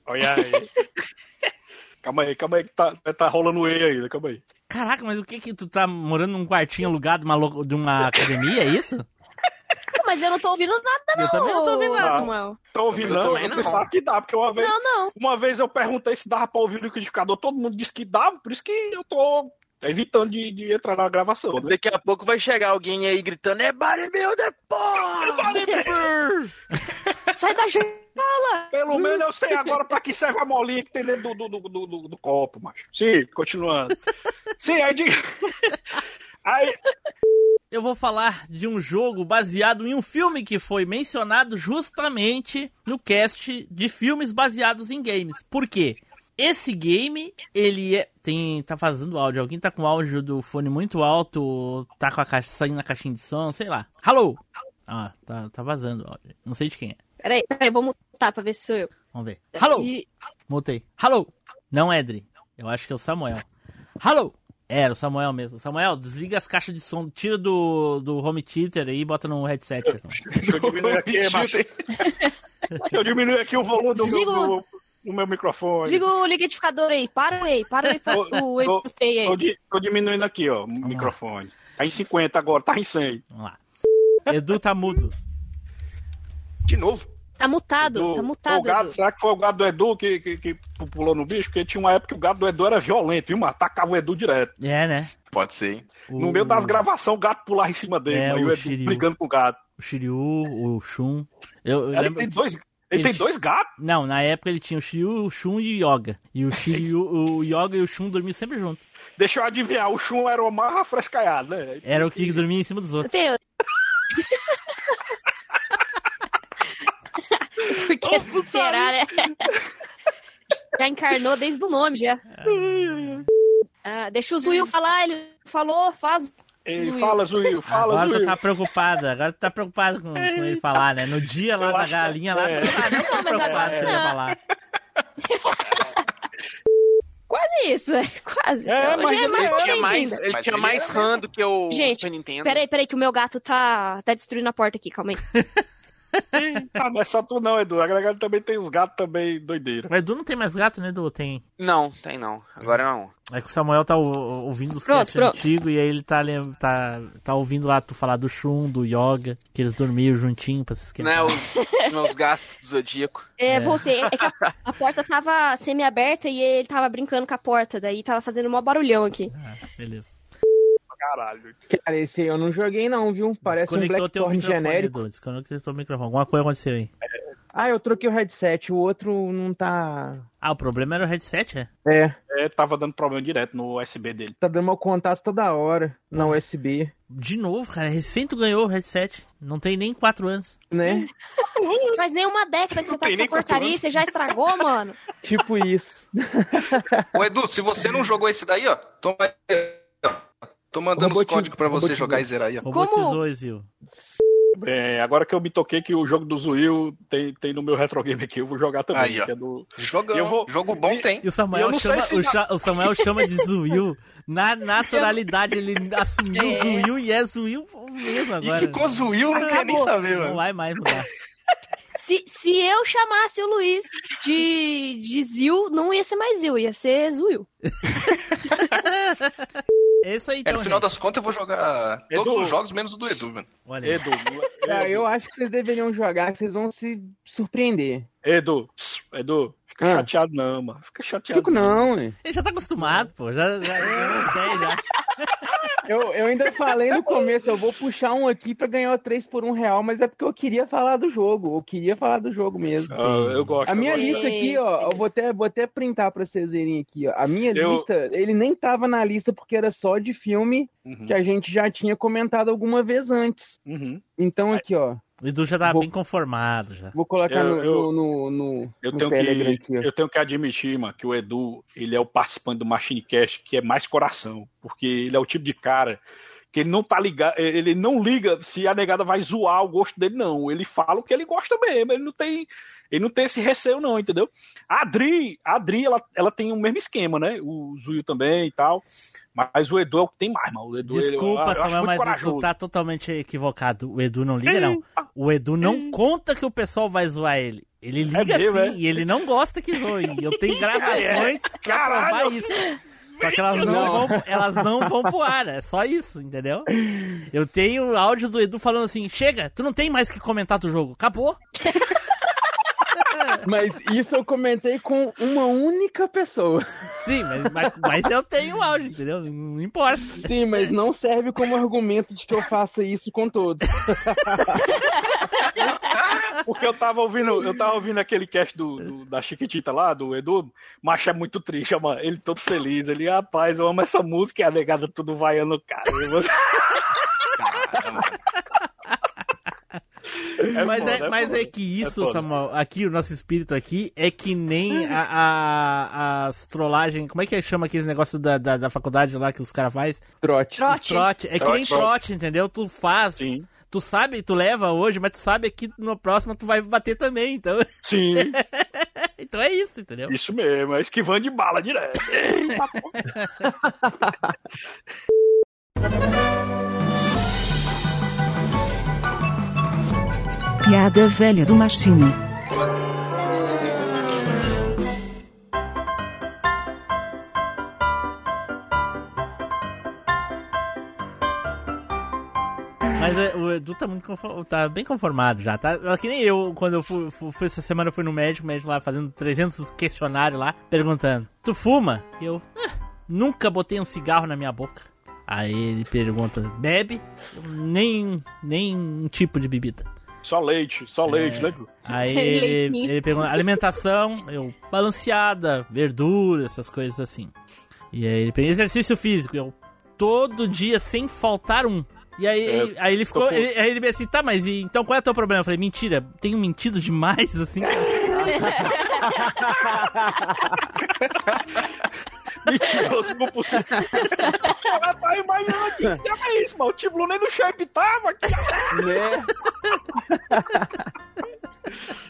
olha aí. calma aí, calma aí, que tá, tá rolando whey ainda, calma aí. Caraca, mas o que que tu tá morando num quartinho alugado de uma, de uma academia, é isso? Mas eu não tô ouvindo nada, não. Eu também não tô ouvindo nada. Samuel. Tô ouvindo, Eu não? Eu não. pensava que dá, porque uma vez, Não, não. uma vez eu perguntei se dava pra ouvir o liquidificador, todo mundo disse que dava, por isso que eu tô evitando de, de entrar na gravação, né? Daqui a pouco vai chegar alguém aí gritando, é bodybuilder, porra! Sai da janela! Pelo menos eu sei agora pra que serve a molinha que tem dentro do, do, do, do, do copo, macho. Sim, continuando. Sim, aí de... Aí, Eu vou falar de um jogo baseado em um filme que foi mencionado justamente no cast de filmes baseados em games. Por quê? Esse game, ele é. Tem. Tá fazendo áudio. Alguém tá com o áudio do fone muito alto, tá com a caixa saindo na caixinha de som, sei lá. Alô! Ah, tá, tá vazando o áudio. Não sei de quem é. Peraí, peraí, vou mutar pra ver se sou eu. Vamos ver. Alô! E- Mutei. Alô! Não, Edri. Eu acho que é o Samuel. Alô! Era o Samuel mesmo. Samuel, desliga as caixas de som, tira do, do home theater aí e bota no headset. deixa eu diminuir aqui, macho. Deixa eu diminuir aqui o volume do. Desliga do- no meu microfone. Liga o liquidificador aí. Para o Whey. Para o Whey. Protein aí. tô tô diminuindo aqui, ó, o microfone. Tá em 50 agora, tá em 100. Vamos lá. Edu tá mudo. De novo? Tá mutado. Do- Tá foi o mutado, gado, Edu. será que foi o gado do Edu que, que, que pulou no bicho? Porque tinha uma época que o gado do Edu era violento, viu, mano? Atacava o Edu direto. É, né? Pode ser, hein? No meio das gravações, o gato pulava em cima dele, É, mano, e o o Edu Shiryu. brigando com o gato. O Shiryu, o Shun. Eu, eu Ele lembro... tem dois, ele tem ti- dois gatos? Não, na época ele tinha o Shiryu, o Shun e o Yoga. E o Shiryu, o Yoga e o Shun dormiam sempre junto. Deixa eu adivinhar, o Shun era o mais afrescaiado, né? Era o que dormia em cima dos Eu outros. tenho. Porque será, né? Já encarnou desde o nome, já. Ah, deixa o Zuil falar, ele falou, faz. Ei, fala, Zuil, fala, Agora tu Zuil. tá preocupada, agora tu tá preocupado com, com ele falar, né? No dia lá da que- galinha lá, é. tu tá nem Não, mas agora ele não. falar. Quase isso, é. Quase. É, Hoje mas é ele mais Ele tinha mais, ainda. ele Mas tinha ele mais RAM do que o Gente, Super Nintendo. Peraí, peraí, que o meu gato tá, tá destruindo a porta aqui, calma aí. Ah, não é só tu não, Edu. A galera também tem os gatos também doideira. O Edu não tem mais gato, né, Edu? Tem. Não, tem não. Agora não. É que o Samuel tá ou- ouvindo os Pronto, antigos e aí ele tá, lem- tá, tá ouvindo lá tu falar do Shun, do Yoga, que eles dormiam juntinho pra se esquentar. Não é os meus gastos do Zodíaco. É, voltei. É que a, a porta tava semi-aberta e ele tava brincando com a porta, daí tava fazendo um mó barulhão aqui. Ah, beleza. Caralho. Cara, esse aí eu não joguei não, viu? Parece um Desconectou teu Blackthorn microfone, genérico. Desconectou teu microfone. Alguma coisa aconteceu aí. Ah, eu troquei o headset, o outro não tá... Ah, o problema era o headset, é? É, É, tava dando problema direto no USB dele. tá dando mau contato toda hora na USB, De novo, cara. Recém tu ganhou o headset. Não tem nem 4 anos. né? Faz nem uma década que você tá com essa quatro porcaria você já estragou, mano. Tipo isso. Ô, Edu, se você não jogou esse daí, ó, toma aí, ó. Tô mandando os códigos pra você jogar e zerar aí. Robotizou, Exil. É, agora que eu me toquei que o jogo do Zuil tem, tem no meu retro game aqui, eu vou jogar também. Aí, é do... Jogão, Eu vou- jogo bom tem. E o Samuel, não chama, se o, cha- o Samuel chama de Zuil. Na naturalidade, ele assumiu É. Zuil e é Zuil mesmo E agora. ficou Zuil, não quer nem saber, Não mano. vai mais mudar. Se, se eu chamasse o Luiz de, de Zil, não ia ser mais Zil, ia ser Zuil. É isso aí, É, então, no final gente. das contas eu vou jogar Edu. todos os jogos menos o do Edu, mano. Olha aí. Edu, Cara, eu acho que vocês deveriam jogar, que vocês vão se surpreender. Edu, Edu, fica Ah. chateado não, mano. Fica chateado. Fico não, né? Ele já tá acostumado, pô. Já, já, já 10 já. Eu, eu ainda falei no começo, eu vou puxar um aqui pra ganhar o 3 por 1 real, mas é porque eu queria falar do jogo. Eu queria falar do jogo mesmo. Ah, eu gosto. A minha gosto. lista aqui, ó, eu vou até, vou até printar pra vocês verem aqui, ó. A minha Eu- lista, ele nem tava na lista porque era só de filme Uhum, que a gente já tinha comentado alguma vez antes. uhum. Então aqui, ó, O Edu já tá Vou- bem conformado já. vou colocar Eu- no, eu- no, no, no, Eu no tenho, Telegram que, aqui, eu tenho que admitir, mano, que o Edu, ele é o participante do Machine Cast que é mais coração. Porque ele é o tipo de cara que ele não tá ligado, ele não liga se a negada vai zoar o gosto dele, não. Ele fala o que ele gosta mesmo, ele não tem. Ele não tem esse receio, não, entendeu? A Adri, a Adri ela, ela tem o mesmo esquema, né? O Zuil também e tal. Mas o Edu é o que tem mais, mano. O Edu, ele- Desculpa, eu, eu Samuel, mas corajoso. tá totalmente equivocado. O Edu não liga, não. O Edu não conta que o pessoal vai zoar ele. Ele liga mesmo, sim é? e ele não gosta que zoe. Eu tenho gravações pra Caralho, provar eu isso. Só que elas não, Não. vão, elas não vão pro ar, é só isso, entendeu? Eu tenho áudio do Edu falando assim: chega, tu não tem mais que comentar do jogo, acabou. Mas isso eu comentei com uma única pessoa. Sim, mas, mas, mas eu tenho áudio, entendeu? Não importa. Sim, mas não serve como argumento de que eu faça isso com todos. Porque eu tava ouvindo, eu tava ouvindo aquele cast do, do- da Chiquitita lá, do Edu, mas é muito triste, mano. Ele todo feliz, ele, rapaz, eu amo essa música e a negada tudo vaiando, cara. Eu- É mas foda, é, é mas é que isso, É foda. Samuel, aqui, o nosso espírito aqui, é que nem a, a- as trollagens. Como é que chama aqueles negócios da, da, da faculdade lá que os caras fazem? Trote. Trote. Trote. É que nem Trote. trote, entendeu? Tu faz. Sim. Tu sabe, tu leva hoje, mas tu sabe que no próximo tu vai bater também, então. Sim, então é isso, entendeu? isso mesmo, é esquivando de bala direto. piada velha do Machine. Mas é, o Edu tá, muito tá bem conformado já, tá? Que nem eu, quando eu fui, fui essa semana, eu fui no médico, médico lá fazendo 300 questionários lá, perguntando: Tu fuma? E eu, ah, nunca botei um cigarro na minha boca. Aí ele pergunta: Bebe? Eu, nem, nem um tipo de bebida. Só leite, só leite, É. né? Aí ele, ele pergunta: Alimentação? Eu, balanceada, verdura, essas coisas assim. E aí ele pergunta: Exercício físico? Eu, todo dia sem faltar um. E aí, É, aí ele ficou. com- Ele, aí ele veio assim, tá, mas e, então qual é o teu problema? Eu falei, mentira, tenho mentido demais, assim. Mentiroso como possível. Ela tá mais antes. Que é isso, mano? O Tim Blue nem no shape tava. Né?